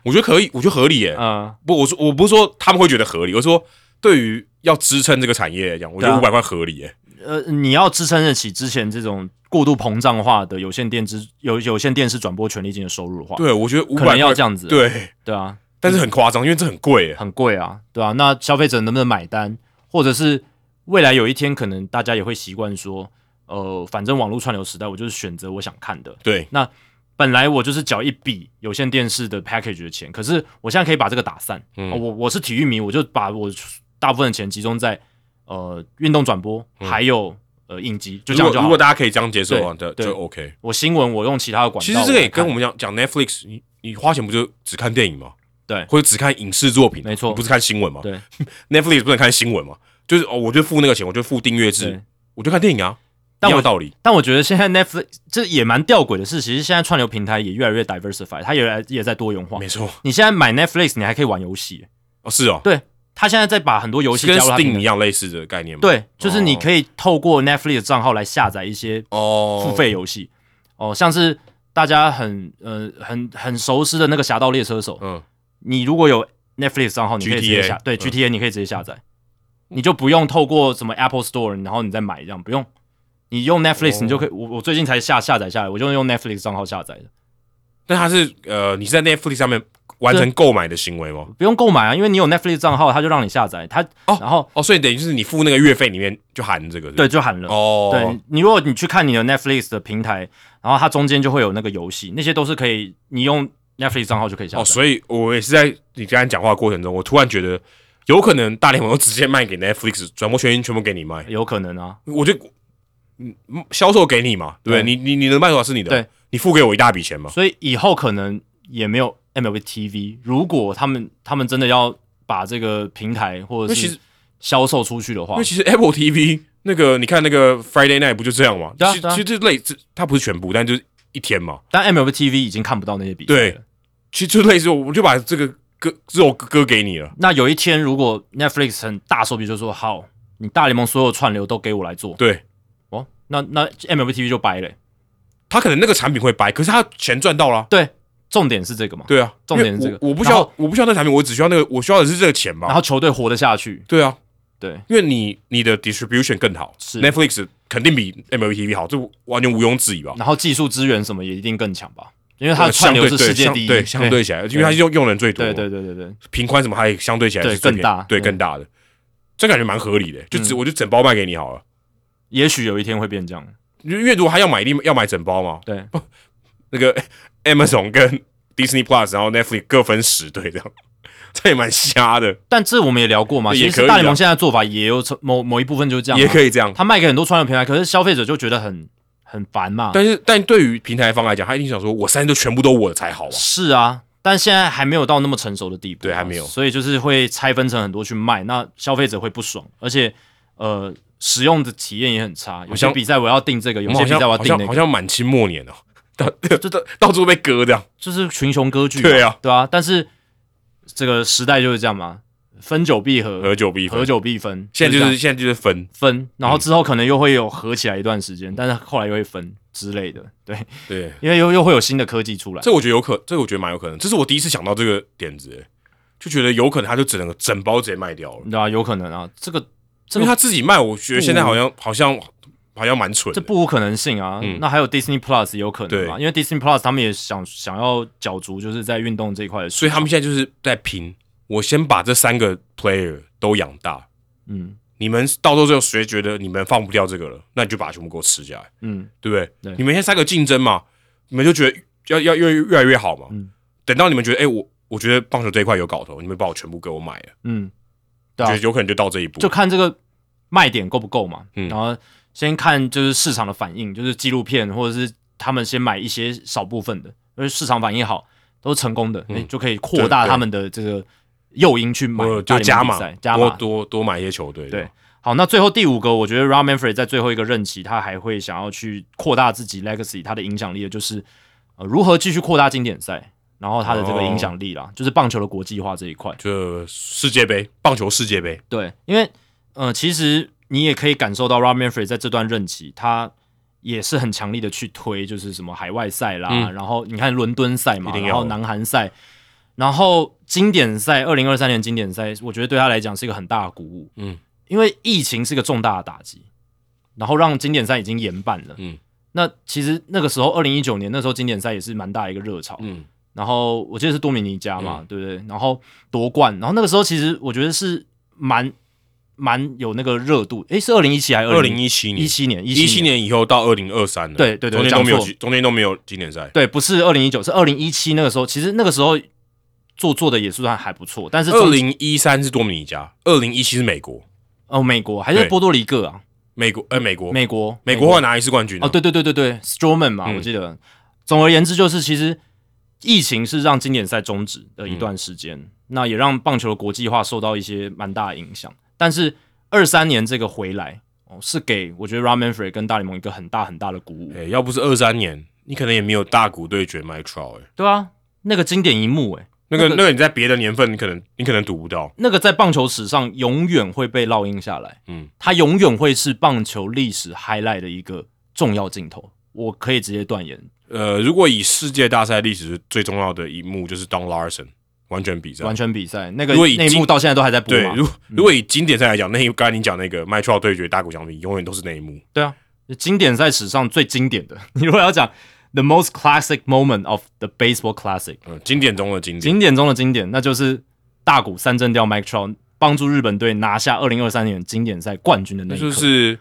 我觉得可以，我觉得合理耶。嗯，不，我说我不是说他们会觉得合理，我说对于要支撑这个产业来讲，我觉得五百块合理耶。呃，你要支撑得起之前这种过度膨胀化的有线电视有有线电视转播权利金的收入的话，对，我觉得可能要这样子。对，对啊，但是很夸张，因为这很贵，很贵啊，对啊。那消费者能不能买单？或者是未来有一天，可能大家也会习惯说。呃，反正网络串流时代，我就是选择我想看的。对，那本来我就是缴一笔有线电视的 package 的钱，可是我现在可以把这个打散。嗯，我我是体育迷，我就把我大部分的钱集中在呃运动转播，还有呃影集，就这样就好。如果大家可以这样接受的，就 OK。我新闻我用其他的管道。其实这个也跟我们讲讲 Netflix，你你花钱不就只看电影吗？对，或者只看影视作品？没错，不是看新闻吗？对，Netflix 不能看新闻吗？就是哦，我就付那个钱，我就付订阅制，我就看电影啊。但我道理，但我觉得现在 Netflix 这也蛮吊诡的是，其实现在串流平台也越来越 diversify，它也来也在多元化。没错，你现在买 Netflix，你还可以玩游戏哦，是哦，对，他现在在把很多游戏跟 Steam 一样类似的概念。对，就是你可以透过 Netflix 账号来下载一些哦付费游戏哦，像是大家很呃很很熟悉的那个《侠盗猎车手》。嗯，你如果有 Netflix 账号，你可以直接下对 GTA，你可以直接下载，你就不用透过什么 Apple Store，然后你再买这样不用。你用 Netflix，你就可以。我我最近才下下载下来，我就用 Netflix 账号下载的。但它是呃，你是在 Netflix 上面完成购买的行为吗？不用购买啊，因为你有 Netflix 账号，他就让你下载。它哦，然后哦，所以等于就是你付那个月费里面就含这个，对，就含了。哦，对你如果你去看你的 Netflix 的平台，然后它中间就会有那个游戏，那些都是可以你用 Netflix 账号就可以下载。哦，所以我也是在你刚才讲话过程中，我突然觉得有可能大联盟直接卖给 Netflix，转播权益全部给你卖，有可能啊。我觉得。嗯，销售给你嘛，对不对？你你你能卖多少是你的，对，你付给我一大笔钱嘛。所以以后可能也没有 MLB TV。如果他们他们真的要把这个平台或者是销售出去的话，因为其实 Apple TV 那个你看那个 Friday Night 不就这样吗？其实其实就类似，它不是全部，但就是一天嘛。但 MLB TV 已经看不到那些比赛了。其实就类似，我就把这个歌这首歌给你了。那有一天如果 Netflix 很大手笔，就说好，你大联盟所有串流都给我来做。对。哦那那 MLB TV 就掰了，他可能那个产品会掰，可是他钱赚到了。对，重点是这个嘛？对啊，重点是这个。我不需要，我不需要那产品，我只需要那个，我需要的是这个钱嘛。然后球队活得下去。对啊，对，因为你你的 distribution 更好，Netflix 肯定比 MLB TV 好，这完全毋庸置疑吧。然后技术资源什么也一定更强吧，因为它的串流是世界第一，对，相对起来，因为它用用人最多，对对对对对，频宽什么还相对起来是更大，对更大的，这感觉蛮合理的，就只我就整包卖给你好了。也许有一天会变这样。因为如果他要买，一定要买整包嘛。对，那个 Amazon 跟 Disney Plus，然后 Netflix 各分十对这样。这也蛮瞎的，但这我们也聊过嘛，其也可以啊实大联盟现在做法也有成某某一部分就是这样嘛，也可以这样。他卖给很多串流平台，可是消费者就觉得很很烦嘛。但是，但对于平台方来讲，他一定想说，我三都全部都我的才好啊。是啊，但现在还没有到那么成熟的地步啊，对还没有所以就是会拆分成很多去卖，那消费者会不爽，而且呃，使用的体验也很差。有些比赛我要订这个，有些比赛我要订那个，好像满清末年哦，到 这到到处被割这样。就是群雄割据嘛。对啊对啊，但是这个时代就是这样嘛，分久必合，合久必分合，久必分，现在就是现在就是分，分，然后之后可能又会有合起来一段时间，但是后来又会分之类的，对，对，因为又又会有新的科技出来。这我觉得有可，这个我觉得蛮有可能。这是我第一次想到这个点子，欸就觉得有可能他就只能整包直接卖掉了，对啊，有可能啊，这个因为他自己卖，我觉得现在好像好像好像蛮蠢的。这不无可能性啊。嗯。那还有 Disney Plus 也有可能嘛，对。因为 Disney Plus 他们也想想要角逐，就是在运动这一块的，所以他们现在就是在拼，我先把这三个 player 都养大，嗯。你们到时候就谁觉得你们放不掉这个了，那你就把它全部给我吃下来，嗯，对不对？对。你们现在三个竞争嘛，你们就觉得要要越越来越好嘛。嗯。等到你们觉得，哎、我我觉得棒球这一块有搞头，你们把我全部给我买了，嗯，对啊，有可能就到这一步。就看这个卖点够不够嘛，嗯。然后先看就是市场的反应，就是纪录片或者是他们先买一些少部分的，因为市场反应好都是成功的，诶就可以扩大他们的这个诱因去买就加码加多码。多多买一些球队。对好，那最后第五个，我觉得 Ron Manfred 在最后一个任期，他还会想要去扩大自己 legacy 他的影响力的，就是呃如何继续扩大经典赛，然后他的这个影响力啦，就是棒球的国际化这一块。就世界杯，棒球世界杯，对，因为呃，其实你也可以感受到 Rob Manfred 在这段任期，他也是很强力的去推，就是什么海外赛啦，嗯。然后你看伦敦赛嘛，然后南韩赛，然后经典赛，二零二三年经典赛，我觉得对他来讲是一个很大的鼓舞，嗯，因为疫情是个重大的打击，然后让经典赛已经延办了，嗯，那其实那个时候二零一九年那时候经典赛也是蛮大的一个热潮，嗯，然后我记得是多米尼加嘛，对不对？然后夺冠，然后那个时候其实我觉得是蛮蛮有那个热度。诶，是二零一七还是二零一七年，一七年？一七七年以后到二零二三了，对对对中间都没有中间都没有经典赛。对，不是二零一九，是二零一七那个时候。其实那个时候做做的也是算还不错，但是二零一三是多米尼加，二零一七是美国，哦美国还是波多黎各啊？美国呃美国美国美国后来拿一次冠军啊哦，对对对对对，Stroman 嘛，嗯我记得。总而言之，就是其实疫情是让经典赛终止的一段时间，那也让棒球的国际化受到一些蛮大的影响。但是二三年这个回来哦，是给我觉得 Ron Manfred 跟大联盟一个很大很大的鼓舞，哎、要不是二三年，你可能也没有大股对决 Mike Trout 哎、对啊，那个经典一幕、诶，那个那个那个你在别的年份，你可能你可能赌不到。那个在棒球史上永远会被烙印下来，嗯，它永远会是棒球历史 highlight 的一个重要镜头，我可以直接断言，呃，如果以世界大赛历史最重要的一幕就是 Don Larson 完全比赛，完全比赛那个如果以经那一幕到现在都还在播对。嘛，如如果以经典赛来讲，那一刚才你讲那个 Mike Trout 对决大谷翔平，永远都是那一幕。对啊，经典赛史上最经典的。你如果要讲 the most classic moment of the baseball classic，嗯，经典中的经典。经典中的经典，那就是大谷三振掉 Mike Trout，帮助日本队拿下二零二三年经典赛冠军的那那一刻。就是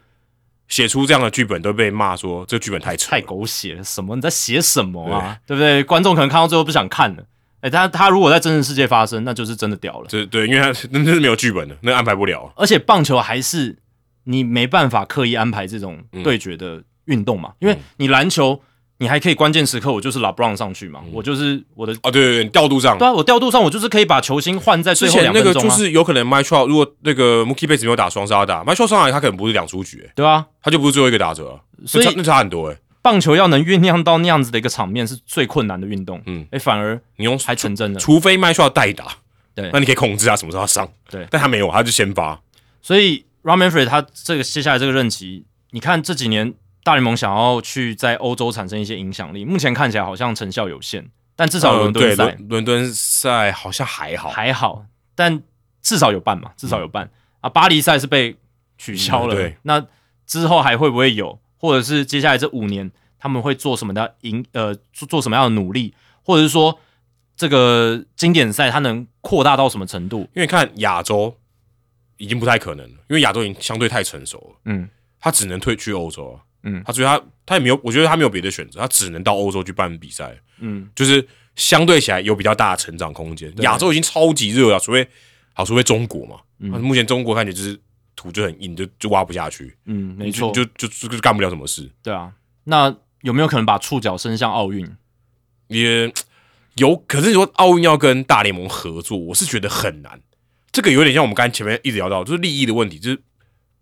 写出这样的剧本都被骂说这个剧本太扯太狗血了，什么你在写什么啊？对不对？观众可能看到最后不想看了。哎，他他如果在真实世界发生，那就是真的屌了。这对，因为他那那是没有剧本的，那安排不了。而且棒球还是你没办法刻意安排这种对决的运动嘛，因为你篮球你还可以关键时刻我就是拉布朗上去嘛，我就是我的啊，对对对，调度上。对啊，我调度上我就是可以把球星换在最后两分钟啊，个就是有可能 Mike Trout 如果那个 Mookie Betts 没有打双杀打，Mike Trout 上来他可能不是两出局、欸，对啊，他就不是最后一个打者了，所以那差那差很多哎、欸。棒球要能酝酿到那样子的一个场面是最困难的运动，嗯，哎，反而你用还成真的。除非 Mike Trout 代打，对。那你可以控制他什么时候他上，对。但他没有，他就先发，所以 Ron Manfred 他这个接下来这个任期，你看这几年大联盟想要去在欧洲产生一些影响力，目前看起来好像成效有限，但至少伦敦赛伦伦敦赛好像还好，还好，但至少有办嘛，至少有办、啊。巴黎赛是被取消了，嗯对。那之后还会不会有，或者是接下来这五年他们会做什么的赢呃做做什么样的努力，或者是说这个经典赛它能扩大到什么程度？因为看亚洲已经不太可能了，因为亚洲已经相对太成熟了，嗯他只能退去欧洲啊，嗯他所以他他也没有，我觉得他没有别的选择，他只能到欧洲去办比赛，嗯，就是相对起来有比较大的成长空间。亚洲已经超级热了，除非好，除非中国嘛。嗯目前中国看起来就是土就很硬，就就挖不下去，嗯，没错，就就就就干不了什么事。对啊。那有没有可能把触角伸向奥运？也有，可是说奥运要跟大联盟合作，我是觉得很难。这个有点像我们刚才前面一直聊到，就是利益的问题，就是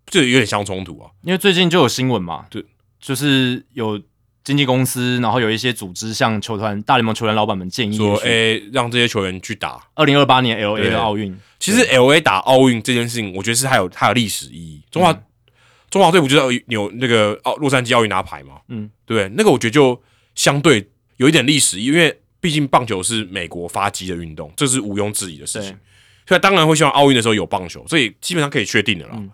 这有点相冲突啊。因为最近就有新闻嘛，对，就是有经纪公司，然后有一些组织向球团、大联盟球员老板们建议说，诶、让这些球员去打。二零二八年 L A 的奥运，其实 L A 打奥运这件事情，我觉得是还有它有历史意义。中华、中华队不就是有那个奥洛杉矶奥运拿牌吗？嗯，对？那个我觉得就相对有一点历史意义，因为毕竟棒球是美国发迹的运动，这是毋庸置疑的事情。所以当然会希望奥运的时候有棒球，这也基本上可以确定的啦。嗯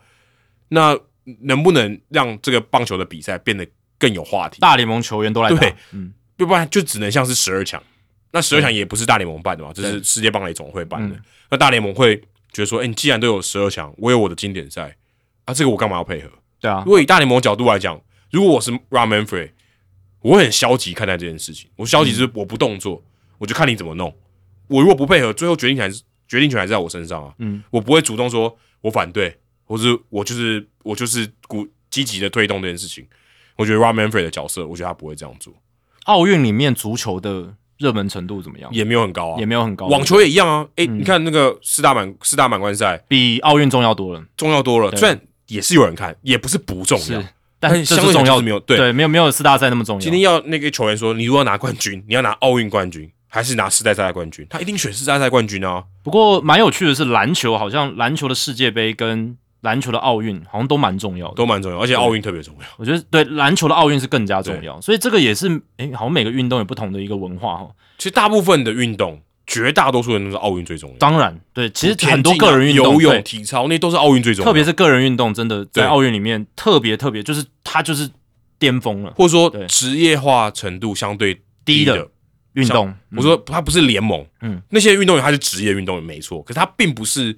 那能不能让这个棒球的比赛变得更有话题？大联盟球员都来打对，嗯，要不然就只能像是十二强。那十二强也不是大联盟办的嘛，这是世界棒垒总会办的嗯。那大联盟会觉得说，哎、你既然都有十二强，我有我的经典赛啊，这个我干嘛要配合？对啊如，果以大联盟角度来讲，如果我是 Ron Manfred，我会很消极看待这件事情。我消极就是我不动作，我就看你怎么弄。我如果不配合，最后决定权决定权还是在我身上啊。嗯，我不会主动说我反对，或是我就是我就是鼓积极的推动这件事情。我觉得 Ron Manfred 的角色，我觉得他不会这样做，奥运里面足球的热门程度怎么样？也没有很高啊，也没有很高，网球也一样啊。诶、嗯你看那个四大满四大满贯赛比奥运重要多了，重要多了，对虽然也是有人看，也不是不重要是，，但是但相对是重要就是没有对对，没有没有四大赛那么重要。今天要那个球员说，你如果要拿冠军，你要拿奥运冠军，还是拿世代赛冠军？他一定选世代赛冠军啊！不过蛮有趣的是，篮球好像篮球的世界杯跟篮球的奥运好像都蛮重要的。都蛮重要，而且奥运特别重要。我觉得对篮球的奥运是更加重要，所以这个也是诶，好像每个运动有不同的一个文化哈。其实大部分的运动，绝大多数人都是奥运最重要。当然，对，其实很多个人运动，游泳、对体操那都是奥运最重要，特别是个人运动，真的在奥运里面特别特别，就是它就是巅峰了，或者说对职业化程度相对低的的运动。我说他不是联盟，嗯，那些运动员他是职业运动员没错，可是他并不是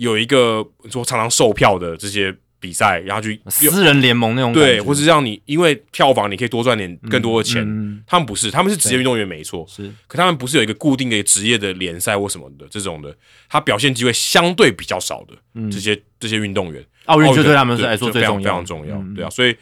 有一个说常常售票的这些比赛，然后去私人联盟那种感对，或是让你因为票房你可以多赚点更多的钱。嗯。他们不是，他们是职业运动员没错，是。可他们不是有一个固定的职业的联赛或什么的这种的，他表现机会相对比较少的、嗯。这些这些运动员，奥运就对对他们来说非常最重要，非常重要，嗯。对啊，所以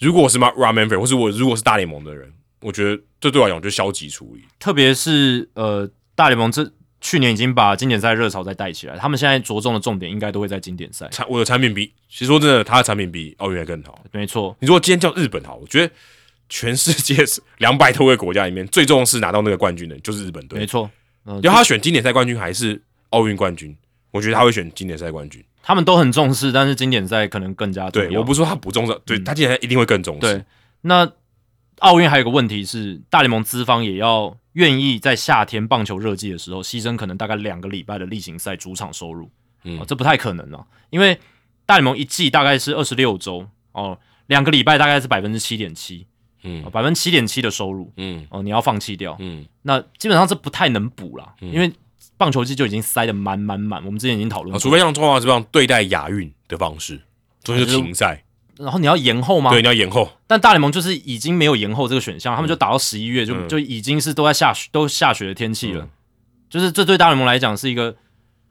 如果我是 Ram Manfred，或是我如果是大联盟的人，我觉得这对我来讲就消极处理。特别是呃，大联盟这去年已经把经典赛热潮再带起来，他们现在着重的重点应该都会在经典赛。产我的产品比，其实说真的，他的产品比奥运还更好。没错，你如果今天叫日本好，我觉得全世界两百多个国家里面最重视拿到那个冠军的，就是日本队没。错，嗯、要他选经典赛冠军还是奥运冠军，我觉得他会选经典赛冠军。他们都很重视，但是经典赛可能更加重对，我不是说他不重视，对、嗯他今年赛一定会更重视。对，那奥运还有个问题是，大联盟资方也要愿意在夏天棒球热季的时候牺牲可能大概两个礼拜的例行赛主场收入，嗯。哦，这不太可能啊，因为大联盟一季大概是二十六周哦，两个礼拜大概是百分之七点七，嗯。百分之七点七的收入。嗯。哦，你要放弃掉，嗯，那基本上这不太能补啦，嗯。因为棒球季就已经塞得满满满，我们之前已经讨论啊，过，除非像中华职棒对待亚运的方式，就停赛，然后你要延后吗？对，你要延后。但大联盟就是已经没有延后这个选项，他们就打到十一月，就、嗯就已经是都在下雪，都下雪的天气了。嗯就是这对大联盟来讲是一个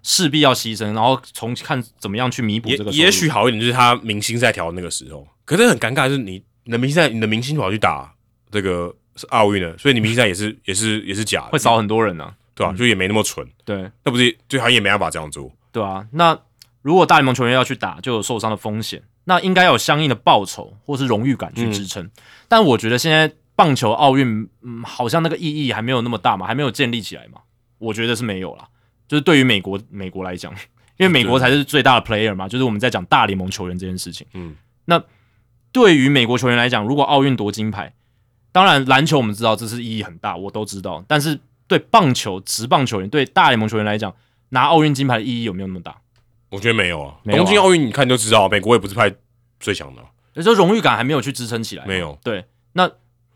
势必要牺牲，然后从看怎么样去弥补这个。也许好一点，就是他明星赛调的那个时候，可是很尴尬，的是你你的明星赛，你的明星跑去打这个是奥运的，所以你明星赛也是 也是也是假的，会少很多人啊。对吧、就也没那么蠢，对那不是就好像也没办法这样做。对啊，那如果大联盟球员要去打，就有受伤的风险，那应该有相应的报酬或是荣誉感去支撑。嗯但我觉得现在棒球奥运，嗯，好像那个意义还没有那么大嘛，还没有建立起来嘛。我觉得是没有啦，就是对于美国美国来讲，因为美国才是最大的 player 嘛，就是我们在讲大联盟球员这件事情。嗯，那对于美国球员来讲，如果奥运夺金牌，当然篮球我们知道这是意义很大，我都知道，但是对棒球职棒球员，对大联盟球员来讲，拿奥运金牌的意义有没有那么大？我觉得没有啊，没有啊东京奥运你看就知道，美国也不是派最强的啊，有时候荣誉感还没有去支撑起来，没有。对，那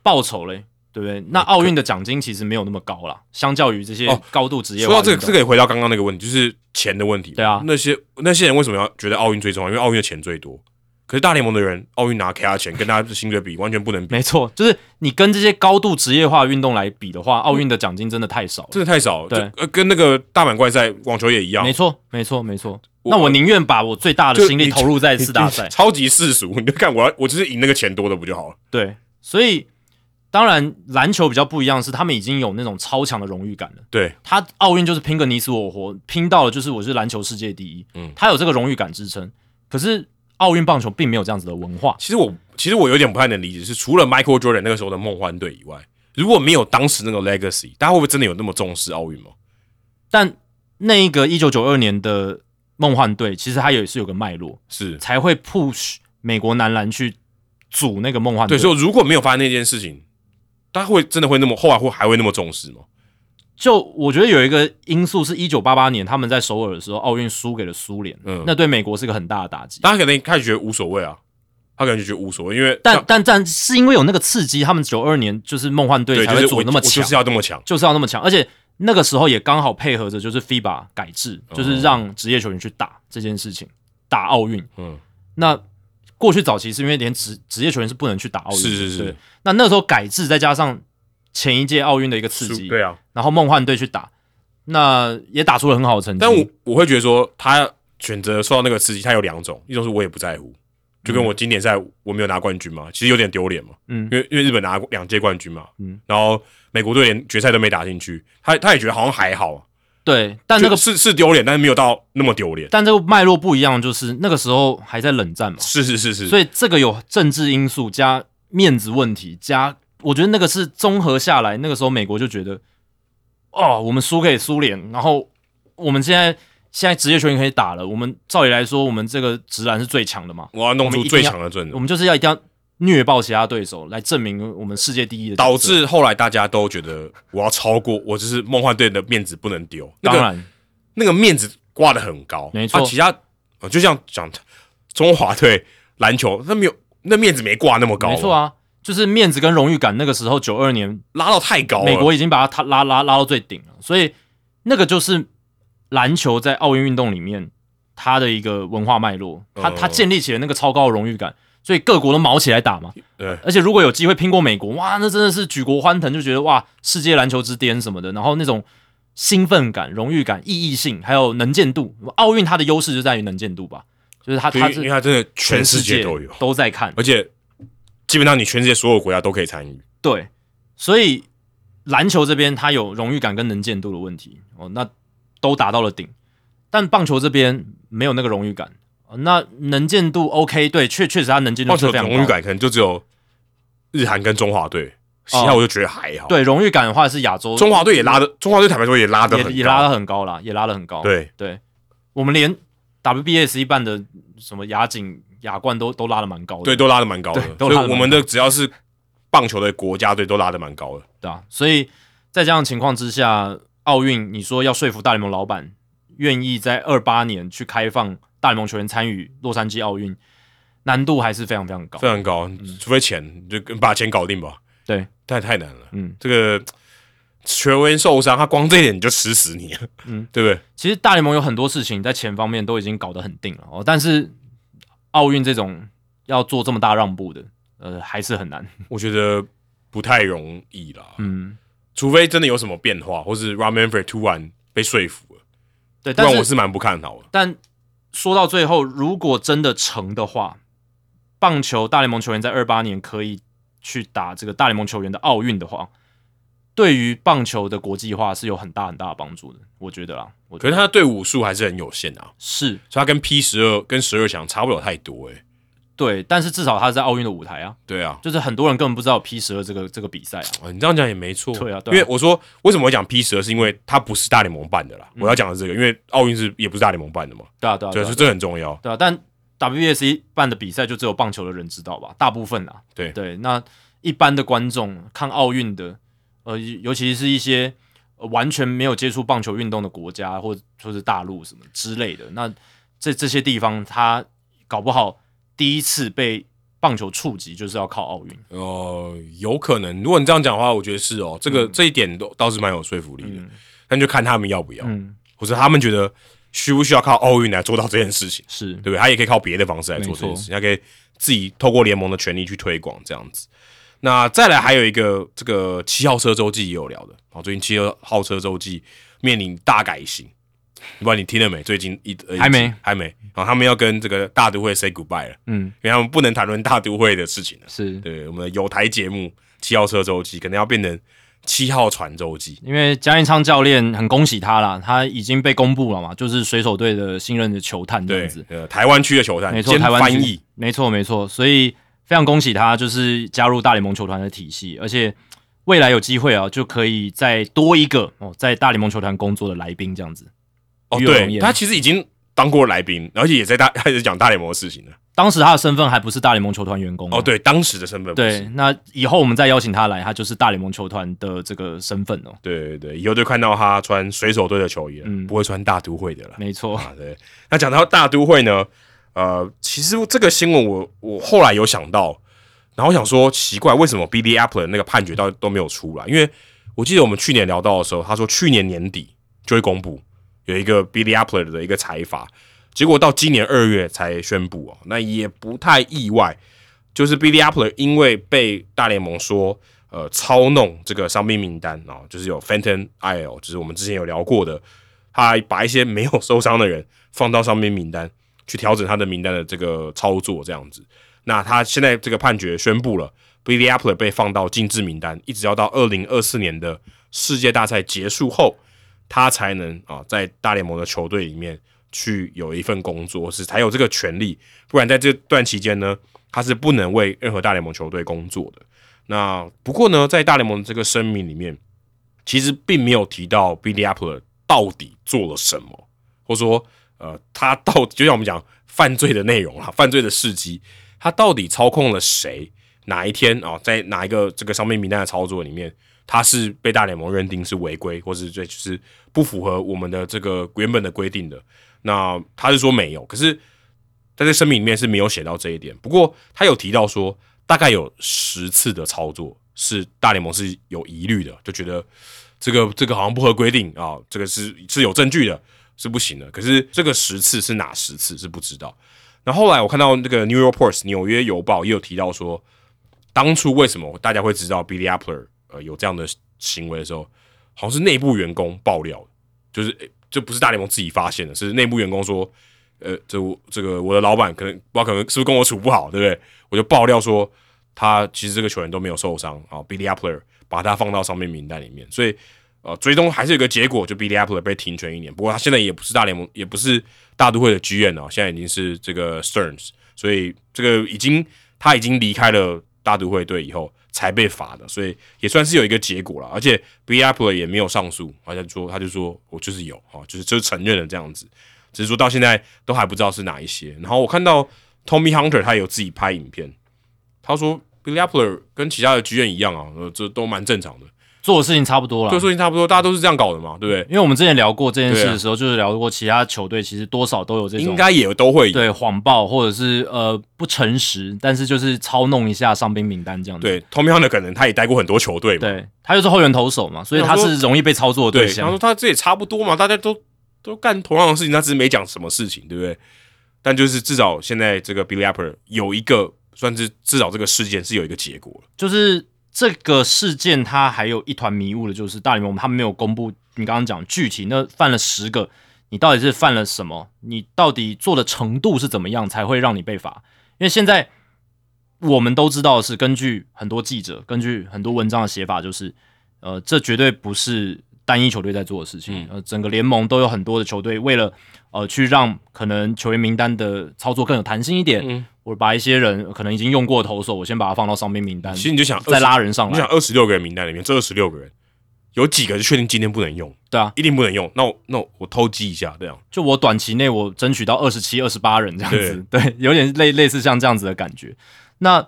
报酬嘞，对不对？那奥运的奖金其实没有那么高啦，相较于这些哦高度职业说到这个，动这个也回到刚刚那个问题，就是钱的问题。对啊那些那些人为什么要觉得奥运最重要？因为奥运的钱最多。可是大联盟的人奥运拿 K R 钱，跟他的薪水比完全不能比，没错，就是你跟这些高度职业化运动来比的话，奥运的奖金真的太少了。真的太少。对呃跟那个大满贯赛网球也一样没，错，没错，没错。那我宁愿把我最大的心力投入在次大赛。超级世俗。你就看我要，我就是赢那个钱多的不就好了？对，所以当然篮球比较不一样，是他们已经有那种超强的荣誉感了。对，他奥运就是拼个你死我活，拼到了就是我是篮球世界第一，嗯他有这个荣誉感支撑。可是奥运棒球并没有这样子的文化，其实我其实我有点不太能理解，是除了 Michael Jordan 那个时候的梦幻队以外，如果没有当时那个 legacy，大家会不会真的有那么重视奥运吗？但那一个一九九二年的梦幻队，其实它也是有个脉络，是才会 push 美国男篮去组那个梦幻队。对，所以如果没有发生那件事情，大家会真的会那么后来会还会那么重视吗？就我觉得有一个因素是，一九八八年他们在首尔的时候，奥运输给了苏联，嗯。那对美国是个很大的打击。大家可能一开始觉得无所谓啊，他可能就觉得无所谓，因为但但但是因为有那个刺激，他们九二年就是梦幻队对，才会组那么强，我就是要那么强，就是要那么强，而且那个时候也刚好配合着就是 FIBA 改制，就是让职业球员去打这件事情，打奥运。嗯，那过去早期是因为连职职业球员是不能去打奥运，是是是。那那时候改制，再加上前一届奥运的一个刺激，对啊。然后梦幻队去打，那也打出了很好的成绩。但我我会觉得说，他选择受到那个刺激，他有两种，一种是我也不在乎，就跟我经典赛我没有拿冠军嘛，其实有点丢脸嘛，嗯。因为因为日本拿过两届冠军嘛，嗯。然后美国队连决赛都没打进去，他他也觉得好像还好，对，但那个是是丢脸，但是没有到那么丢脸，但这个脉络不一样，就是那个时候还在冷战嘛，是是是是，所以这个有政治因素加面子问题加，我觉得那个是综合下来，那个时候美国就觉得，哦，我们输给苏联，然后我们现在现在职业球员可以打了，我们照理来说，我们这个直男是最强的嘛，我要弄出最强的阵容，我们就是要一定要虐爆其他对手，来证明我们世界第一的，导致后来大家都觉得我要超过，我就是梦幻队的面子不能丢，那个当然。那个面子挂的很高，没错。啊其他呃就像讲中华队篮球，那没有那面子没挂那么高，没错，啊，就是面子跟荣誉感，那个时候九二年拉到太高了，美国已经把它拉拉拉到最顶了，所以那个就是篮球在奥运运动里面它的一个文化脉络，它嗯它建立起了那个超高的荣誉感，所以各国都毛起来打嘛。对。而且如果有机会拼过美国，哇，那真的是举国欢腾，就觉得哇，世界篮球之巅什么的，然后那种兴奋感、荣誉感、意义性，还有能见度，奥运它的优势就在于能见度吧，就是它对，它是因为它真的全全世界界都有，都在看，而且基本上你全世界所有国家都可以参与，对，所以篮球这边它有荣誉感跟能见度的问题哦，那都达到了顶，但棒球这边没有那个荣誉感。哦那能见度 OK，对，确确实它能见度棒球是非常高。荣誉感可能就只有日韩跟中华队，其他我就觉得还好。，对荣誉感的话是亚洲。中华队也拉的，中华队坦白说也拉的也也拉的很高啦，也拉的很高。对，对，我们连 WBS 一半的什么亚锦、亚冠都都拉的蛮高的。对，都拉的蛮高的所以我们的只要是棒球的国家队都拉的蛮高的。对啊，所以在这样的情况之下，奥运你说要说服大联盟老板愿意在二八年去开放大联盟球员参与洛杉矶奥运，难度还是非常非常高非。常高，除非钱，就跟把钱搞定吧。对，太太难了。嗯，这个球员受伤，他光这一点你就吃死你了，嗯，对不对？其实大联盟有很多事情在钱方面都已经搞得很定了哦，但是奥运这种要做这么大让步的，呃，还是很难。我觉得不太容易啦。嗯，除非真的有什么变化，或是 Ram Manfred 突然被说服了，对，不但我是蛮不看好的。但说到最后，如果真的成的话，棒球大联盟球员在二八年可以去打这个大联盟球员的奥运的话，对于棒球的国际化是有很大很大的帮助的，我觉得啦。我觉得可是他的队伍数还是很有限啊，是所以他跟 P 十二跟十二强差不了太多诶、对，但是至少他是在奥运的舞台啊，对啊，就是很多人根本不知道 P 十二这个这个比赛啊。哦你这样讲也没错。对啊对啊因为我说为什么会讲 P 十二，是因为它不是大联盟办的啦。我要讲的是这个，因为奥运是也不是大联盟办的嘛，对啊，对啊，对，对啊，所以这很重要。对啊。但 WBC 办的比赛就只有棒球的人知道吧，大部分啊。对对，那一般的观众看奥运的，呃，尤其是一些、呃完全没有接触棒球运动的国家，或或是大陆什么之类的，那这这些地方，他搞不好第一次被棒球触及，就是要靠奥运。哦、有可能。如果你这样讲的话，我觉得是哦，这个、这一点都倒是蛮有说服力的。嗯但就看他们要不要，嗯，或者他们觉得需不需要靠奥运来做到这件事情？是对不对？他也可以靠别的方式来做这件事情，他可以自己透过联盟的权利去推广这样子。那再来还有一个这个七号车周记也有聊的，哦，最近七号车周记面临大改型，不知道你听了没？最近一还没。还没，然后他们要跟这个大都会 say goodbye 了，嗯，因为他们不能谈论大都会的事情了。是。对我们的有台节目七号车周记可能要变成七号船周记，因为江彦昌教练很恭喜他啦，他已经被公布了嘛，就是水手队的新任的球探这样子，呃，台湾区的球探，没错，台湾翻译，没错没错，所以。非常恭喜他，就是加入大联盟球团的体系，而且未来有机会啊，就可以再多一个哦，在大联盟球团工作的来宾这样子。哦，对，他其实已经当过来宾，而且也在大 开始讲大联盟的事情了。当时他的身份还不是大联盟球团员工哦，对，当时的身份。对，那以后我们再邀请他来，他就是大联盟球团的这个身份哦。对对对，以后就看到他穿水手队的球衣了，不会穿大都会的了。没错，对。那讲到大都会呢？呃，其实这个新闻我我后来有想到，然后想说奇怪，为什么 Billy Apple 那个判决到都没有出来？因为我记得我们去年聊到的时候，他说去年年底就会公布有一个 Billy Apple 的一个裁罚，结果到今年二月才宣布哦，那也不太意外，就是 Billy Apple 因为被大联盟说呃操弄这个伤病名单哦，就是有 Fenton IL，就是我们之前有聊过的，他把一些没有受伤的人放到伤病名单。去调整他的名单的这个操作，这样子。那他现在这个判决宣布了，Billy Apple 被放到禁制名单，一直要到二零二四年的世界大赛结束后，他才能啊在大联盟的球队里面去有一份工作，是才有这个权利。不然在这段期间呢，他是不能为任何大联盟球队工作的。那不过呢，在大联盟这个声明里面，其实并没有提到 Billy Apple 到底做了什么，或者说。呃，他到底就像我们讲犯罪的内容啊，犯罪的事迹，他到底操控了谁？哪一天啊，在哪一个这个伤病名单的操作里面，他是被大联盟认定是违规，或是这就是不符合我们的这个原本的规定的？那他是说没有，可是他在声明里面是没有写到这一点。不过他有提到说，大概有十次的操作是大联盟是有疑虑的，就觉得这个这个好像不合规定啊，这个是是有证据的。是不行的，可是这个十次是哪十次是不知道。那后来我看到那个《New York Post》纽约邮报也有提到说，当初为什么大家会知道 Billy Apple 呃有这样的行为的时候，好像是内部员工爆料，就是这不是大联盟自己发现的，是内部员工说，呃，这这个我的老板可能不知道可能是不是跟我处不好，对不对？我就爆料说他其实这个球员都没有受伤啊，Billy Apple 把他放到上面名单里面，所以。呃，最终还是有个结果，就 Billy Apple 被停权一年。不过他现在也不是大联盟，也不是大都会的剧院哦，现在已经是这个 Sterns，所以这个已经他已经离开了大都会队以后才被罚的，所以也算是有一个结果了。而且 Billy Apple 也没有上诉，好像说他就说我就是有啊，就是就是承认了这样子，只是说到现在都还不知道是哪一些。然后我看到 Tommy Hunter 他有自己拍影片，他说 Billy Apple 跟其他的剧院一样啊，呃，这都蛮正常的。做的事情差不多了，做事情差不多，大家都是这样搞的嘛，对不对？因为我们之前聊过这件事的时候，就是聊过其他球队其实多少都有这种，应该也都会对谎报或者是呃不诚实，但是就是操弄一下伤兵名单这样子。对，Tommy Hunter 可能他也待过很多球队嘛，对，他就是后援投手嘛，所以他是容易被操作的对象。他说他这也差不多嘛，大家都都干同样的事情，他只是没讲什么事情，对不对？但就是至少现在这个 Billy Apple 有一个算是至少这个事件是有一个结果了，就是。这个事件它还有一团迷雾的，就是大联盟他没有公布你刚刚讲具体那犯了十个，你到底是犯了什么？你到底做的程度是怎么样才会让你被罚？因为现在我们都知道是，根据很多记者、根据很多文章的写法，就是呃，这绝对不是单一球队在做的事情，呃，整个联盟都有很多的球队为了呃去让可能球员名单的操作更有弹性一点。我把一些人可能已经用过投手，我先把它放到上面名单。其实你就想再拉人上来，你想二十六个人名单里面，这二十六个人有几个是确定今天不能用？对啊，一定不能用。那我那我偷鸡一下，这样就我短期内我争取到二十七、二十八人这样子，对，有点类类似像这样子的感觉。那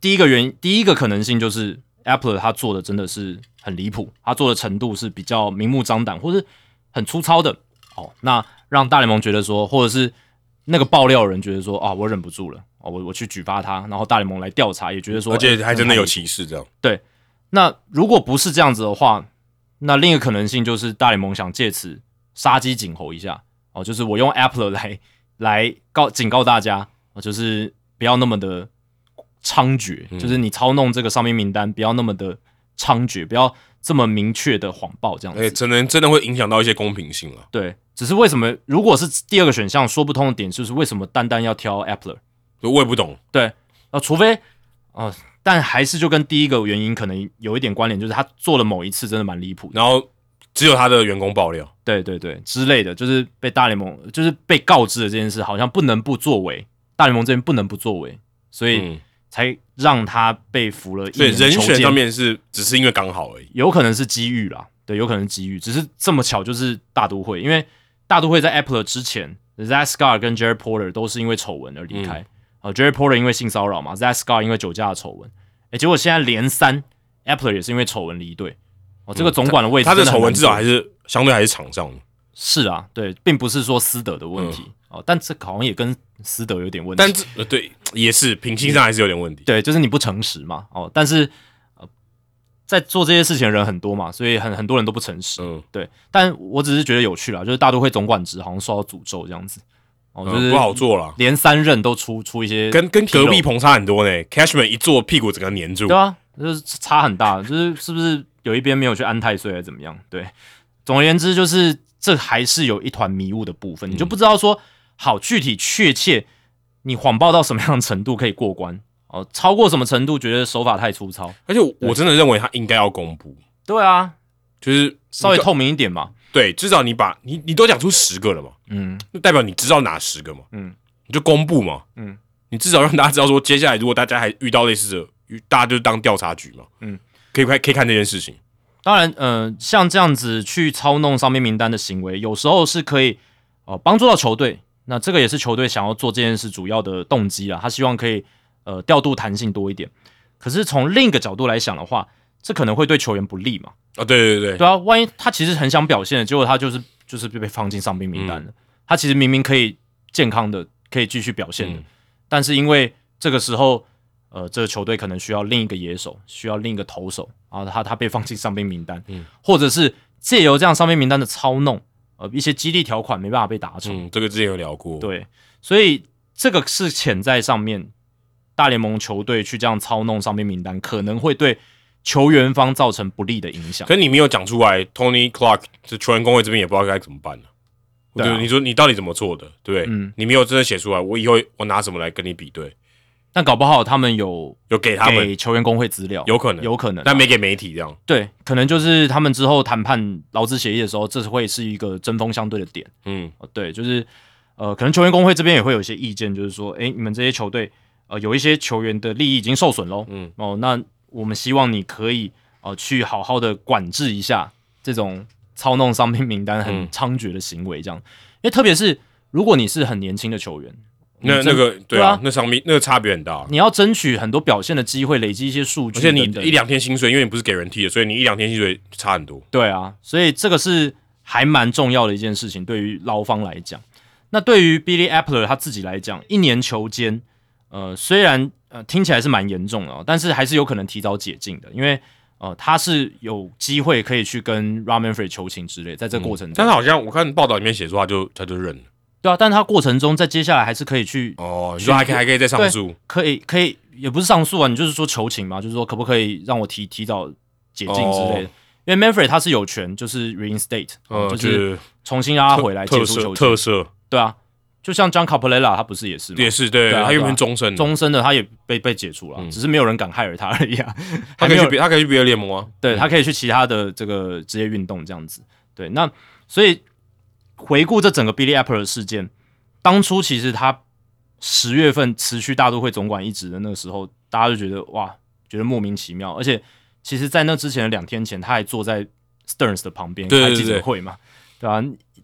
第一个原因，第一个可能性就是 Apple 他做的真的是很离谱，他做的程度是比较明目张胆或是很粗糙的。哦，那让大联盟觉得说，或者是。那个爆料人觉得说啊，我忍不住了哦，我我去举报他，然后大联盟来调查，也觉得说，而且还真的有歧视这样。对，那如果不是这样子的话，那另一个可能性就是大联盟想借此杀鸡儆猴一下，哦，就是我用 Apple 来来告警告大家，哦，就是不要那么的猖獗，就是你操弄这个上面名单不要那么的猖獗，不要这么明确的谎报这样子。哎，真的真的会影响到一些公平性了。对，只是为什么如果是第二个选项说不通的点，就是为什么单单要挑 Apple？我也不懂。对，呃，除非啊。但还是就跟第一个原因可能有一点关联，就是他做了某一次真的蛮离谱，然后只有他的员工爆料，对对对之类的，就是被大联盟就是被告知的这件事，好像不能不作为，大联盟这边不能不作为，所以才让他被俘了。对人选上面是只是因为刚好而已，有可能是机遇啦，对，有可能机遇，只是这么巧就是大都会，因为大都会在 Apple 之前 z a s c a r 跟 Jerry Porter 都是因为丑闻而离开。呃，Jerry Porter 因为性骚扰嘛，Zach Scarr 因为酒驾的丑闻，哎，结果现在连三 Apple 也是因为丑闻离队。哦，这个总管的位置，他的丑闻至少还是相对还是场上的。是啊，对，并不是说私德的问题哦，但这好像也跟私德有点问题。但这呃，对，也是品性上还是有点问题。对，就是你不诚实嘛。哦，但是呃，在做这些事情的人很多嘛，所以很很多人都不诚实。嗯，对。但我只是觉得有趣啦，就是大都会总管职好像受到诅咒这样子。哦，就是不好做了，连三任都出出一些，跟跟隔壁棚差很多呢。Cashman 一坐，屁股整个粘住，对啊，就是差很大，就是是不是有一边没有去安太岁，还是怎么样？对，总而言之，就是这还是有一团迷雾的部分，你就不知道说好具体确切，你谎报到什么样的程度可以过关？哦，超过什么程度觉得手法太粗糙，而且我真的认为他应该要公布，对啊，就是稍微透明一点嘛。对，至少你把你你都讲出十个了嘛，嗯，那代表你知道哪十个嘛，嗯，你就公布嘛，嗯，你至少让大家知道说，接下来如果大家还遇到类似的，大家就当调查局嘛，嗯，可以看可以看这件事情。当然，呃，像这样子去操弄上面名单的行为，有时候是可以呃帮助到球队，那这个也是球队想要做这件事主要的动机啊，他希望可以呃调度弹性多一点。可是从另一个角度来想的话，这可能会对球员不利嘛？啊，对对对，对啊，万一他其实很想表现，结果他就是就是被被放进伤病名单了。他其实明明可以健康的，可以继续表现的，但是因为这个时候，呃，这个球队可能需要另一个野手，需要另一个投手，然后他他被放进伤病名单，嗯，或者是借由这样伤病名单的操弄，呃，一些激励条款没办法被达成。嗯，这个之前有聊过，对，所以这个是潜在上面大联盟球队去这样操弄上面名单，可能会对。球员方造成不利的影响，可你没有讲出来，Tony Clark 这球员工会这边也不知道该怎么办了。对，你说你到底怎么做的？对，嗯，你没有真的写出来，我以后我拿什么来跟你比对？但搞不好他们有有给他们给球员工会资料，有可能，有可能，但没给媒体这样。对，可能就是他们之后谈判劳资协议的时候，这是会是一个针锋相对的点。嗯，对，就是呃，可能球员工会这边也会有一些意见，就是说，哎，你们这些球队呃，有一些球员的利益已经受损喽。嗯，哦，那。我们希望你可以呃去好好的管制一下这种操弄商品名单很猖獗的行为，这样，因为特别是如果你是很年轻的球员，那那个对啊，那上面那个差别很大，你要争取很多表现的机会，累积一些数据，而且你一两天薪水，因为你不是给人替的，所以你一两天薪水差很多。对啊，所以这个是还蛮重要的一件事情，对于劳方来讲。那对于 Billy Apple 他自己来讲，一年球间，呃，虽然。呃，听起来是蛮严重的，但是还是有可能提早解禁的，因为呃，他是有机会可以去跟 Ramanfrey 求情之类，在这过程中，但是好像我看报道里面写说，他就他就认了，对啊，但他过程中在接下来还是可以去哦，你说还可以还可以再上诉，可以可以也不是上诉啊，你就是说求情嘛，就是说可不可以让我提提早解禁之类的，因为 Manfrey 他是有权就是 reinstate，就是重新让他回来解除求情，特色，对啊。就像 John Caprella，他不是也是吗？也是对，他原本终身终身的，他也被被解除了，只是没有人敢害了他而已啊。他可以去别，他可以去别的联盟啊。对他可以去其他的这个职业运动这样子。对，那所以回顾这整个 Billy Apple 的事件，当初其实他十月份辞去大都会总管一职的那个时候，大家就觉得哇，觉得莫名其妙。而且其实，在那之前的两天前，他还坐在 Stearns 的旁边开记者会嘛，对吧？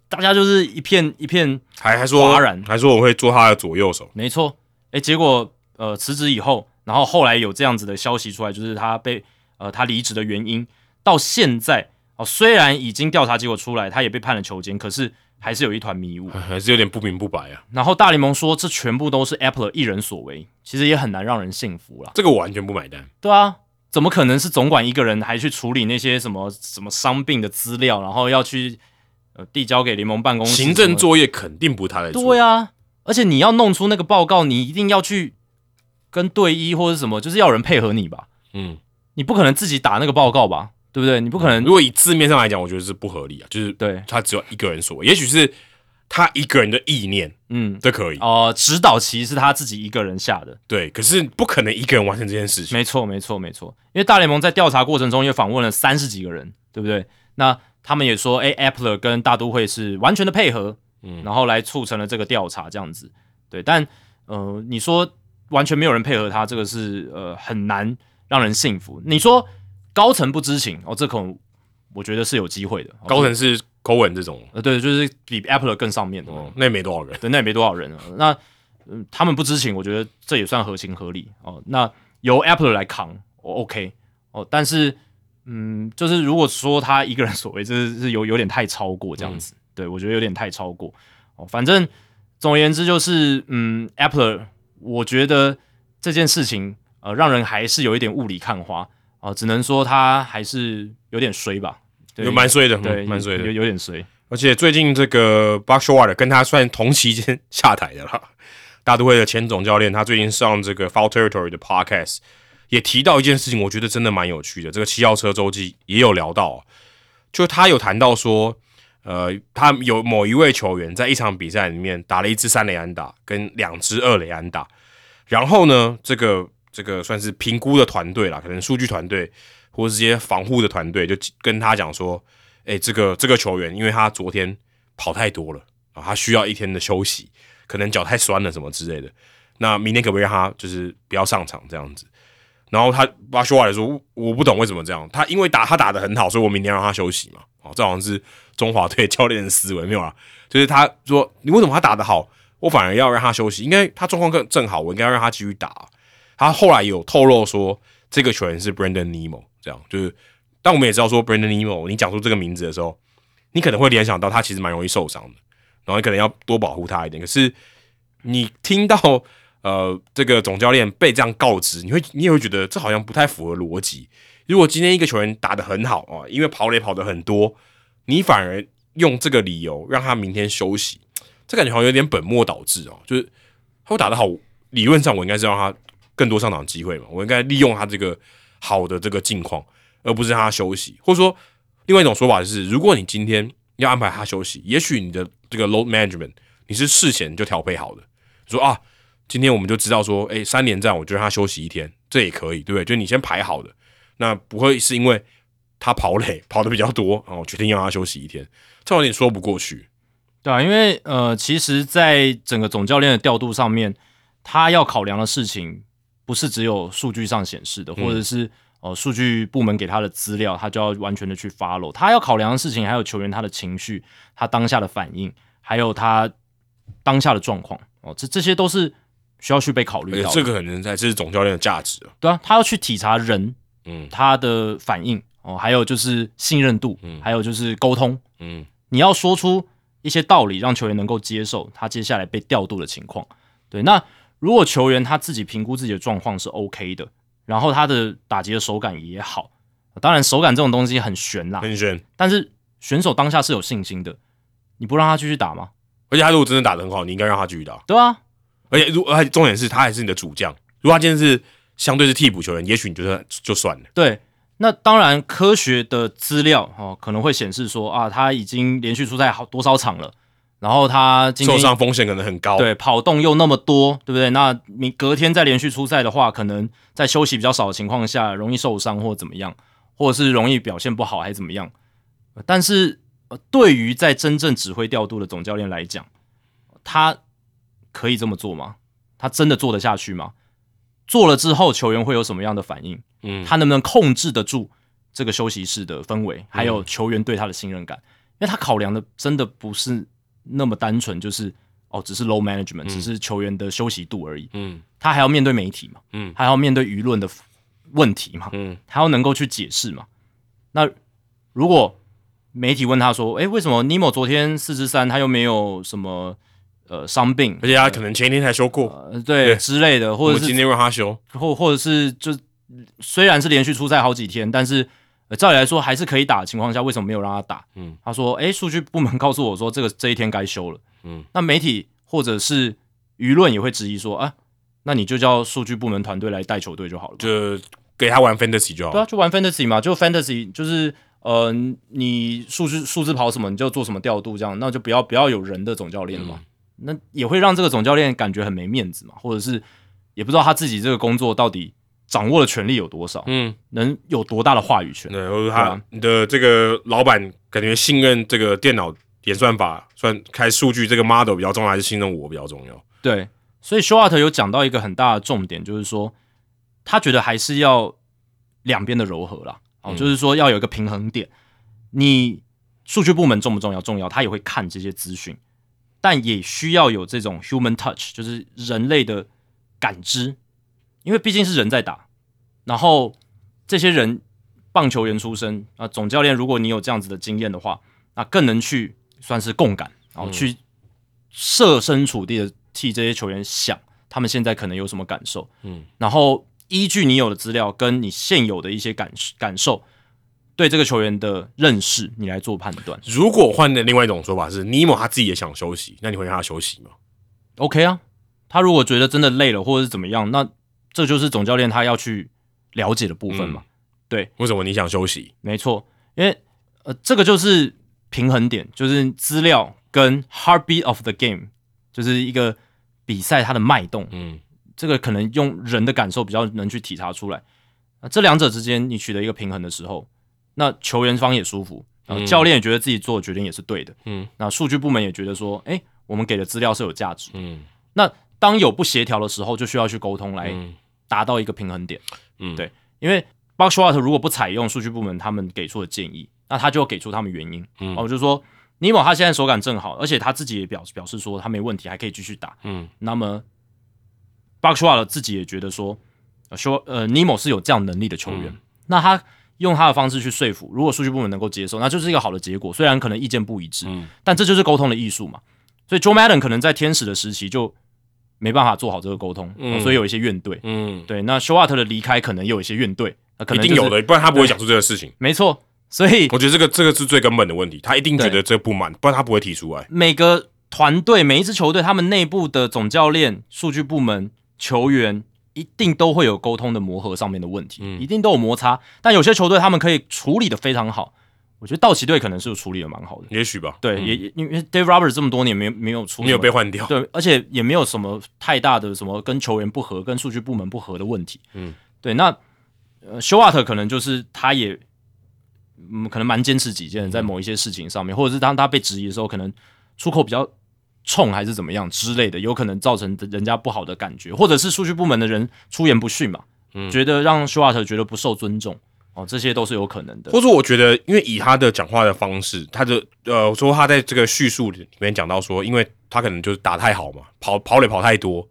大家就是一片一片，还还说哗然，还说我会做他的左右手。没错，哎，结果呃辞职以后，然后后来有这样子的消息出来，就是他被呃他离职的原因，到现在哦，虽然已经调查结果出来，他也被判了囚监，可是还是有一团迷雾，还是有点不明不白啊。然后大联盟说这全部都是 Apple 一人所为，其实也很难让人信服了。这个我完全不买单。对啊，怎么可能是总管一个人还去处理那些什么什么伤病的资料，然后要去。呃递交给联盟办公室，行政作业肯定不是他来做。对啊，而且你要弄出那个报告，你一定要去跟队医或者什么，就是要人配合你吧。嗯，你不可能自己打那个报告吧？对不对？你不可能如果以字面上来讲，我觉得是不合理啊，就是对，他只有一个人说，也许是他一个人的意念，嗯，这可以。哦、指导棋是他自己一个人下的，对，可是不可能一个人完成这件事情。没错，没错，没错。因为大联盟在调查过程中也访问了三十几个人，对不对？那他们也说，哎，Appler 跟大都会是完全的配合，嗯然后来促成了这个调查，这样子。对，但呃，你说完全没有人配合他，这个是呃很难让人信服。你说高层不知情，哦，这可能我觉得是有机会的。哦高层是 Cohen 这种，呃，对，就是比 Appler 更上面的，哦，那也没多少人。对，那也没多少人啊。那嗯，他们不知情，我觉得这也算合情合理哦。那由 Apple 来扛，我 OK 哦。但是嗯，就是如果说他一个人所为，这是是有有点太超过这样子。对我觉得有点太超过哦。反正总而言之就是，嗯，Apple，我觉得这件事情呃，让人还是有一点雾里看花哦、只能说他还是有点衰吧。对有蛮衰的，对，嗯蛮衰的有。有点衰。而且最近这个 Buck Showalter 跟他算同期间 下台的啦，大都会的前总教练，他最近上这个 Foul Territory 的 Podcast 也提到一件事情，我觉得真的蛮有趣的。这个七号车周记也有聊到，就他有谈到说，呃，他有某一位球员在一场比赛里面打了一支三垒安打跟两支二垒安打，然后呢，这个这个算是评估的团队啦，可能数据团队或是这些防护的团队就跟他讲说，哎、这个这个球员，因为他昨天跑太多了啊，他需要一天的休息，可能脚太酸了什么之类的。那明天可不可以让他就是不要上场这样子？然后他巴修瓦来说，我不懂为什么这样。他因为打他打的很好，所以我明天让他休息嘛。哦，这好像是中华队 教练的思维没有啊？就是他说，你为什么他打的好，我反而要让他休息？应该他状况更正好，我应该要让他继续打。他后来有透露说，这个球员是 Brandon Nemo，这样就是。但我们也知道说 Brandon Nemo，你讲出这个名字的时候，你可能会联想到他其实蛮容易受伤的，然后你可能要多保护他一点。可是你听到呃这个总教练被这样告知，你会你也会觉得这好像不太符合逻辑。如果今天一个球员打得很好哦，因为跑垒跑得很多，你反而用这个理由让他明天休息，这感觉好像有点本末倒置哦。就是他会打得好，理论上我应该是让他更多上场机会嘛，我应该利用他这个好的这个境况，而不是让他休息。或者说，另外一种说法就是，如果你今天要安排他休息，也许你的这个 load management 你是事前就调配好的，说啊，今天我们就知道说，诶，三连战我就让他休息一天，这也可以，对不对？就你先排好的，那不会是因为他跑垒跑的比较多，然后决定让他休息一天，这有点说不过去。对啊，因为呃，其实，在整个总教练的调度上面，他要考量的事情不是只有数据上显示的，或者是呃数据部门给他的资料，他就要完全的去 follow。他要考量的事情还有球员他的情绪、他当下的反应，还有他当下的状况哦，这这些都是需要去被考虑到的。这个可能才是总教练的价值啊。对啊，他要去体察人嗯他的反应哦，还有就是信任度，嗯还有就是沟通。嗯，你要说出一些道理，让球员能够接受他接下来被调度的情况。对，那如果球员他自己评估自己的状况是 OK 的，然后他的打击的手感也好，当然手感这种东西很悬啦，很悬。但是选手当下是有信心的，你不让他继续打吗？而且他如果真的打得很好，你应该让他继续打。对啊，而且如而且重点是他还是你的主将，如果他今天是相对是替补球员，也许你觉得就算了。对，那当然科学的资料哦可能会显示说啊，他已经连续出赛好多少场了，然后他受伤风险可能很高。对，跑动又那么多，对不对？那你隔天再连续出赛的话，可能在休息比较少的情况下，容易受伤或怎么样，或者是容易表现不好，还怎么样？呃但是、呃对于在真正指挥调度的总教练来讲，他可以这么做吗？他真的做得下去吗？做了之后，球员会有什么样的反应？嗯，他能不能控制得住这个休息室的氛围，还有球员对他的信任感？因为他考量的真的不是那么单纯，就是哦，只是 low management，、只是球员的休息度而已。嗯他还要面对媒体嘛，嗯还要面对舆论的问题嘛，嗯他要能够去解释嘛。那如果媒体问他说：“诶，为什么尼莫昨天四支三，他又没有什么呃伤病而？且他可能前一天才休过，对之类的，或者是今天让他休。或或者是就虽然是连续出赛好几天，但是呃，照理来说还是可以打的情况下，为什么没有让他打？嗯，他说，诶，数据部门告诉我说，这个这一天该休了。嗯，那媒体或者是舆论也会质疑说，啊，那你就叫数据部门团队来带球队就好了。就给他玩 fantasy 就好对。啊，就玩 fantasy 嘛，就 fantasy 就是呃，你数字数字跑什么，你就做什么调度，这样，那就不要不要有人的总教练了嘛。那也会让这个总教练感觉很没面子嘛，或者是也不知道他自己这个工作到底掌握的权力有多少，嗯，能有多大的话语权。对，或者他啊你的这个老板感觉信任这个电脑演算法算开数据这个 model 比较重要，还是信任我比较重要？对，所以 s h o w t 有讲到一个很大的重点，就是说他觉得还是要两边的柔和啦，哦，嗯就是说要有一个平衡点。你数据部门重不重要？重要，他也会看这些资讯，但也需要有这种 human touch，就是人类的感知，因为毕竟是人在打，然后这些人棒球员出身啊，总教练，如果你有这样子的经验的话，那更能去算是共感，然后去设身处地的替这些球员想，他们现在可能有什么感受，嗯，然后依据你有的资料跟你现有的一些感感受，对这个球员的认识，你来做判断。如果换的另外一种说法是，尼莫他自己也想休息，那你会让他休息吗？OK 啊，他如果觉得真的累了或者是怎么样，那这就是总教练他要去了解的部分嘛。对为什么你想休息？没错，因为呃，这个就是平衡点，就是资料跟 heartbeat of the game，就是一个比赛它的脉动。嗯这个可能用人的感受比较能去体察出来。那这两者之间你取得一个平衡的时候，那球员方也舒服，然后教练也觉得自己做的决定也是对的。嗯那数据部门也觉得说，哎，我们给的资料是有价值。嗯那当有不协调的时候，就需要去沟通来嗯达到一个平衡点。嗯，对因为 Box s h o t 如果不采用数据部门他们给出的建议，那他就给出他们原因。嗯哦，就是说尼莫他现在手感正好，而且他自己也表表示说他没问题，还可以继续打。嗯那么 Box s h o t 自己也觉得说，呃说呃尼莫是有这样能力的球员，嗯那他用他的方式去说服，如果数据部门能够接受，那就是一个好的结果。虽然可能意见不一致，嗯但这就是沟通的艺术嘛。所以 Joe Madden 可能在天使的时期就没办法做好这个沟通，所以有一些怨怼。嗯，对，那 o w t 的离开可能也有一些怨怼，那可能、一定有，的，不然他不会讲出这个事情。没错。所以我觉得这个这个是最根本的问题，他一定觉得这不满，不然他不会提出来。每个团队、每一支球队，他们内部的总教练、数据部门、球员，一定都会有沟通的磨合上面的问题，嗯一定都有摩擦。但有些球队他们可以处理的非常好，我觉得道奇队可能是处理的蛮好的。也许吧，对，嗯。也也因为 Dave Roberts 这么多年没有没有出没有被换掉。对，而且也没有什么太大的什么跟球员不合、跟数据部门不合的问题。嗯，对，那呃 s h o w t 可能就是他也嗯，可能蛮坚持己见的，在某一些事情上面，或者是当他被质疑的时候，可能出口比较冲还是怎么样之类的，有可能造成人家不好的感觉，或者是数据部门的人出言不逊嘛，嗯。觉得让 s h o w t 觉得不受尊重哦，这些都是有可能的。或者，我觉得，因为以他的讲话的方式，他的呃，说他在这个叙述里面讲到说，因为他可能就是打太好嘛，跑跑垒跑太多，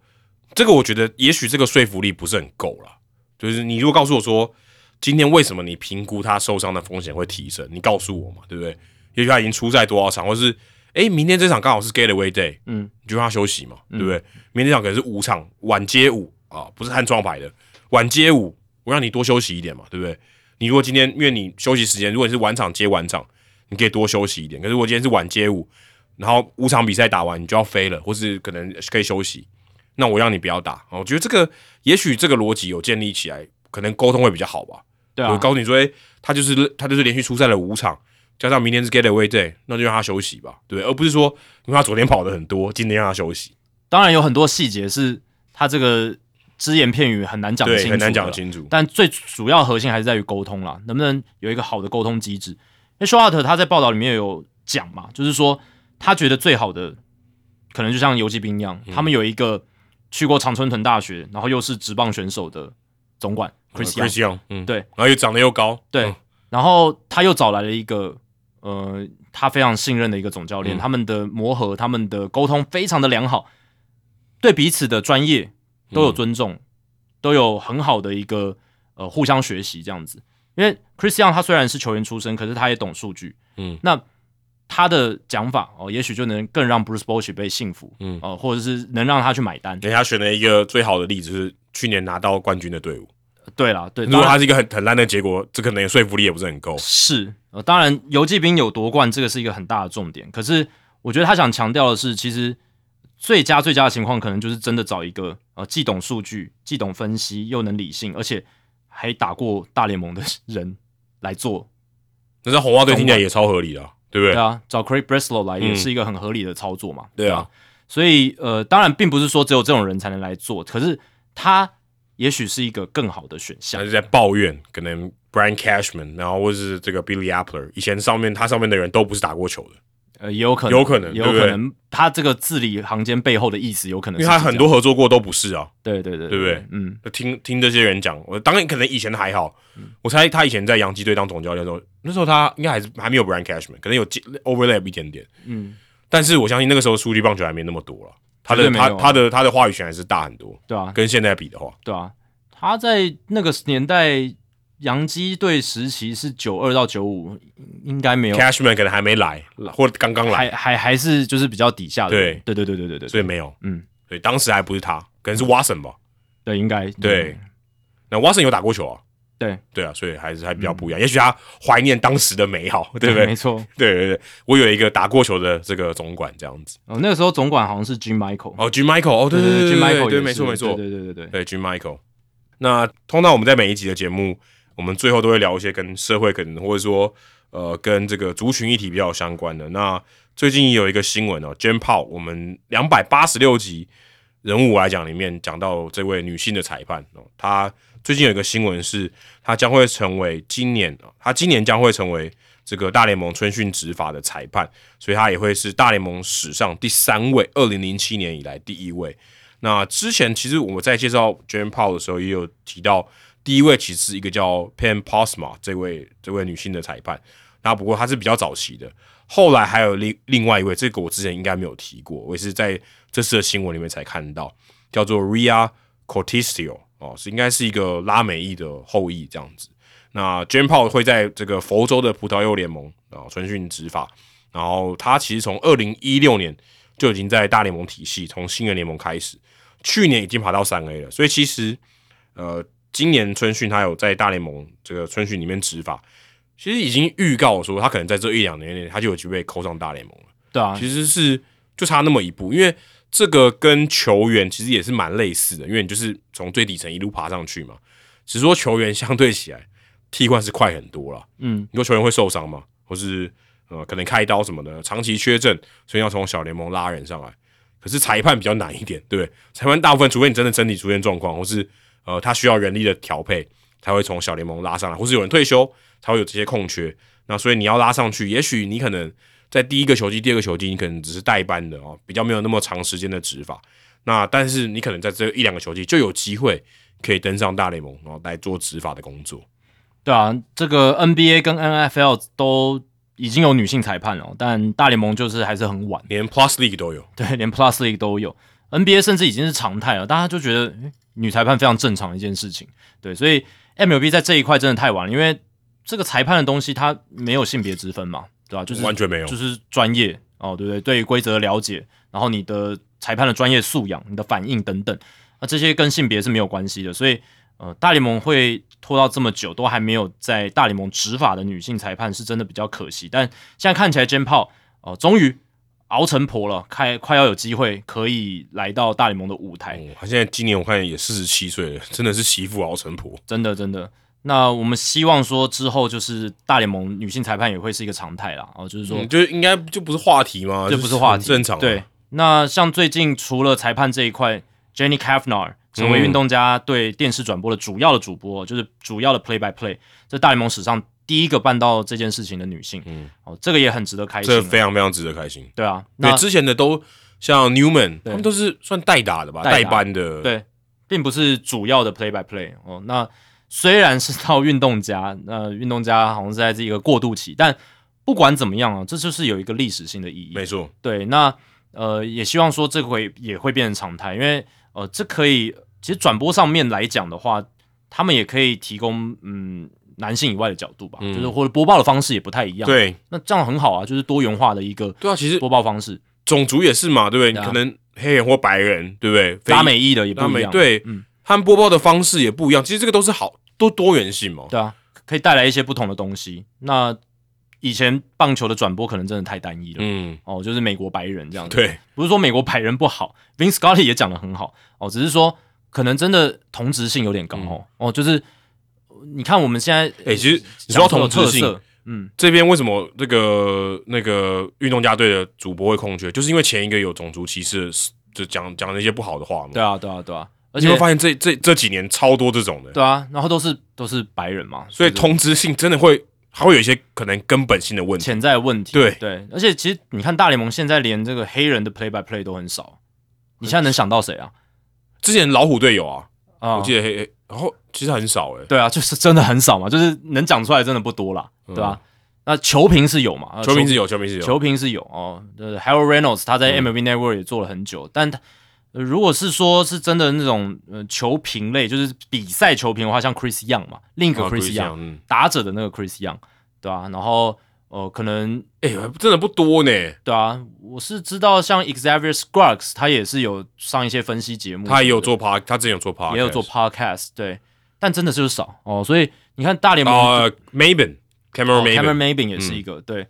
这个我觉得也许这个说服力不是很够了。就是你如果告诉我说，今天为什么你评估他受伤的风险会提升，你告诉我嘛，对不对？也许他已经出赛多少场，或是诶，明天这场刚好是 getaway day，嗯，你就让他休息嘛，对不对？明天这场可能是五场晚街舞啊，不是看装牌的晚街舞，我让你多休息一点嘛，对不对？你如果今天因为你休息时间，如果你是晚场接晚场，你可以多休息一点。可是如果今天是晚接五，然后五场比赛打完你就要飞了，或是可能可以休息，那我让你不要打。我觉得这个也许这个逻辑有建立起来，可能沟通会比较好吧。对啊，我告诉你说，诶、他就是他就是连续出赛了五场，加上明天是 getaway day，那就让他休息吧，对而不是说因为他昨天跑的很多，今天让他休息，当然有很多细节是他这个只言片语很难讲，清楚，很难讲。清楚。但最主要核心还是在于沟通啦，能不能有一个好的沟通机制？因为 s h o w t 他在报道里面有讲嘛，就是说他觉得最好的可能就像游击兵一样，他们有一个去过常春藤大学，然后又是职棒选手的总管 Chris Young，、Chris Young，嗯，对，然后又长得又高，对，嗯然后他又找来了一个呃，他非常信任的一个总教练，嗯他们的磨合、他们的沟通非常的良好，对彼此的专业都有尊重，都有很好的一个呃互相学习这样子。因为 Chris Young 他虽然是球员出身，可是他也懂数据，嗯，那他的讲法哦，也许就能更让 Bruce Bochy 被信服，嗯哦、或者是能让他去买单。人家选了一个最好的例子，就是去年拿到冠军的队伍，对啦，对，如果他是一个很很烂的结果，这可能说服力也不是很够。是呃，当然游击兵有夺冠，这个是一个很大的重点。可是我觉得他想强调的是，其实最佳最佳的情况，可能就是真的找一个呃既懂数据、既懂分析，又能理性，而且还打过大联盟的 人来做。那在红袜队听起来也超合理的啊、对不对？对啊，找 Craig Breslow 来也嗯是一个很合理的操作嘛。对啊，所以呃，当然并不是说只有这种人才能来做，可是他也许是一个更好的选项他。是在抱怨，可能 Brian Cashman，然后或是这个 Billy Appler，以前上面他上面的人都不是打过球的，呃，也有可能，有可能也有可能，他这个字里行间背后的意思有可能因为他很多合作过都不是啊。对对对对不对？嗯，就听听这些人讲，我当然可能以前还好，我猜他以前在洋基队当总教练的时候，那时候他应该还是还没有 Brian Cashman，可能有接 overlap 一点点，嗯，但是我相信那个时候数据棒球还没那么多了，他的他他的他的话语权还是大很多，对啊，跟现在比的话，对啊，他在那个年代洋基队时期是九二到九五，应该没有，Cashman 可能还没来，或刚刚来，还还还是就是比较底下的对，对对对对对对，所以没有，嗯，对，当时还不是他，可能是 Watson 吧，对应该。对，那 Watson 有打过球啊，对。对啊，所以还是还比较不一样，也许他怀念当时的美好，对不对？没？错。对对对，我有一个打过球的这个总管这样子，哦，那个时候总管好像是 Jim Michael，哦，Jim Michael，哦，对对对，Jim Michael 对，也是。没错没错，对对对对对，对 Jim Michael。那通常我们在每一集的节目，我们最后都会聊一些跟社会可能或者说呃跟这个族群议题比较相关的。那最近也有一个新闻哦 j a m Paul，我们两百八十六集人物来讲里面讲到这位女性的裁判哦，她最近有一个新闻是，她将会成为今年，她今年将会成为这个大联盟春训执法的裁判，所以她也会是大联盟史上第三位，二零零七年以来第一位。那之前其实我们在介绍 Jane Paul 的时候，也有提到第一位其实一个叫 Pam Posma 这位这位女性的裁判。那不过她是比较早期的，后来还有另另外一位，这个我之前应该没有提过，我也是在这次的新闻里面才看到，叫做 Ria Cortisio 哦，是应该是一个拉美裔的后裔这样子。那 Jane Paul 会在这个佛州的葡萄柚联盟啊春训执法，然后他其实从二零一六年就已经在大联盟体系，从新人联盟开始，去年已经爬到三 A 了，所以其实呃，今年春训他有在大联盟这个春训里面执法，其实已经预告说他可能在这一两年内他就有机会扣上大联盟了。对啊，其实是就差那么一步，因为这个跟球员其实也是蛮类似的，因为你就是从最底层一路爬上去嘛，只是说球员相对起来替换是快很多了。嗯，你说球员会受伤吗？或是呃可能开刀什么的，长期缺阵，所以要从小联盟拉人上来。可是裁判比较难一点，对不对？裁判大部分，除非你真的身体出现状况，或是呃他需要人力的调配，才会从小联盟拉上来，或是有人退休才会有这些空缺。那所以你要拉上去，也许你可能在第一个球季、第二个球季，你可能只是代班的哦，比较没有那么长时间的执法。那但是你可能在这一两个球季就有机会可以登上大联盟，然后来做执法的工作。对啊，这个 NBA 跟 NFL 都已经有女性裁判了，但大联盟就是还是很晚，连 Plus League 都有，对，连 Plus League 都有，NBA 甚至已经是常态了，大家就觉得诶女裁判非常正常的一件事情，对，所以 MLB 在这一块真的太晚了，因为这个裁判的东西它没有性别之分嘛，对吧、就是完全没有。就是专业哦，对不对？对于规则的了解，然后你的裁判的专业素养、你的反应等等，那这些跟性别是没有关系的。所以，呃，大联盟会拖到这么久，都还没有在大联盟执法的女性裁判，是真的比较可惜。但现在看起来，Jen 炮哦，终于熬成婆了，快快要有机会可以来到大联盟的舞台，哦他现在今年我看也四十七岁了，真的是媳妇熬成婆。真的真的。那我们希望说之后就是大联盟女性裁判也会是一个常态啦，哦，就是说嗯，就是应该就不是话题吗？这不是话题，正常、啊。对，那像最近除了裁判这一块，Jenny kafner 成为嗯运动家对电视转播的主要的主播，就是主要的 play by play，这大联盟史上第一个办到这件事情的女性，嗯哦，这个也很值得开心这啊。非常非常值得开心。对啊，那之前的都像 Newman，对他们都是算代打的吧，代班的。，对，并不是主要的 play by play 哦。那虽然是到运动家，那运动家好像是在这个过渡期，但不管怎么样啊，这就是有一个历史性的意义。没错，对，那呃，也希望说这回也会变成常态，因为呃，这可以其实转播上面来讲的话，他们也可以提供嗯男性以外的角度吧，嗯就是或者播报的方式也不太一样。，对那这样很好啊，就是多元化的一个对啊，其实播报方式，种族也是嘛，对不对？对啊你可能黑人或白人，对不对？非拉美裔的也不一样。对嗯，他们播报的方式也不一样。其实这个都是好多多元性嘛。对啊，可以带来一些不同的东西。那以前棒球的转播可能真的太单一了，嗯，哦，就是美国白人这样子。对，不是说美国白人不好，Vince Scully 也讲的很好哦，只是说可能真的同质性有点高哦。哦，就是你看我们现在，哎、其实你说到同质性，嗯，这边为什么这个那个运动家队的主播会空缺？就是因为前一个有种族歧视，就讲讲那些不好的话嘛。对啊，对啊，对啊，而且你会发现这这这几年超多这种的，对啊，然后都是都是白人嘛，所以就是同质性真的会还会有一些可能根本性的问题。潜在的问题。对对，而且其实你看大联盟现在连这个黑人的 play by play 都很少，你现在能想到谁啊？之前老虎队有啊，啊我记得黑，黑然后其实很少哎、对啊，就是真的很少嘛，就是能讲出来真的不多啦，对吧、那球评是有嘛？球评是有，球评是有，球评是有哦。呃，Harold Reynolds 他在嗯。MLB Network 也做了很久，但他、呃如果是说是真的那种呃球评类，就是比赛球评的话，像 Chris Young 嘛，另一个啊 Chris Young，、嗯。打者的那个 Chris Young，对啊，然后呃，可能哎、真的不多呢。对啊，我是知道像 Xavier Scruggs 他也是有上一些分析节目，他也有做 p 他之前有做 p 也有做 podcast，对，但真的就是少哦，所以你看大联盟呃 Maben Cameron 哦 Cameron Maben，Maybin 也是一个、对，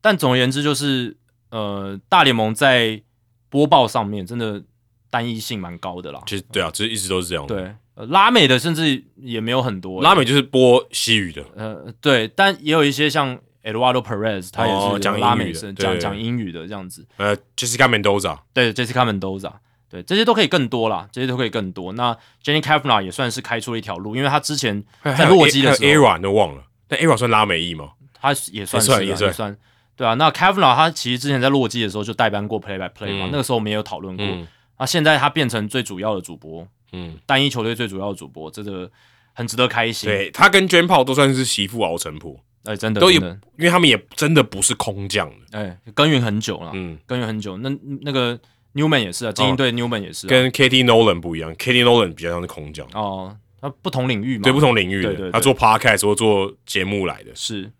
但总而言之就是呃，大联盟在播报上面真的单一性蛮高的啦。其实对啊，其实一直都是这样的。对，呃拉美的甚至也没有很多拉美就是播西语的，呃对，但也有一些像 Eduardo Perez，他也是哦讲拉美是讲对讲英语的这样子。呃，Jessica Mendoza，对，Jessica Mendoza，对，这些都可以更多啦，这些都可以更多。那 Jenny Kavanaugh 也算是开出了一条路，因为他之前在洛基的时候还有 Era 都忘了，但 Era 算拉美裔吗？他也算也算也算对啊。那 Kavanaugh 他其实之前在洛基的时候就代班过 Play by Play 嘛，嗯那个时候我们也有讨论过。嗯那现在他变成最主要的主播，嗯，单一球队最主要的主播，这个很值得开心。，对他跟 Jen Paul 都算是媳妇熬成婆，哎、真的都有，因为他们也真的不是空降的。哎、耕耘很久了，嗯，耕耘很久。那那个 Newman 也是啊，精英队 Newman 也是、啊，跟 Katie Nolan 不一样，Katie Nolan 比较像是空降，哦，他不同领域嘛，对不同领域的，他做 Podcast 或做节目来的。是。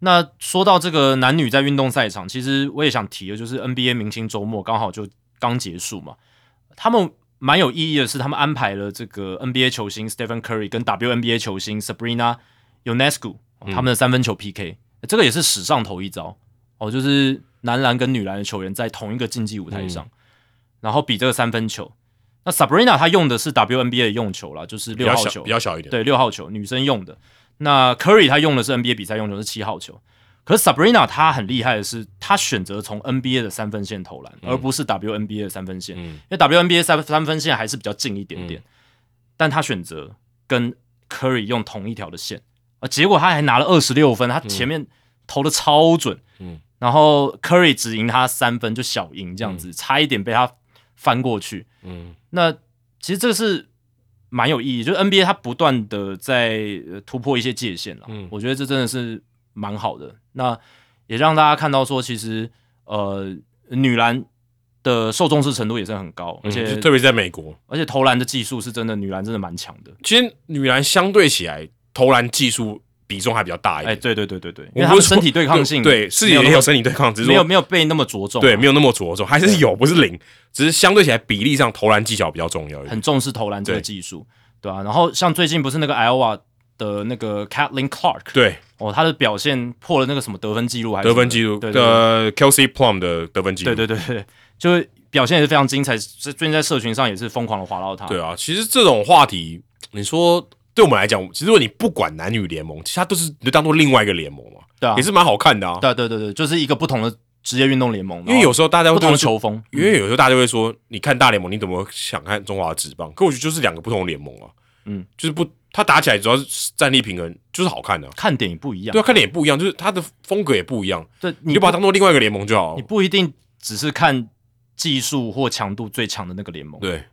那说到这个男女在运动赛场，其实我也想提的，就是 NBA 明星周末刚好就刚结束嘛，他们蛮有意义的是，他们安排了这个 NBA 球星 Stephen Curry 跟 WNBA 球星 Sabrina Ionescu 哦他们的三分球 PK，、这个也是史上头一招。哦，就是男篮跟女篮的球员在同一个竞技舞台上，然后比这个三分球。那 Sabrina 她用的是 WNBA 的用球啦，就是六号球，比较小一点。对，六号球女生用的。那 Curry 他用的是 NBA 比赛用球是七号球，可是 Sabrina 她很厉害的是，她选择从 NBA 的三分线投篮，而不是 WNBA 的三分线，嗯。因为 WNBA 三三分线还是比较近一点点，但她选择跟 Curry 用同一条的线，啊，结果他还拿了二十六分，他前面投的超准，嗯。然后 Curry 只赢他三分，就小赢这样子，差一点被他翻过去，嗯，那其实这个是蛮有意义，就是 NBA 它不断的在呃突破一些界限了，嗯。我觉得这真的是蛮好的。那也让大家看到说，其实呃女篮的受重视程度也是很高，而且、嗯特别是在美国，而且投篮的技术是真的，女篮真的蛮强的。其实女篮相对起来投篮技术比重还比较大一哎，点。对对对对对，因我们身体对抗性对，是也有身体对抗，只是没有没有被那么着重啊，对没有那么着重，还是有，不是零，只是相对起来比例上投篮技巧比较重要。很重视投篮这个技术，对啊。然后像最近不是那个 Iowa 的那个 Kathleen Clark，对哦，他的表现破了那个什么得分记录，还是得分记录对对对的 Kelsey Plum 的得分记录，对对对对，就表现也是非常精彩。最最近在社群上也是疯狂的划到他。对啊，其实这种话题，你说对我们来讲，其实如果你不管男女联盟，其实它都是你就当做另外一个联盟嘛，对啊也，是蛮好看的啊。对啊对对对，就是一个不同的职业运动联盟，因为有时候大家然后不同的球风，因为有时候大家会说，你看大联盟，你怎么想看中华职棒？可我觉得就是两个不同的联盟啊，嗯，就是不，它打起来主要是战力平衡，就是好看的、啊。看点也不一样。对啊，看点也不一样，就是它的风格也不一样，对，你你就把它当做另外一个联盟就好你。不一定只是看技术或强度最强的那个联盟，对，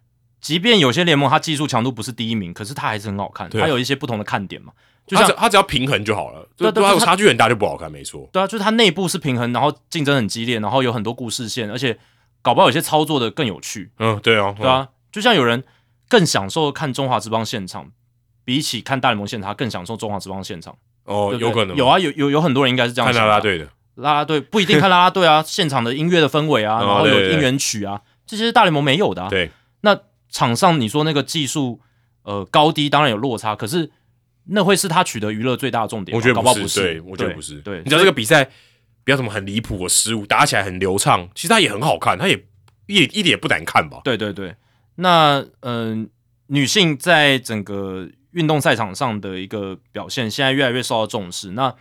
即便有些联盟它技术强度不是第一名，可是它还是很好看，它有一些不同的看点嘛。就像它只他只要平衡就好了。对差距很大就不好看，没错。对啊，就是它内部是平衡，然后竞争很激烈，然后有很多故事线，而且搞不好有些操作的更有趣，嗯，对啊，对啊，就像有人更享受看中华之邦现场，比起看大联盟现场，他更享受中华之邦现场。嗯，哦，对对有可能有，啊，有有有很多人应该是这样看想的啊。啦啦队的，啦啦队不一定看啦啦队啊，现场的音乐的氛围啊，哦然后对对对有应援曲啊，这些是大联盟没有的啊。对，那场上你说那个技术，呃高低当然有落差，可是那会是他取得娱乐最大的重点？我觉得搞不不是，对我觉得不是。对，你知道这个比赛不要什么很离谱的失误，打起来很流畅，其实它也很好看，它也一一点也不难看吧？对对对。那嗯、呃女性在整个运动赛场上的一个表现，现在越来越受到重视。那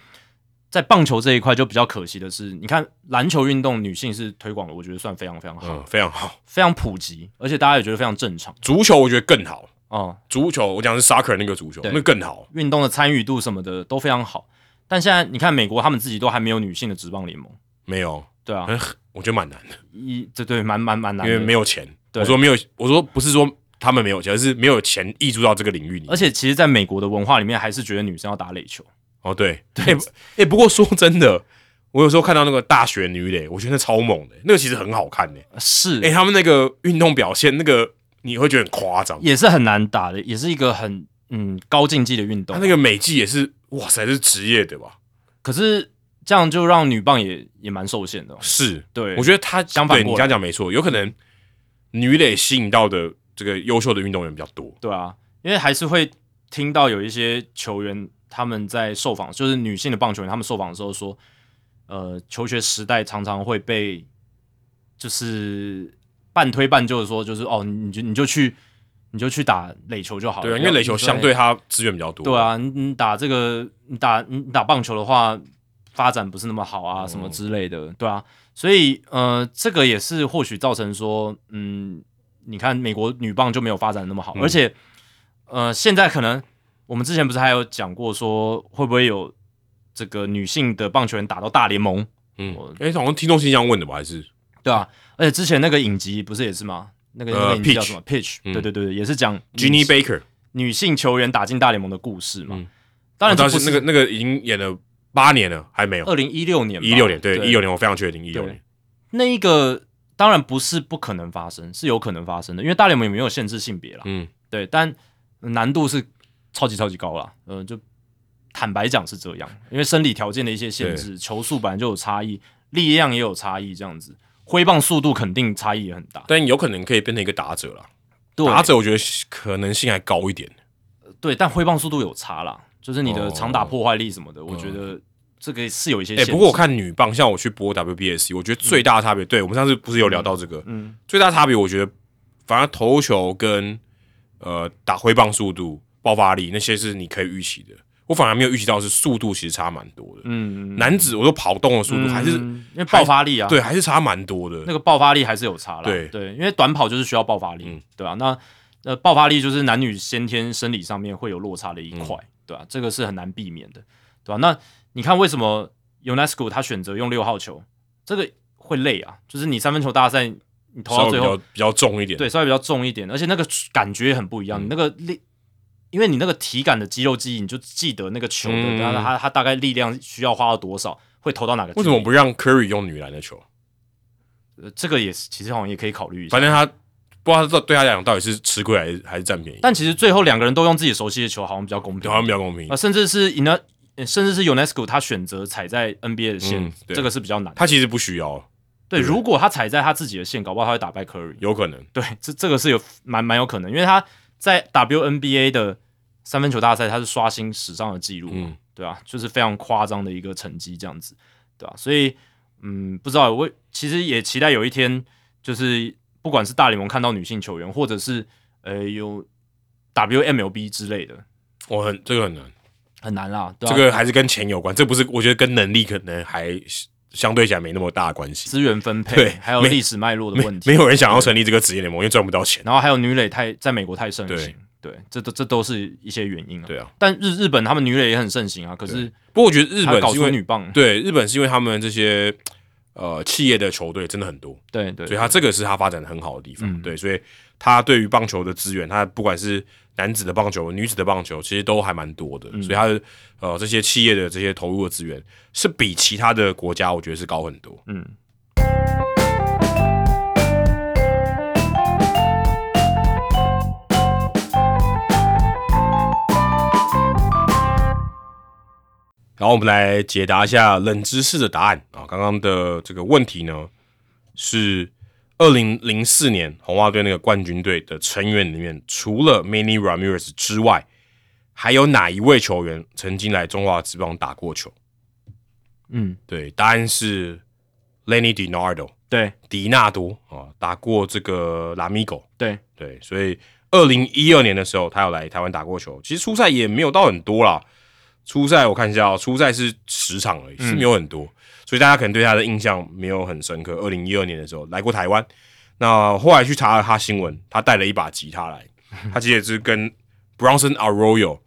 在棒球这一块就比较可惜的是，你看篮球运动女性是推广的，我觉得算非常非常好，嗯，非常好。非常普及，而且大家也觉得非常正常足球我觉得更好，哦。足球我讲的是 soccer 那个足球，那更好。运动的参与度什么的都非常好。但现在你看美国，他们自己都还没有女性的职棒联盟，没有，对啊，嗯，我觉得蛮难的，一这对蛮蛮蛮难的，因为没有钱。对我说没有，我说不是说他们没有钱，而是没有钱溢注到这个领域里。而且其实在美国的文化里面，还是觉得女生要打垒球。哦，对，对，哎、不过说真的，我有时候看到那个大学女垒，我觉得那超猛的，那个其实很好看的。是，哎、他们那个运动表现，那个你会觉得很夸张。也是很难打的，也是一个很嗯高竞技的运动。他那个美技也是，哇塞，是职业的吧？可是这样就让女棒也也蛮受限的哦。是，对，我觉得他你相反过来这样讲没错，有可能女垒吸引到的这个优秀的运动员比较多。对啊，因为还是会听到有一些球员他们在受访，就是女性的棒球员，他们受访的时候说，呃，求学时代常常会被就是半推半就的说，就是哦，你就你就去你就去打垒球就好了。对啊，因为垒球相对它资源比较多。对，啊，你你打这个你打你打棒球的话，发展不是那么好啊，哦什么之类的，对啊，所以呃，这个也是或许造成说，嗯，你看美国女棒就没有发展得那么好，嗯而且呃，现在可能我们之前不是还有讲过说，会不会有这个女性的棒球员打到大联盟，嗯我，哎、好像听众信箱问的吧？还是对啊，而且之前那个影集不是也是吗？那个那呃个影集叫什么？Pitch，、嗯对对对，也是讲 Jenny Baker？女性球员打进大联盟的故事嘛。嗯当然这不但是那个那个已经演了八年了，还没有。二零一六年吧，一六年，对，对一六年我非常确定，一六年。那一个当然不是不可能发生，是有可能发生的，因为大联盟也没有限制性别啦。嗯，对，但难度是超级超级高啦。嗯、就坦白讲是这样，因为生理条件的一些限制，球速本来就有差异，力量也有差异，这样子挥棒速度肯定差异也很大。但有可能可以变成一个打者啦。对打者我觉得可能性还高一点。对，但挥棒速度有差啦，就是你的哦长打破坏力什么的，我觉得这个是有一些哎。不过我看女棒，像我去播 WBSC，我觉得最大的差别，对我们上次不是有聊到这个，嗯，最大差别，我觉得反而投球跟呃打挥棒速度、爆发力那些是你可以预期的，我反而没有预期到是速度其实差蛮多的。嗯，男子我说跑动的速度还是、嗯因为爆发力啊，对，还是差蛮多的。那个爆发力还是有差啦。对对，因为短跑就是需要爆发力，嗯对吧、那呃，爆发力就是男女先天生理上面会有落差的一块，嗯对吧、这个是很难避免的，对吧、那你看为什么 UNESCO 他选择用六号球，这个会累啊，就是你三分球大赛你投到最后，比较重一点。对，稍微比较重一点，而且那个感觉很不一样，嗯你那个力。因为你那个体感的肌肉记忆，你就记得那个球的，嗯它它它大概力量需要花到多少，会投到哪个？为什么不让 Curry 用女篮的球？呃这个也是，其实好像也可以考虑一下。反正他不知道他对他来讲到底是吃亏还是还是占便宜，但其实最后两个人都用自己熟悉的球，好像比较公平。好像比较公平啊、。甚至是 In 呃甚至是 UNESCO 他选择踩在 NBA 的线，这个是比较难。他其实不需要，对，对如果他踩在他自己的线，搞不好他会打败 Curry。有可能。对，这这个是有蛮蛮有可能，因为他在 WNBA 的三分球大赛，他是刷新史上的记录嘛，嗯。对啊，就是非常夸张的一个成绩，这样子，对吧、所以，嗯，不知道我其实也期待有一天，就是不管是大联盟看到女性球员，或者是呃有 WMLB 之类的，我很这个很难，很难啦，对吧、这个还是跟钱有关，这不是我觉得跟能力可能还相对起来没那么大的关系。资源分配，对还有历史脉络的问题，没有人想要成立这个职业联盟，因为赚不到钱。然后还有女垒太在美国太盛行，对，这都这都是一些原因啊。对啊，但日日本他们女垒也很盛行啊，可是不过我觉得日本搞本是因为出女棒，对日本是因为他们这些呃企业的球队真的很多，对对所以他这个是他发展的很好的地方。嗯。对，所以他对于棒球的资源，他不管是男子的棒球、女子的棒球，其实都还蛮多的。嗯所以他的呃这些企业的这些投入的资源，是比其他的国家我觉得是高很多。嗯。然后我们来解答一下冷知识的答案啊。刚刚的这个问题呢是二零零四年红袜队那个冠军队的成员里面，除了 Many Ramirez 之外，还有哪一位球员曾经来中华职棒打过球？嗯，对，答案是 Lenny DiNardo，对迪纳多啊，打过这个拉米狗。对，对，所以二零一二年的时候，他有来台湾打过球。其实初赛也没有到很多啦，初赛我看一下、哦，初赛是十场而已，是没有很多，所以大家可能对他的印象没有很深刻。二零一二年的时候来过台湾，那后来去查了他新闻，他带了一把吉他来，他其实也是跟 Bronson Arroyo，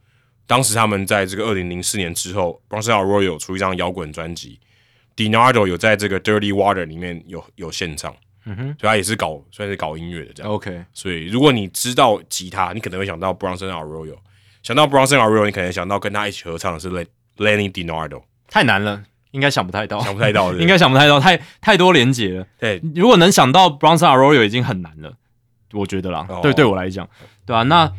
当时他们在这个二零零四年之后，Bronson Arroyo 出一张摇滚专辑，Dinardo 有在这个 Dirty Water 里面有有现场，嗯哼。所以他也是搞算是搞音乐的这样。，OK，所以如果你知道吉他，你可能会想到 Bronson Arroyo，想到 Bronson Arroyo，你可能想到跟他一起合唱的是 Len- Lenny DiNardo，太难了，应该想不太到，想不太到的，应该想不太到，太太多连结了。对如果能想到 Bronson Arroyo 已经很难了，我觉得啦。哦对，对我来讲，对啊，那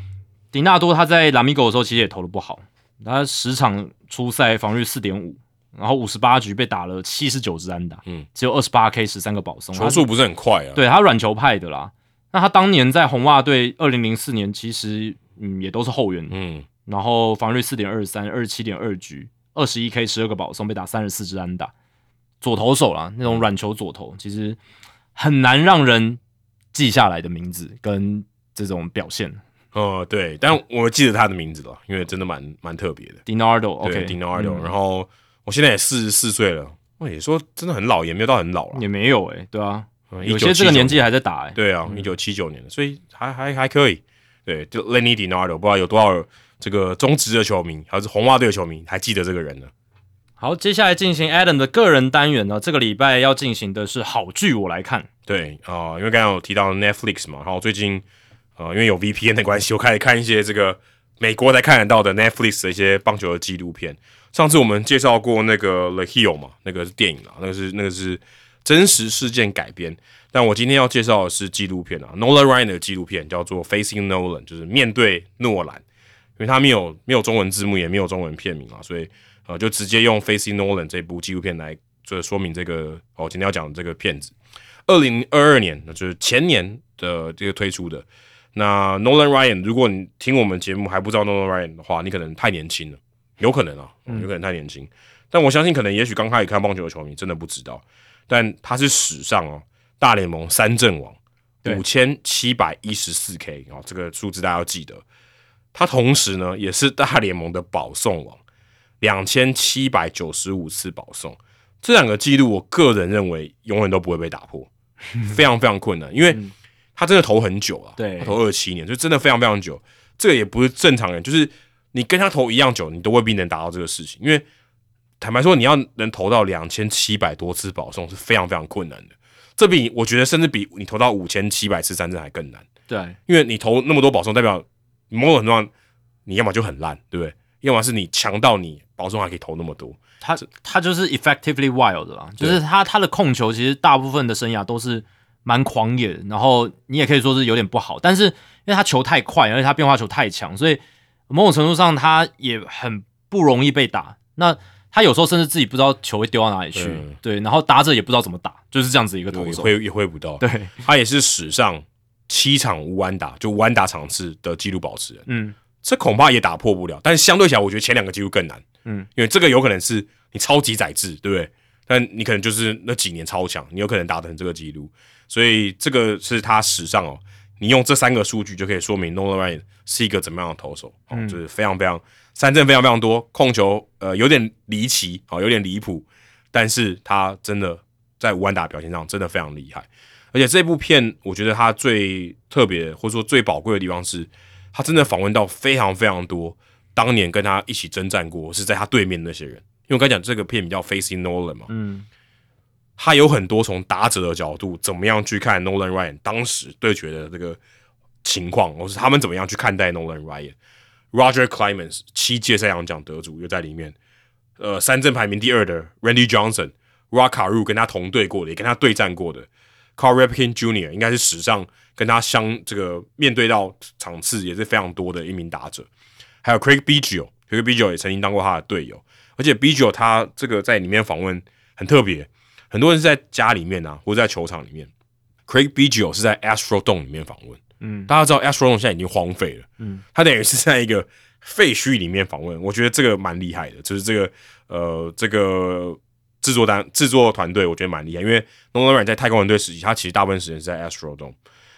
迪纳多他在拉米狗的时候其实也投的不好，他十场初赛防御四点五，然后五十八局被打了七十九支安打，嗯，只有二十八 K 十三个保送，球速不是很快啊。对他软球派的啦。那他当年在红袜队二零零四年其实嗯也都是后援，嗯，然后防御四点二三，二十七点二局，二十一 K 十二个保送，被打三十四支安打，左投手啦，那种软球左投，其实很难让人记下来的名字跟这种表现。哦，对，但我记得他的名字了，因为真的蛮蛮特别的。Dinardo，OK，、对，Dinardo，、嗯然后我现在也四十四岁了，我也说真的很老，也没有到很老了。也没有哎、对啊，嗯有些这个年纪还在打哎、欸对啊，一九七九年的，所以还还还可以。对，就 Lenny DiNardo，不知道有多少这个中职的球迷，还是红袜队的球迷还记得这个人呢？好，接下来进行 Adam 的个人单元呢，这个礼拜要进行的是好剧我来看。对啊、因为刚刚有提到 Netflix 嘛，然后最近呃，因为有 VPN 的关系，我开始看一些这个美国才看得到的 Netflix 的一些棒球的纪录片。上次我们介绍过那个 The Hill 嘛，那个是电影啊，那个是那个是真实事件改编。但我今天要介绍的是纪录片啊，Nolan Ryan 的纪录片叫做《Facing Nolan》，就是面对诺兰，因为他没有没有中文字幕，也没有中文片名啊，所以呃就直接用《Facing Nolan》这部纪录片来就说明这个哦，今天要讲的这个片子。二零二二年，那就是前年的这个推出的。那 Nolan Ryan，如果你听我们节目还不知道 Nolan Ryan 的话，你可能太年轻了，有可能啊，有可能太年轻。但我相信，可能也许刚开始看棒球的球迷真的不知道，但他是史上哦大联盟三阵王，对五千七百一十四 K 哦，这个数字大家要记得。他同时呢，也是大联盟的保送王，两千七百九十五次保送。这两个记录，我个人认为永远都不会被打破，非常非常困难，因为他真的投很久了，对他投二七年，就真的非常非常久。这个也不是正常人，就是你跟他投一样久，你都未必能达到这个事情。因为坦白说，你要能投到两千七百多次保送是非常非常困难的，这比我觉得甚至比你投到五千七百次三振还更难。对，因为你投那么多保送，代表你某种程度上你要么就很烂，对不对？要么是你强到你保送还可以投那么多。他他就是 effectively wild 的啦，就是他他的控球其实大部分的生涯都是蛮狂野的，然后你也可以说是有点不好，但是因为他球太快，而且他变化球太强，所以某种程度上他也很不容易被打。那他有时候甚至自己不知道球会丢到哪里去，嗯对，然后打者也不知道怎么打，就是这样子一个投手。也挥也挥不到。对，他也是史上七场无安打，就无安打场次的纪录保持人。嗯，这恐怕也打破不了。但是相对起来，我觉得前两个纪录更难。嗯，因为这个有可能是你超级宰制，对不对？但你可能就是那几年超强，你有可能达成这个纪录。所以这个是他史上哦，你用这三个数据就可以说明 Nolan Ryan 是一个怎么样的投手哦，嗯就是非常非常三振非常非常多，控球呃有点离奇哦，有点离谱，但是他真的在无安打表现上真的非常厉害。而且这部片，我觉得它最特别或者说最宝贵的地方是，他真的访问到非常非常多当年跟他一起征战过，是在他对面的那些人。因为我刚才讲这个片名叫《Facing Nolan》嘛，嗯，他有很多从打者的角度怎么样去看 Nolan Ryan 当时对决的这个情况，或是他们怎么样去看待 Nolan Ryan。Roger Clemens 七届赛扬奖得主又在里面，呃，三振排名第二的 Randy Johnson、Rock c a r u 跟他同队过的，也跟他对战过的 Carl Ripken Jr. 应该是史上跟他相这个面对到场次也是非常多的一名打者，还有 Craig Biggio，Craig Biggio 也曾经当过他的队友，而且 Biggio 他这个在里面访问很特别，很多人是在家里面啊，或者在球场里面 Craig Biggio 是在 Astro Dome 里面访问。嗯，大家知道 Astro Dome 现在已经荒废了。嗯，他等于是在一个废墟里面访问，我觉得这个蛮厉害的。就是这个呃，这个制作单制作团队，我觉得蛮厉害，因为 Nolan Ryan 在太空人队时期，他其实大部分时间是在 Astro Dome，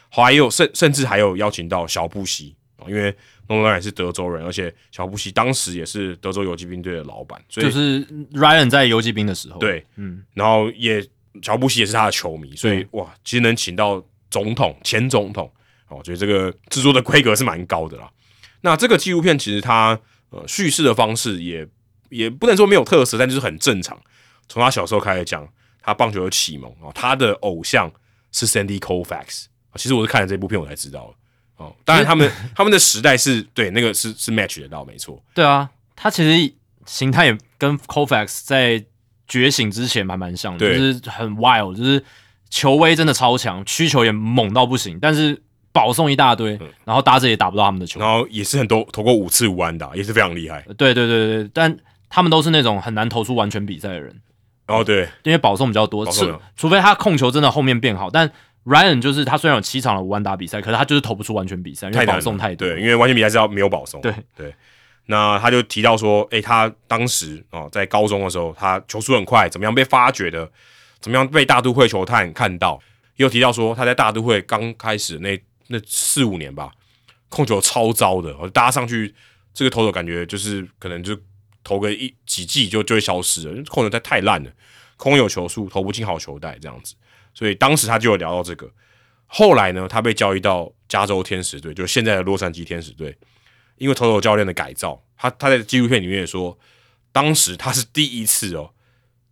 还有甚甚至还有邀请到小布希，因为 Nolan Ryan 是德州人，而且小布希当时也是德州游击兵队的老板，所以就是 Ryan 在游击兵的时候，，对，嗯，然后也乔布希也是他的球迷，所以哇，其实能请到总统、前总统，哦，我觉得这个制作的规格是蛮高的啦。那这个纪录片其实它呃叙事的方式也也不能说没有特色，但就是很正常。从他小时候开始讲他棒球的启蒙哦，他的偶像是 Sandy Koufax，其实我是看了这部片我才知道的哦。当然他们 他们的时代是对那个是是 match 得到，没错。对啊，他其实形态也跟 Kovacs 在觉醒之前蛮蛮像的，就是很 wild，就是球威真的超强，需求也猛到不行，但是保送一大堆，然后打者也打不到他们的球。然后也是很多投过五次无安打，也是非常厉害。对对对对，但他们都是那种很难投出完全比赛的人，然后对，因为保送比较多，除非他控球真的后面变好，但 Ryan 就是他虽然有七场的无安打比赛，可是他就是投不出完全比赛，因为保送太多。对，因为完全比赛是要没有保送。对。对，那他就提到说，诶、他当时哦在高中的时候，他球速很快，怎么样被发掘的，怎么样被大都会球探看到，也有提到说他在大都会刚开始那那四五年吧，控球超糟的，大家上去这个投手感觉就是可能就投个一几季就就会消失了，控球太太烂了，空有球速，投不进好球带这样子，所以当时他就有聊到这个。后来呢，他被交易到加州天使队，就是现在的洛杉矶天使队。因为投手教练的改造，他他在纪录片里面也说，当时他是第一次哦，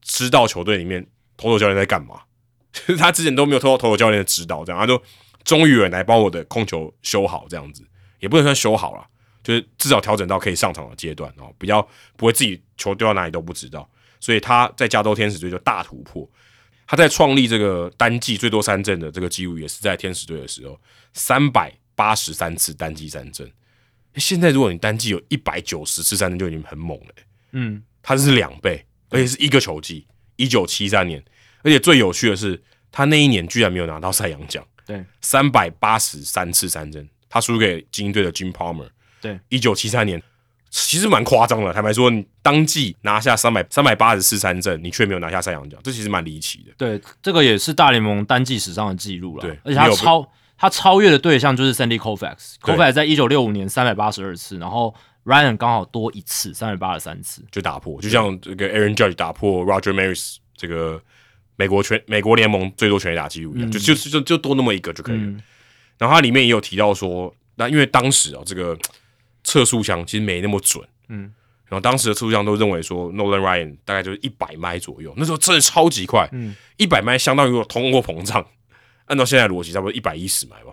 知道球队里面投手教练在干嘛，就 是他之前都没有投到投手教练的指导，这样他就终于有人来帮我的控球修好，这样子也不能算修好了，就是至少调整到可以上场的阶段哦，比较不会自己球丢到哪里都不知道，所以他在加州天使队就大突破。他在创立这个单季最多三振的这个记录，也是在天使队的时候，三百八十三次单季三振。现在如果你单季有一百九十次三振，就已经很猛了、嗯，他是两倍，而且是一个球季，一九七三年，而且最有趣的是，他那一年居然没有拿到赛扬奖，对三百八十三次三振，他输给精英队的 Jim Palmer，对，一九七三年，其实蛮夸张的。坦白说，你当季拿下三百三百八十四三振，你却没有拿下三洋奖，这其实蛮离奇的。对，这个也是大联盟单季史上的记录了。对而且他超他超越的对象就是 Sandy Koufax。对 Koufax 在一九六五年三百八十二次，然后 Ryan 刚好多一次，三百八十三次。就打破，就像这个 Aaron Judge 打破 Roger Maris 这个美国全美国联盟最多全垒打记录一样，就就就就多那么一个就可以了。嗯然后它里面也有提到说，那因为当时啊、这个测速枪其实没那么准，嗯，然后当时的测速枪都认为说 Nolan Ryan 大概就是一百迈左右，那时候真的超级快，嗯，一百迈相当于我通货膨胀，按照现在的逻辑，差不多一百一十迈吧。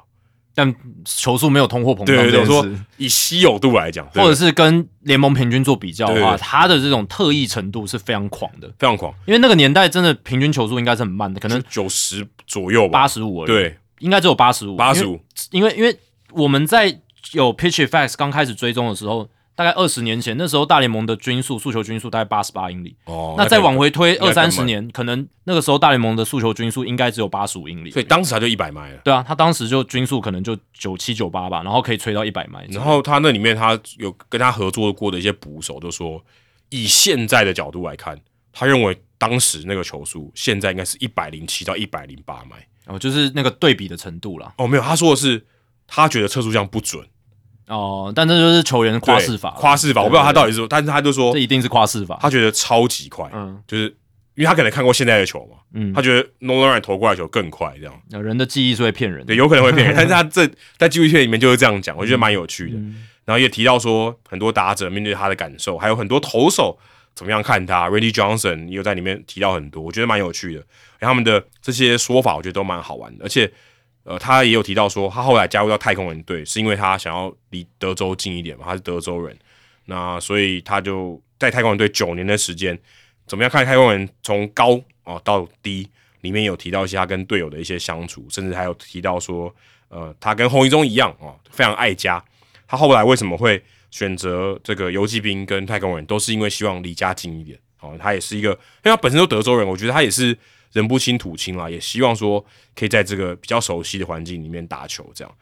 但球速没有通货膨胀对对对，我说以稀有度来讲，或者是跟联盟平均做比较的话，对对他的这种特异程度是非常狂的。非常狂，因为那个年代真的平均球速应该是很慢的，可能九十左右吧，八十五而已。，对，应该只有八十五。八十五，因为因为我们在有 Pitch Effects 刚开始追踪的时候，大概二十年前，那时候大联盟的均速速球均速大概八十八英里。哦，那再往回推二三十年，可能那个时候大联盟的速球均速应该只有八十五英里。所以当时他就一百迈了。对啊，他当时就均速可能就九七九八吧，然后可以吹到一百迈。然后他那里面他有跟他合作过的一些捕手，就说以现在的角度来看，他认为当时那个球速现在应该是一百零七到一百零八迈。哦，就是那个对比的程度啦。哦，没有，他说的是他觉得测速项不准，哦，但这就是球员夸饰法夸饰法，我不知道他到底是，但是他就说这一定是夸饰法。他觉得超级快，嗯就是因为他可能看过现在的球嘛，嗯，他觉得 Nolan Ryan 投过来球更快，这样人的记忆是会骗人的。对，有可能会骗人，但是他 这在纪录片里面就是这样讲，我觉得蛮有趣的。嗯然后也提到说，很多打者面对他的感受，还有很多投手怎么样看他。Randy Johnson 也有在里面提到很多，我觉得蛮有趣的。然后他们的这些说法，我觉得都蛮好玩的。而且，呃，他也有提到说，他后来加入到太空人队，是因为他想要离德州近一点嘛，他是德州人，那所以他就在太空人队九年的时间，怎么样看太空人从高哦到低，里面有提到一些他跟队友的一些相处，甚至还有提到说，呃，他跟洪一中一样哦，非常爱家。他后来为什么会选择这个游击兵跟太空人，都是因为希望离家近一点。哦，他也是一个，因为他本身都德州人，我觉得他也是人不清土清啦，也希望说可以在这个比较熟悉的环境里面打球，这样。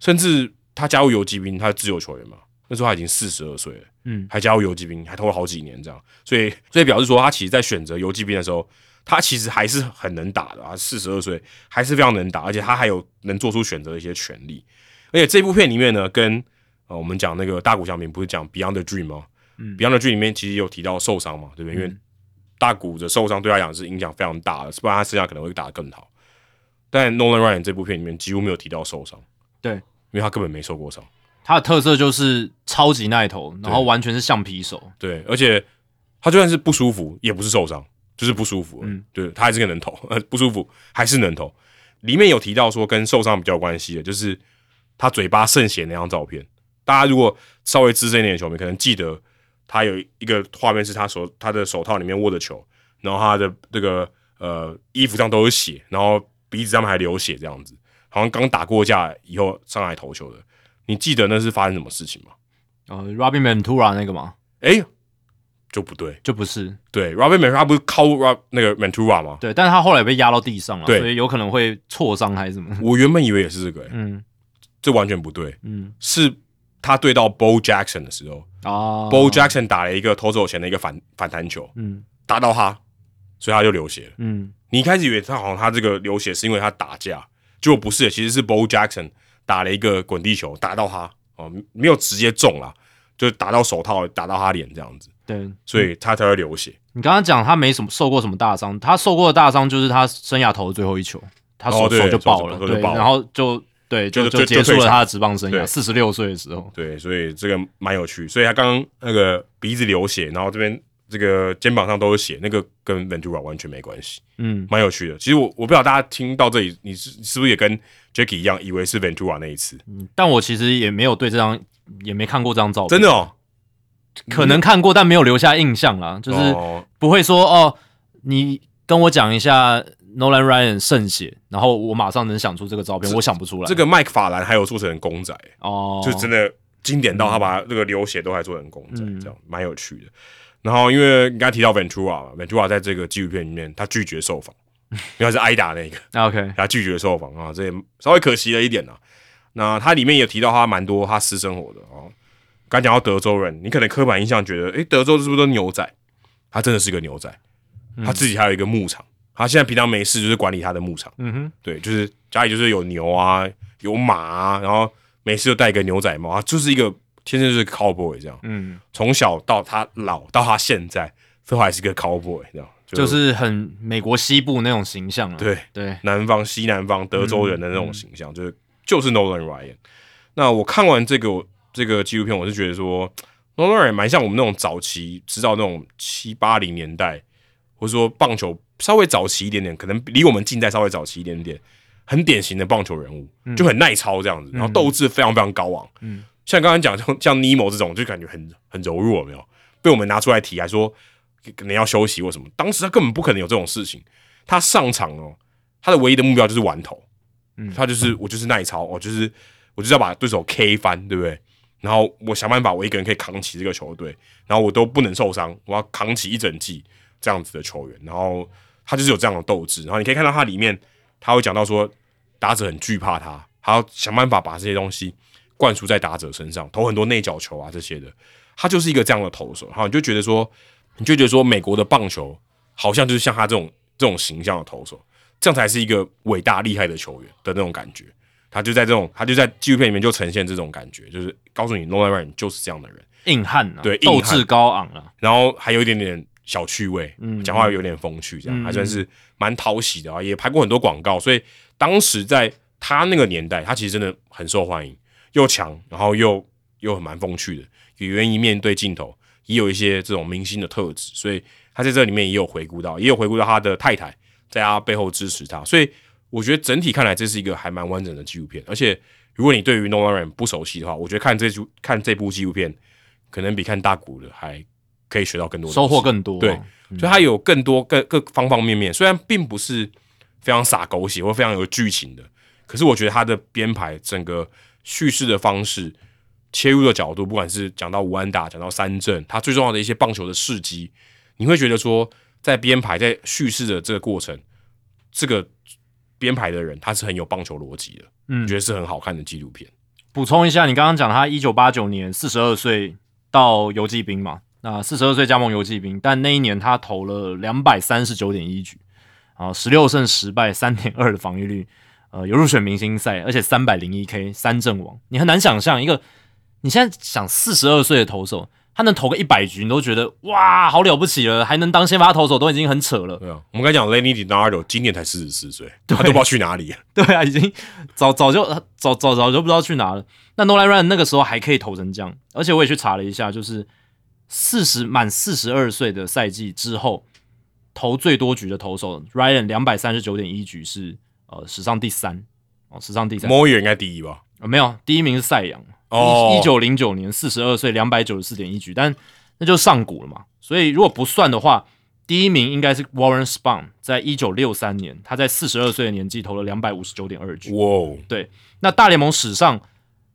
甚至他加入游击兵，他是自由球员嘛，那时候他已经四十二岁了，嗯，还加入游击兵，还投了好几年这样，所以所以表示说他其实在选择游击兵的时候，他其实还是很能打的啊，四十二岁还是非常能打，而且他还有能做出选择的一些权利。而且这部片里面呢，跟呃我们讲那个大谷翔平不是讲 Beyond the Dream 吗？嗯，Beyond the Dream 里面其实有提到受伤嘛，对不对？因为大谷的受伤对他讲是影响非常大的，不然他剩下可能会打得更好。但 Nolan Ryan 这部片里面几乎没有提到受伤，对，因为他根本没受过伤。他的特色就是超级耐投，然后完全是橡皮手。对，而且他就算是不舒服，也不是受伤，就是不舒服。嗯，对他还是个能投，呃，不舒服还是能投。里面有提到说跟受伤比较有关系的，就是他嘴巴渗血那张照片。大家如果稍微资深一点的球迷，可能记得他有一个画面是他手他的手套里面握着球，然后他的这个呃衣服上都有血，然后鼻子上面还流血，这样子，好像刚打过架以后上来投球的。你记得那是发生什么事情吗？呃，Robin Ventura 那个吗？哎，就不对，就不是。对，Robin Ventura 他不是靠 Rob 那个 Ventura 吗？对，但是他后来被压到地上了，所以有可能会挫伤还是什么。我原本以为也是这个、欸，嗯这完全不对，嗯是他对到 Bo Jackson 的时候、啊 b o Jackson 打了一个投走前的一个反反弹球，嗯打到他，所以他就流血了。嗯你一开始以为他好像他这个流血是因为他打架，结果不是，其实是 Bo Jackson 打了一个滚地球打到他，哦，没有直接中啦，就打到手套，打到他脸这样子，对。所以他才会流血。你刚刚讲他没什么受过什么大伤，他受过的大伤就是他生涯投的最后一球，他手、哦手就爆了，对，然后就对就就就结束了他的职棒生涯，四十六岁的时候。对，所以这个蛮有趣。所以他刚刚那个鼻子流血，然后这边这个肩膀上都是血，那个跟 Ventura 完全没关系，嗯，蛮有趣的。其实我我不知道大家听到这里，你是是不是也跟 Jacky 一样，以为是 Ventura 那一次？嗯但我其实也没有对这张也没看过这张照片，真的哦，可能看过，但没有留下印象啦，就是哦不会说哦，你跟我讲一下 Nolan Ryan 渗血，然后我马上能想出这个照片，我想不出来。这个麦克法兰还有做成公仔，哦，就真的经典到他把这个流血都还做成公仔，嗯这样蛮有趣的。然后因为你刚才提到 Ventura 嘛，Ventura 在这个纪录片里面他拒绝受访，因为他是挨打那个。那 OK，他拒绝受访啊，这也稍微可惜了一点呐、那他里面也提到他蛮多他私生活的哦。刚讲到德州人，你可能刻板印象觉得，诶，德州是不是都牛仔？他真的是个牛仔，他自己还有一个牧场，他现在平常没事就是管理他的牧场，嗯哼，对，就是家里就是有牛啊，有马啊，然后没事就戴一个牛仔帽，啊就是一个天生就是 cowboy 这样，嗯，从小到他老到他现在最后还是个 cowboy 这样，就是很美国西部那种形象啊。对。对，南方、西南方德州人的那嗯种形象，就是就是 Nolan Ryan。那我看完这个这个纪录片，我是觉得说 Nolan Ryan 蛮像我们那种早期知道那种七八零年代，或者说棒球稍微早期一点点，可能离我们近代稍微早期一点点，很典型的棒球人物，就很耐操这样子，然后斗志非常非常高昂。嗯，像刚刚讲像像 Nemo 这种，就感觉很很柔弱，有没有被我们拿出来提，还说可能要休息或什么。当时他根本不可能有这种事情，他上场哦，他的唯一的目标就是完投，嗯他就是 我就是耐操，我就是我就是要把对手 K 翻，对不对？然后我想办法，我一个人可以扛起这个球队，然后我都不能受伤，我要扛起一整季这样子的球员。然后他就是有这样的斗志。然后你可以看到他里面，他会讲到说，打者很惧怕他，他要想办法把这些东西灌输在打者身上，投很多内角球啊这些的。他就是一个这样的投手，然后你就觉得说，你就觉得说，美国的棒球好像就是像他这种这种形象的投手，这样才是一个伟大厉害的球员的那种感觉。他就在这种，他就在纪录片里面就呈现这种感觉，就是告诉你 Nolan Ryan 就是这样的人，硬汉啊，对斗志高昂啊。然后还有一点点小趣味，嗯讲话有点风趣，这样、嗯还算是蛮讨喜的啊。也拍过很多广告，所以当时在他那个年代，他其实真的很受欢迎，又强，然后又又很蛮风趣的，也愿意面对镜头，也有一些这种明星的特质，所以他在这里面也有回顾到，也有回顾到他的太太在他背后支持他，所以我觉得整体看来这是一个还蛮完整的纪录片，而且如果你对于 Nolan Ryan 不熟悉的话，我觉得看这出看这部纪录片，可能比看大谷的还可以学到更多，收获更多、啊对，所以它有更多各各方方面面，虽然并不是非常洒狗血或非常有剧情的，可是我觉得它的编排、整个叙事的方式、切入的角度，不管是讲到吴安达、讲到三振，它最重要的一些棒球的事迹，你会觉得说，在编排、在叙事的这个过程，这个编排的人他是很有棒球逻辑的，嗯。我觉得是很好看的纪录片。补充一下，你刚刚讲他一九八九年四十二岁到游击兵嘛，那四十二岁加盟游击兵，但那一年他投了两百三十九点一局，啊，十六胜十败，三点二的防御率，呃，有入选明星赛，而且三百零一 K 三阵王，你很难想象一个你现在想四十二岁的投手，他能投个一百局，你都觉得哇，好了不起了，还能当先发投手，都已经很扯了。对啊，我们刚才讲 Lenny DiNardo 今年才四十四岁，他都不知道去哪里。对啊，已经早早就早早早就不知道去哪了。那 Nolan Ryan 那个时候还可以投成这样，而且我也去查了一下，就是四十满四十二岁的赛季之后，投最多局的投手 Ryan 两百三十九点一局是呃史上第三哦，史上第三、Moyer 应该第一吧？呃没有第一名是赛扬，哦一九零九年四十二岁两百九十四点一局，但那就上古了嘛。所以如果不算的话，第一名应该是 Warren Spahn，在一九六三年，他在四十二岁的年纪投了两百五十九点二局。哇哦，那大联盟史上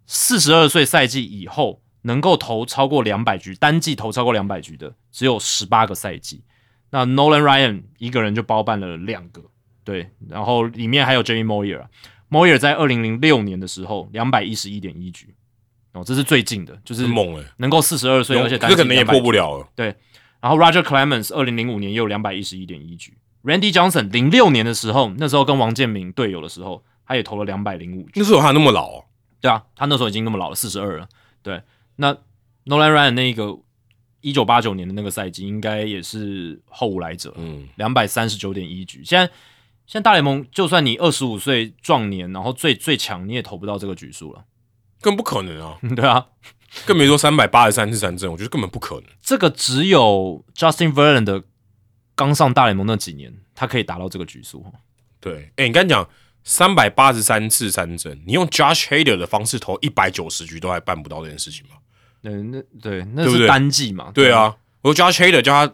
四十二岁赛季以后能够投超过两百局，单季投超过两百局的只有十八个赛季。那 Nolan Ryan 一个人就包办了两个，对，然后里面还有 Jamie Moyer 啊，Moyer 在二零零六年的时候两百一十一点一局，哦，这是最近的，就是猛哎，能够四十二岁，而且单季这可能也200破不了了。对然后 Roger Clemens 二零零五年也有两百一十一点一局，Randy Johnson 零六年的时候，那时候跟王建民队友的时候，他也投了两百零五局。那时候他那么老哦，对啊，他那时候已经那么老了，四十二了。对，那 Nolan Ryan 那个一九八九年的那个赛季，应该也是后无来者，嗯，两百三十九点一局。现在现在大联盟，就算你二十五岁壮年，然后最最强，你也投不到这个局数了。更不可能啊，对啊，更别说三百八十三次三振，我觉得根本不可能。这个只有 Justin Verlander 刚上大联盟那几年，他可以达到这个局数。对，哎，你刚才讲三百八十三次三振，你用 Josh Hader 的方式投一百九十局都还办不到这件事情吗？嗯，那对，那是对不对单季嘛？对，啊，我说 Josh Hader 叫他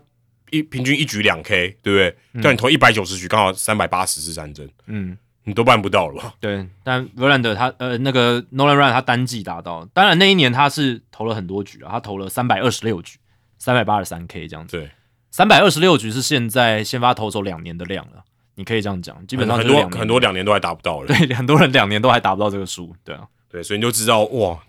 一平均一局两 K，对不对？叫你投一百九十局，刚好三百八十是三振，嗯。你都办不到了吧？对，但 Verlander 他呃那个 Nolan Ryan 他单季达到，当然那一年他是投了很多局啊，他投了三百二十六局，三百八十三 K 这样子，对，三百二十六局是现在先发投手两年的量了，你可以这样讲，基本上很就是两年多很多两年都还达不到了。对很多人两年都还达不到这个数，对啊，对，所以你就知道哇，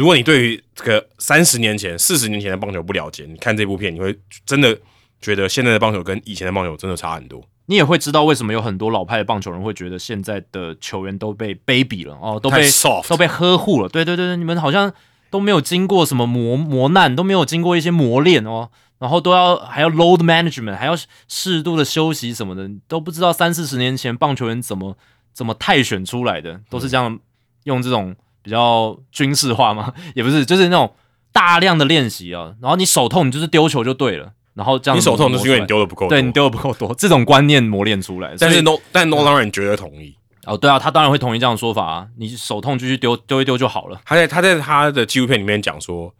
如果你对于这个三十年前、四十年前的棒球不了解，你看这部片，你会真的觉得现在的棒球跟以前的棒球真的差很多。你也会知道为什么有很多老派的棒球人会觉得现在的球员都被卑鄙了哦，都被 soft 都被呵护了。对对对对，你们好像都没有经过什么磨磨难，都没有经过一些磨练哦，然后都要还要 load management，还要适度的休息什么的，都不知道三四十年前棒球员怎么怎么泰选出来的，都是这样用这种比较军事化吗，也不是，就是那种大量的练习啊，然后你手痛，你就是丢球就对了，然后这样你手痛就是因为你丢的不够多。对你丢的不够多，这种观念磨练出来。但是 No，但 Nolan 人绝对同意。哦，对啊，他当然会同意这样的说法啊，你手痛就去丢丢一丢就好了。他在他在他的纪录片里面讲说，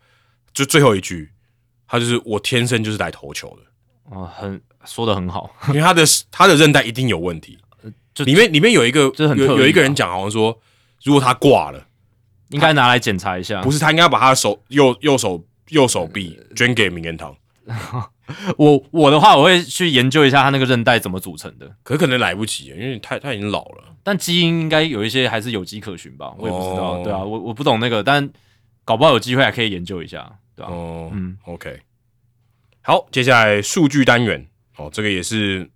就最后一句，他就是我天生就是来投球的，哦，很说的很好，因为他的他的韧带一定有问题。就里面里面有一个这很特有有一个啊人讲，好像说，如果他挂了，应该拿来检查一下。不是他应该把他的手右右手右手臂捐给名人堂，我我的话，我会去研究一下他那个韧带怎么组成的，可可能来不及，因为他他已经老了。但基因应该有一些还是有迹可循吧，我也不知道。哦对啊，我我不懂那个，但搞不好有机会还可以研究一下，对吧、哦，嗯，OK，好，接下来数据单元，哦，这个也是，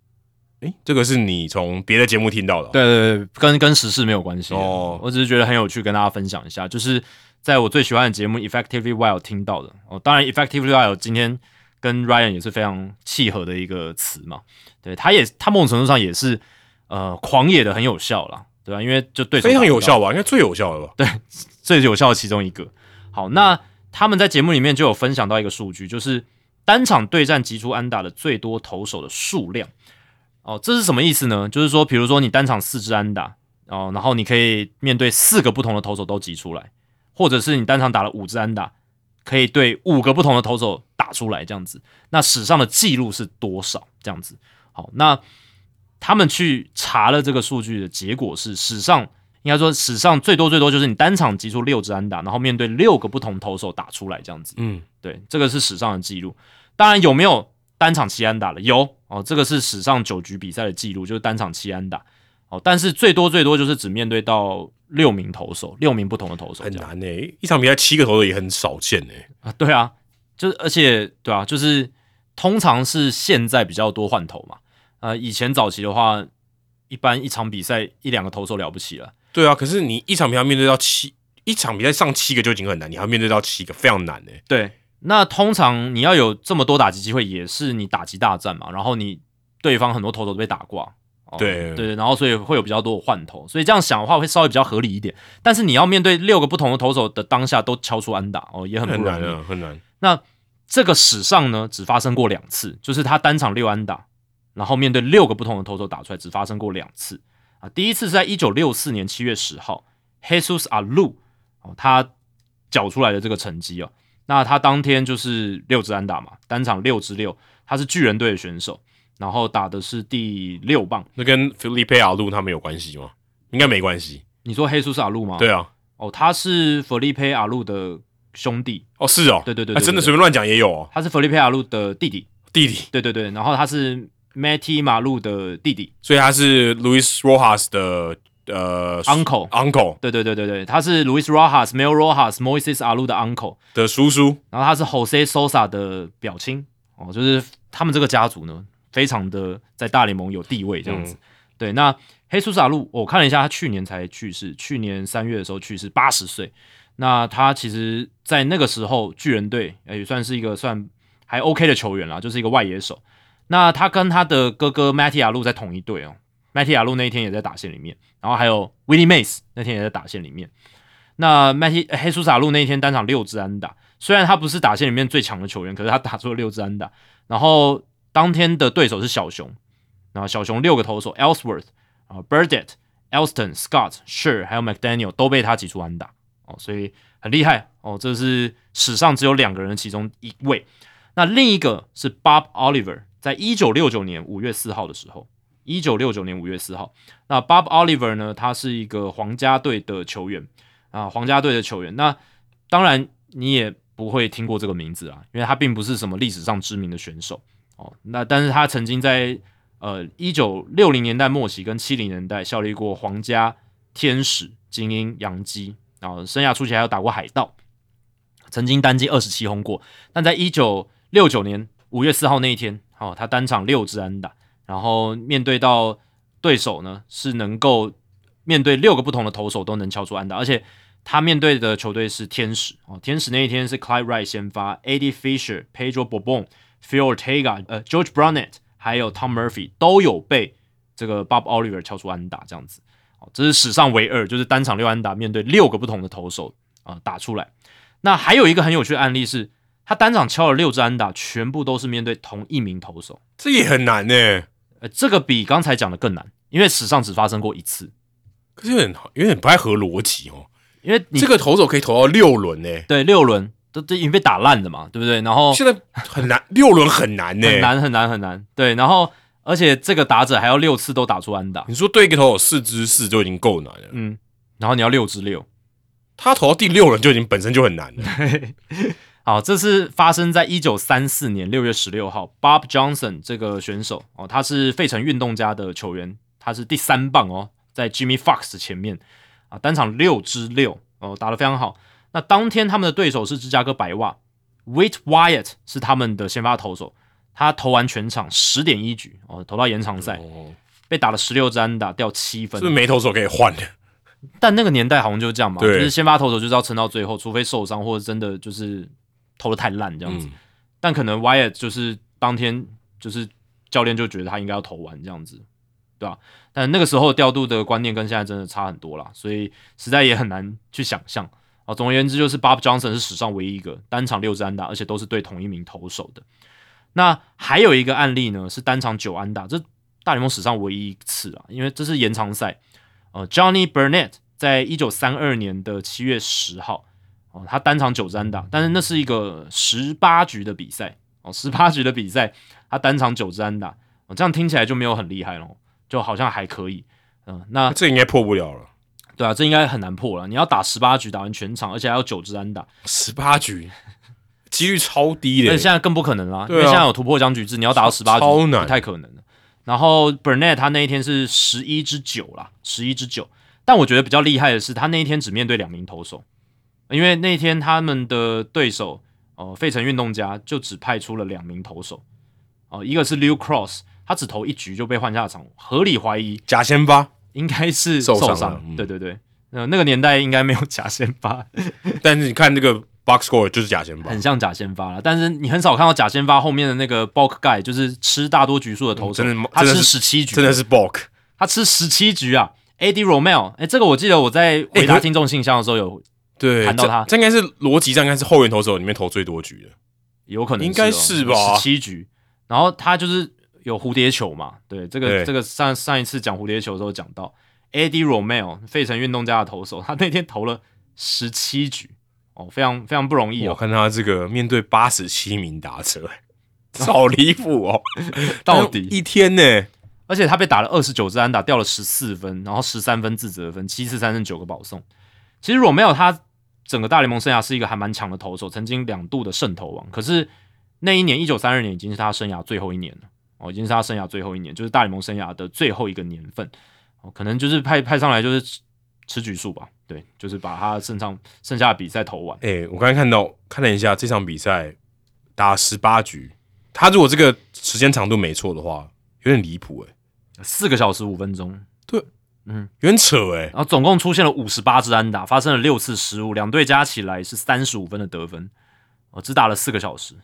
诶，这个是你从别的节目听到的哦，对对对，跟跟时事没有关系。哦我只是觉得很有趣，跟大家分享一下，就是在我最喜欢的节目《Effectively Wild》听到的。哦，当然，《Effectively Wild》今天跟 Ryan 也是非常契合的一个词嘛。对，他也他某种程度上也是呃狂野的很有效啦，对吧、因为就对非常有效吧？应该最有效的吧？对 最有效的其中一个。好，那他们在节目里面就有分享到一个数据，就是单场对战击出安打的最多投手的数量。哦，这是什么意思呢？就是说，比如说你单场四支安打，哦，然后你可以面对四个不同的投手都击出来，或者是你单场打了五支安打，可以对五个不同的投手打出来，这样子。那史上的记录是多少？这样子。好，那他们去查了这个数据的结果是，史上应该说史上最多最多就是你单场击出六支安打，然后面对六个不同投手打出来这样子。嗯，对，这个是史上的记录。当然有没有单场七安打了？有哦，这个是史上九局比赛的记录，就是单场七安打哦。但是最多最多就是只面对到六名投手，六名不同的投手，很难呢、一场比赛七个投手也很少见呢、啊。对啊，就是而且对啊，就是通常是现在比较多换头嘛。呃，以前早期的话，一般一场比赛一两个投手了不起了。对啊，可是你一场比赛面对到七，一场比赛上七个就已经很难，你还要面对到七个，非常难呢、对，那通常你要有这么多打击机会，也是你打击大战嘛，然后你对方很多投手都被打挂，哦、对对，然后所以会有比较多的换头，所以这样想的话会稍微比较合理一点。但是你要面对六个不同的投手的当下都敲出安打哦，也很不容易。很难啊，很难。那这个史上呢，只发生过两次，就是他单场六安打，然后面对六个不同的投手打出来，只发生过两次啊。第一次是在一九六四年七月十号，Jesus Alu 哦，他缴出来的这个成绩哦。那他当天就是六支安打嘛，单场六支六，他是巨人队的选手，然后打的是第六棒。那跟 Felipe 阿路他们有关系吗？应该没关系。你说黑叔是阿路吗？对啊，哦，他是 Felipe 阿路的兄弟，哦是哦，对对对对哎真的随便乱讲也有哦，他是 Felipe 阿路的弟弟，弟弟，对对对，然后他是 Matty 马路的弟弟所以他是 Luis Rojas 的呃 uncle，uncle 对对对对对，他是 Luis Rojas、Mel Rojas、Moises 阿路的 uncle，的叔叔，然后他是 Jose Sosa 的表亲。哦，就是他们这个家族呢，非常的在大联盟有地位这样子。对，那黑苏萨路，我看了一下，他去年才去世，去年三月的时候去世，八十岁。那他其实，在那个时候，巨人队也算是一个算还 OK 的球员啦，就是一个外野手。那他跟他的哥哥 Matty 亚路在同一队哦，Matty 亚路那一天也在打线里面，然后还有 Willie Mays 那天也在打线里面。那 Matty 黑苏萨路那一天单场六支安打，虽然他不是打线里面最强的球员，可是他打出了六支安打。然后当天的对手是小熊，然后小熊六个投手 Ellsworth 啊 Burdett、Elston、Scott、Sher 还有 McDaniel 都被他挤出安打哦，所以很厉害哦。这是史上只有两个人其中一位。那另一个是 Bob Oliver，在一九六九年五月四号的时候，一九六九年五月四号，那 Bob Oliver 呢，他是一个皇家队的球员啊，皇家队的球员。那当然你也不会听过这个名字啊，因为他并不是什么历史上知名的选手哦。那但是他曾经在呃一九六零年代末期跟七零年代效力过皇家、天使、精英、洋基，然后生涯初期还有打过海盗，曾经单季二十七轰过。但在一九六九年五月四号那一天，哦，他单场六支安打，然后面对到对手呢是能够面对六个不同的投手都能敲出安打，而且他面对的球队是天使哦，天使那一天是 Clyde Wright 先发，Ed Fisher、Pedro Bourbon、Phil Ortega、呃 George Brunett 还有 Tom Murphy 都有被这个 Bob Oliver 敲出安打，这样子哦，这是史上唯二，就是单场六安打面对六个不同的投手啊、打出来。那还有一个很有趣的案例是，他单场敲了六支安打，全部都是面对同一名投手。这也很难呢。呃，这个比刚才讲的更难，因为史上只发生过一次。可是有点有点不太合逻辑哦。因为你这个投手可以投到六轮呢，对六轮都都已经被打烂了嘛，对不对？然后现在很难，六轮很难呢，很。难很难很难，对，然后而且这个打者还要六次都打出安打，你说对一个投手四支四就已经够难了，嗯，然后你要六支六，他投到第六轮就已经本身就很难了。好，这是发生在一九三四年六月十六号，Bob Johnson 这个选手哦，他是费城运动家的球员，他是第三棒哦，在 Jimmy Fox 前面啊，单场六支六哦，打得非常好。那当天他们的对手是芝加哥白袜，Wade Wyatt 是他们的先发投手，他投完全场十点一局哦，投到延长赛，哦，被打了十六支安打，掉七分是不是，没投手可以换的？但那个年代好像就是这样嘛，就是先发投手就是要撑到最后，除非受伤或者真的就是投的太烂这样子。嗯但可能 Wyatt 就是当天就是教练就觉得他应该要投完这样子，对吧、但那个时候调度的观念跟现在真的差很多啦，所以实在也很难去想象啊。总而言之，就是 Bob Johnson 是史上唯一一个单场六支安打，而且都是对同一名投手的。那还有一个案例呢，是单场九安打，这大联盟史上唯一一次啊，因为这是延长赛。呃，Johnny Burnett 在一九三二年的七月十号，哦，他单场九支安打，但是那是一个十八局的比赛哦，十八局的比赛，他单场九支安打，哦，这样听起来就没有很厉害咯，就好像还可以，嗯、那这应该破不了了。对啊，这应该很难破了。你要打十八局打完全场，而且还要九支安打，十八局，几率超低的而且。现在更不可能啦，啊因为现在有突破僵局制，你要打到十八局超难不太可能了。然后 Burnett 他那一天是十一之九啦，十一之九。但我觉得比较厉害的是，他那一天只面对两名投手，因为那天他们的对手呃费城运动家就只派出了两名投手，哦、一个是 Liu Cross，他只投一局就被换下场，合理怀疑假先发，应该是受受伤对对对，呃，那个年代应该没有假先发，但是你看这个 box score 就是假先发。很，像假先发了，但是你很少看到假先发后面的那个 bulk guy，就是吃大多局数的投手，嗯真的他吃十七局，真的是 bulk。他吃十七局啊。AD Romel，哎、这个我记得我在回答听众信箱的时候有、对，谈到他这这应该是逻辑上应该是后援投手里面投最多局的。有可能应该是吧十七局，然后他就是有蝴蝶球嘛，对，这个这个上上一次讲蝴蝶球的时候讲到 AD Romel 费城运动家的投手，他那天投了十七局，哦，非常非常不容易哦，我看他这个面对八十七名打者，好离谱哦！到底一天呢？而且他被打了二十九支安打，掉了十四分，然后十三分自责分，七次三振九个保送。其实 Romeo 他整个大联盟生涯是一个还蛮强的投手，曾经两度的胜投王。可是那一年一九三二年已经是他生涯最后一年了，哦，已经是他生涯最后一年，就是大联盟生涯的最后一个年份。哦，可能就是派派上来就是吃吃局数吧，对，就是把他剩上剩下的比赛投完。哎、我刚才看到看了一下这场比赛打十八局，他如果这个时间长度没错的话，有点离谱哎，四个小时五分钟，有点扯哎、然后总共出现了五十八支安打，发生了六次失误，两队加起来是三十五分的得分，哦，只打了四个小时。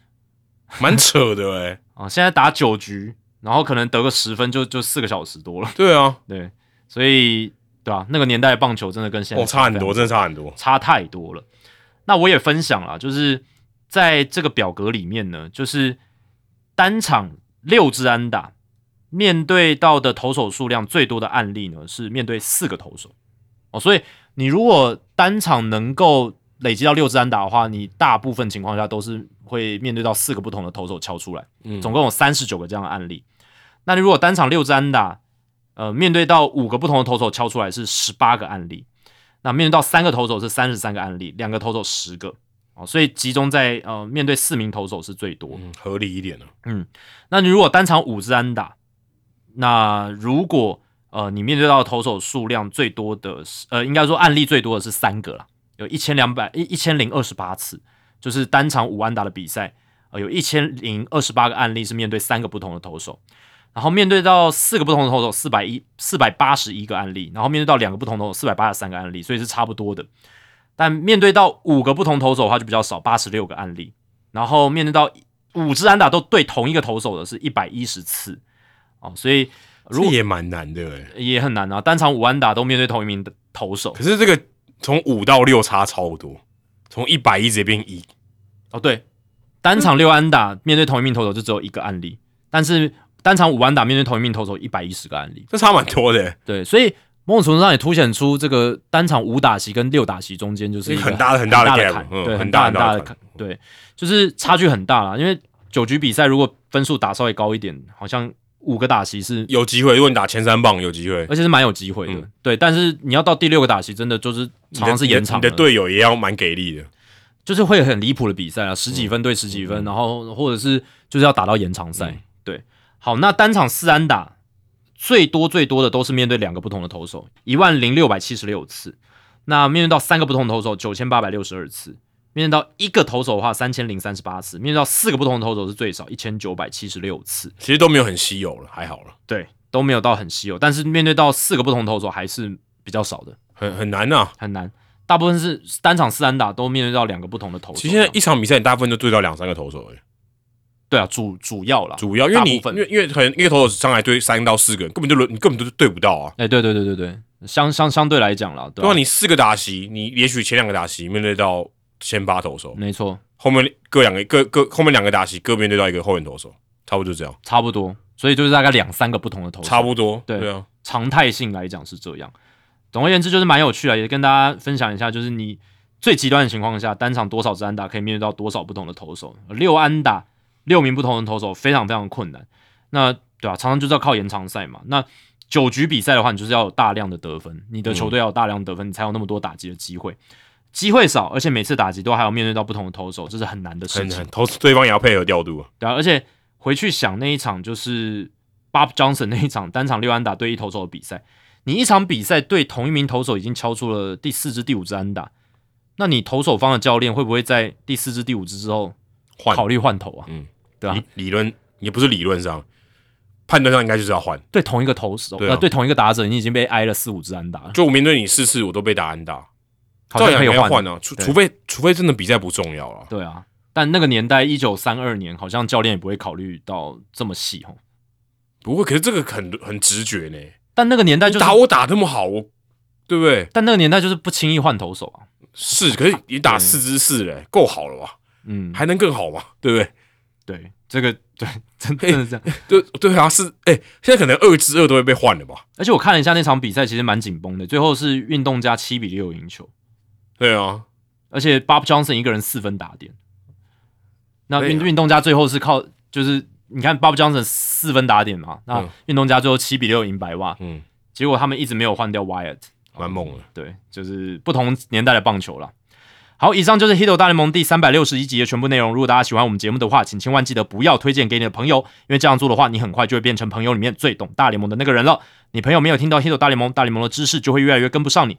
蛮扯的哎、啊、现在打九局，然后可能得个十分就就四个小时多了，对啊，对，所以对啊、那个年代的棒球真的跟现在哦，差很多，真的差很多。差太多了。那我也分享了，就是在这个表格里面呢，就是单场六支安打，面对到的投手数量最多的案例呢，是面对四个投手哦。所以你如果单场能够累积到六支安打的话，你大部分情况下都是会面对到四个不同的投手敲出来，嗯总共有三十九个这样的案例。那你如果单场六支安打，呃，面对到五个不同的投手敲出来是十八个案例。那面对到三个投手是三十三个案例，两个投手十个哦，所以集中在呃面对四名投手是最多。嗯，合理一点了。那你如果单场五支安打，那如果呃你面对到投手数量最多的是呃应该说案例最多的是三个啦，有一千两百一一千零二十八次，就是单场五安打的比赛，呃有一千零二十八个案例是面对三个不同的投手。然后面对到四个不同的投手，四百一四百八十一个案例，然后面对到两个不同投手，四百八十三个案例，所以是差不多的。但面对到五个不同投手的话就比较少，八十六个案例。然后面对到五支安打都对同一个投手的是一百一十次哦，所以如果也蛮难的哎。也很难啊，单场五安打都面对同一名的投手可是这个从五到六差超多，从一百一直接变一，哦，对，单场六安打面对同一名投手就只有一个案例，但是单场五安打面对同一名投手一百一十个案例，这差蛮多的欸。对，所以某种程度上也凸显出这个单场五打席跟六打席中间就是一个很大的很大的坎，嗯对，很很大很大的坎，对，就是差距很大啦。因为九局比赛如果分数打稍微高一点，好像五个打席是，有机会，如果你打前三棒有机会，而且是蛮有机会的，嗯对。但是你要到第六个打席，真的就是常常是延长你的队友也要蛮给力的。就是会很离谱的比赛啊，十几分对十几分，嗯然后或者是就是要打到延长赛。对，好，那单场四安打最多最多的都是面对两个不同的投手，一万零六百七十六次。那面对到三个不同的投手，九千八百六十二次；面对到一个投手的话，三千零三十八次；面对到四个不同的投手是最少，一千九百七十六次。其实都没有很稀有了，还好了，对，都没有到很稀有，但是面对到四个不同投手还是比较少的，很很难呐、很难。大部分是单场四安打都面对到两个不同的投手。其实现在一场比赛，你大部分都对到两三个投手而已，对啊，主主要啦，主要因为你因为因为可能一个投手上来对三到四个人，根本就轮你根本就对不到啊。哎、对对对对对，相相相对来讲啦，对吧、对啊，你四个打席，你也许前两个打席面对到先发投手，没错，后面各两个各各后面两个打席各面对到一个后援投手，差不多就这样，差不多，所以就是大概两三个不同的投手，差不多。对对啊，常态性来讲是这样。总而言之，就是蛮有趣的，也跟大家分享一下，就是你最极端的情况下，单场多少支安打可以面对到多少不同的投手，六安打六名不同的投手非常非常困难。那对吧、常常就是要靠延长赛嘛。那九局比赛的话，你就是要有大量的得分，你的球队要有大量得分，你才有那么多打击的机会。机会少，而且每次打击都还要面对到不同的投手，这是很难的事情很很。投对方也要配合调度，对啊，而且回去想那一场就是 Bob Johnson 那一场单场六安打对一投手的比赛，你一场比赛对同一名投手已经敲出了第四支、第五支安打，那你投手方的教练会不会在第四支、第五支之后换考虑换投啊？嗯，对啊，理理论也不是理论上，判断上应该就是要换。对同一个投手，对啊呃，对同一个打者，你已经被挨了四五支安打了，就我面对你四次，我都被打安打，好照样像可以换除除非除非真的比赛不重要了。对啊，但那个年代一九三二年，好像教练也不会考虑到这么细哦。不过，可是这个很很直觉呢，但那个年代就是打我打那么好，我对不对？但那个年代就是不轻易换投手啊。是，可是你打四支四嘞，够好了吧？嗯，还能更好吗？对不对？对，这个对，真 真的是这样。对对啊，是哎、现在可能二支二都会被换了吧？而且我看了一下那场比赛，其实蛮紧绷的，最后是运动家七比六赢球，对啊，而且 Bob Johnson 一个人四分打点。那运运动家最后是靠就是你看 Bob Johnson 四分打点嘛，那嗯运动家最后七比六赢白袜，嗯，结果他们一直没有换掉 Wyatt，蛮猛的。对，就是不同年代的棒球了。好，以上就是《Hito 大联盟》第三百六十一集的全部内容。如果大家喜欢我们节目的话，请千万记得不要推荐给你的朋友，因为这样做的话，你很快就会变成朋友里面最懂大联盟的那个人了。你朋友没有听到《Hito 大联盟》，大联盟的知识就会越来越跟不上你。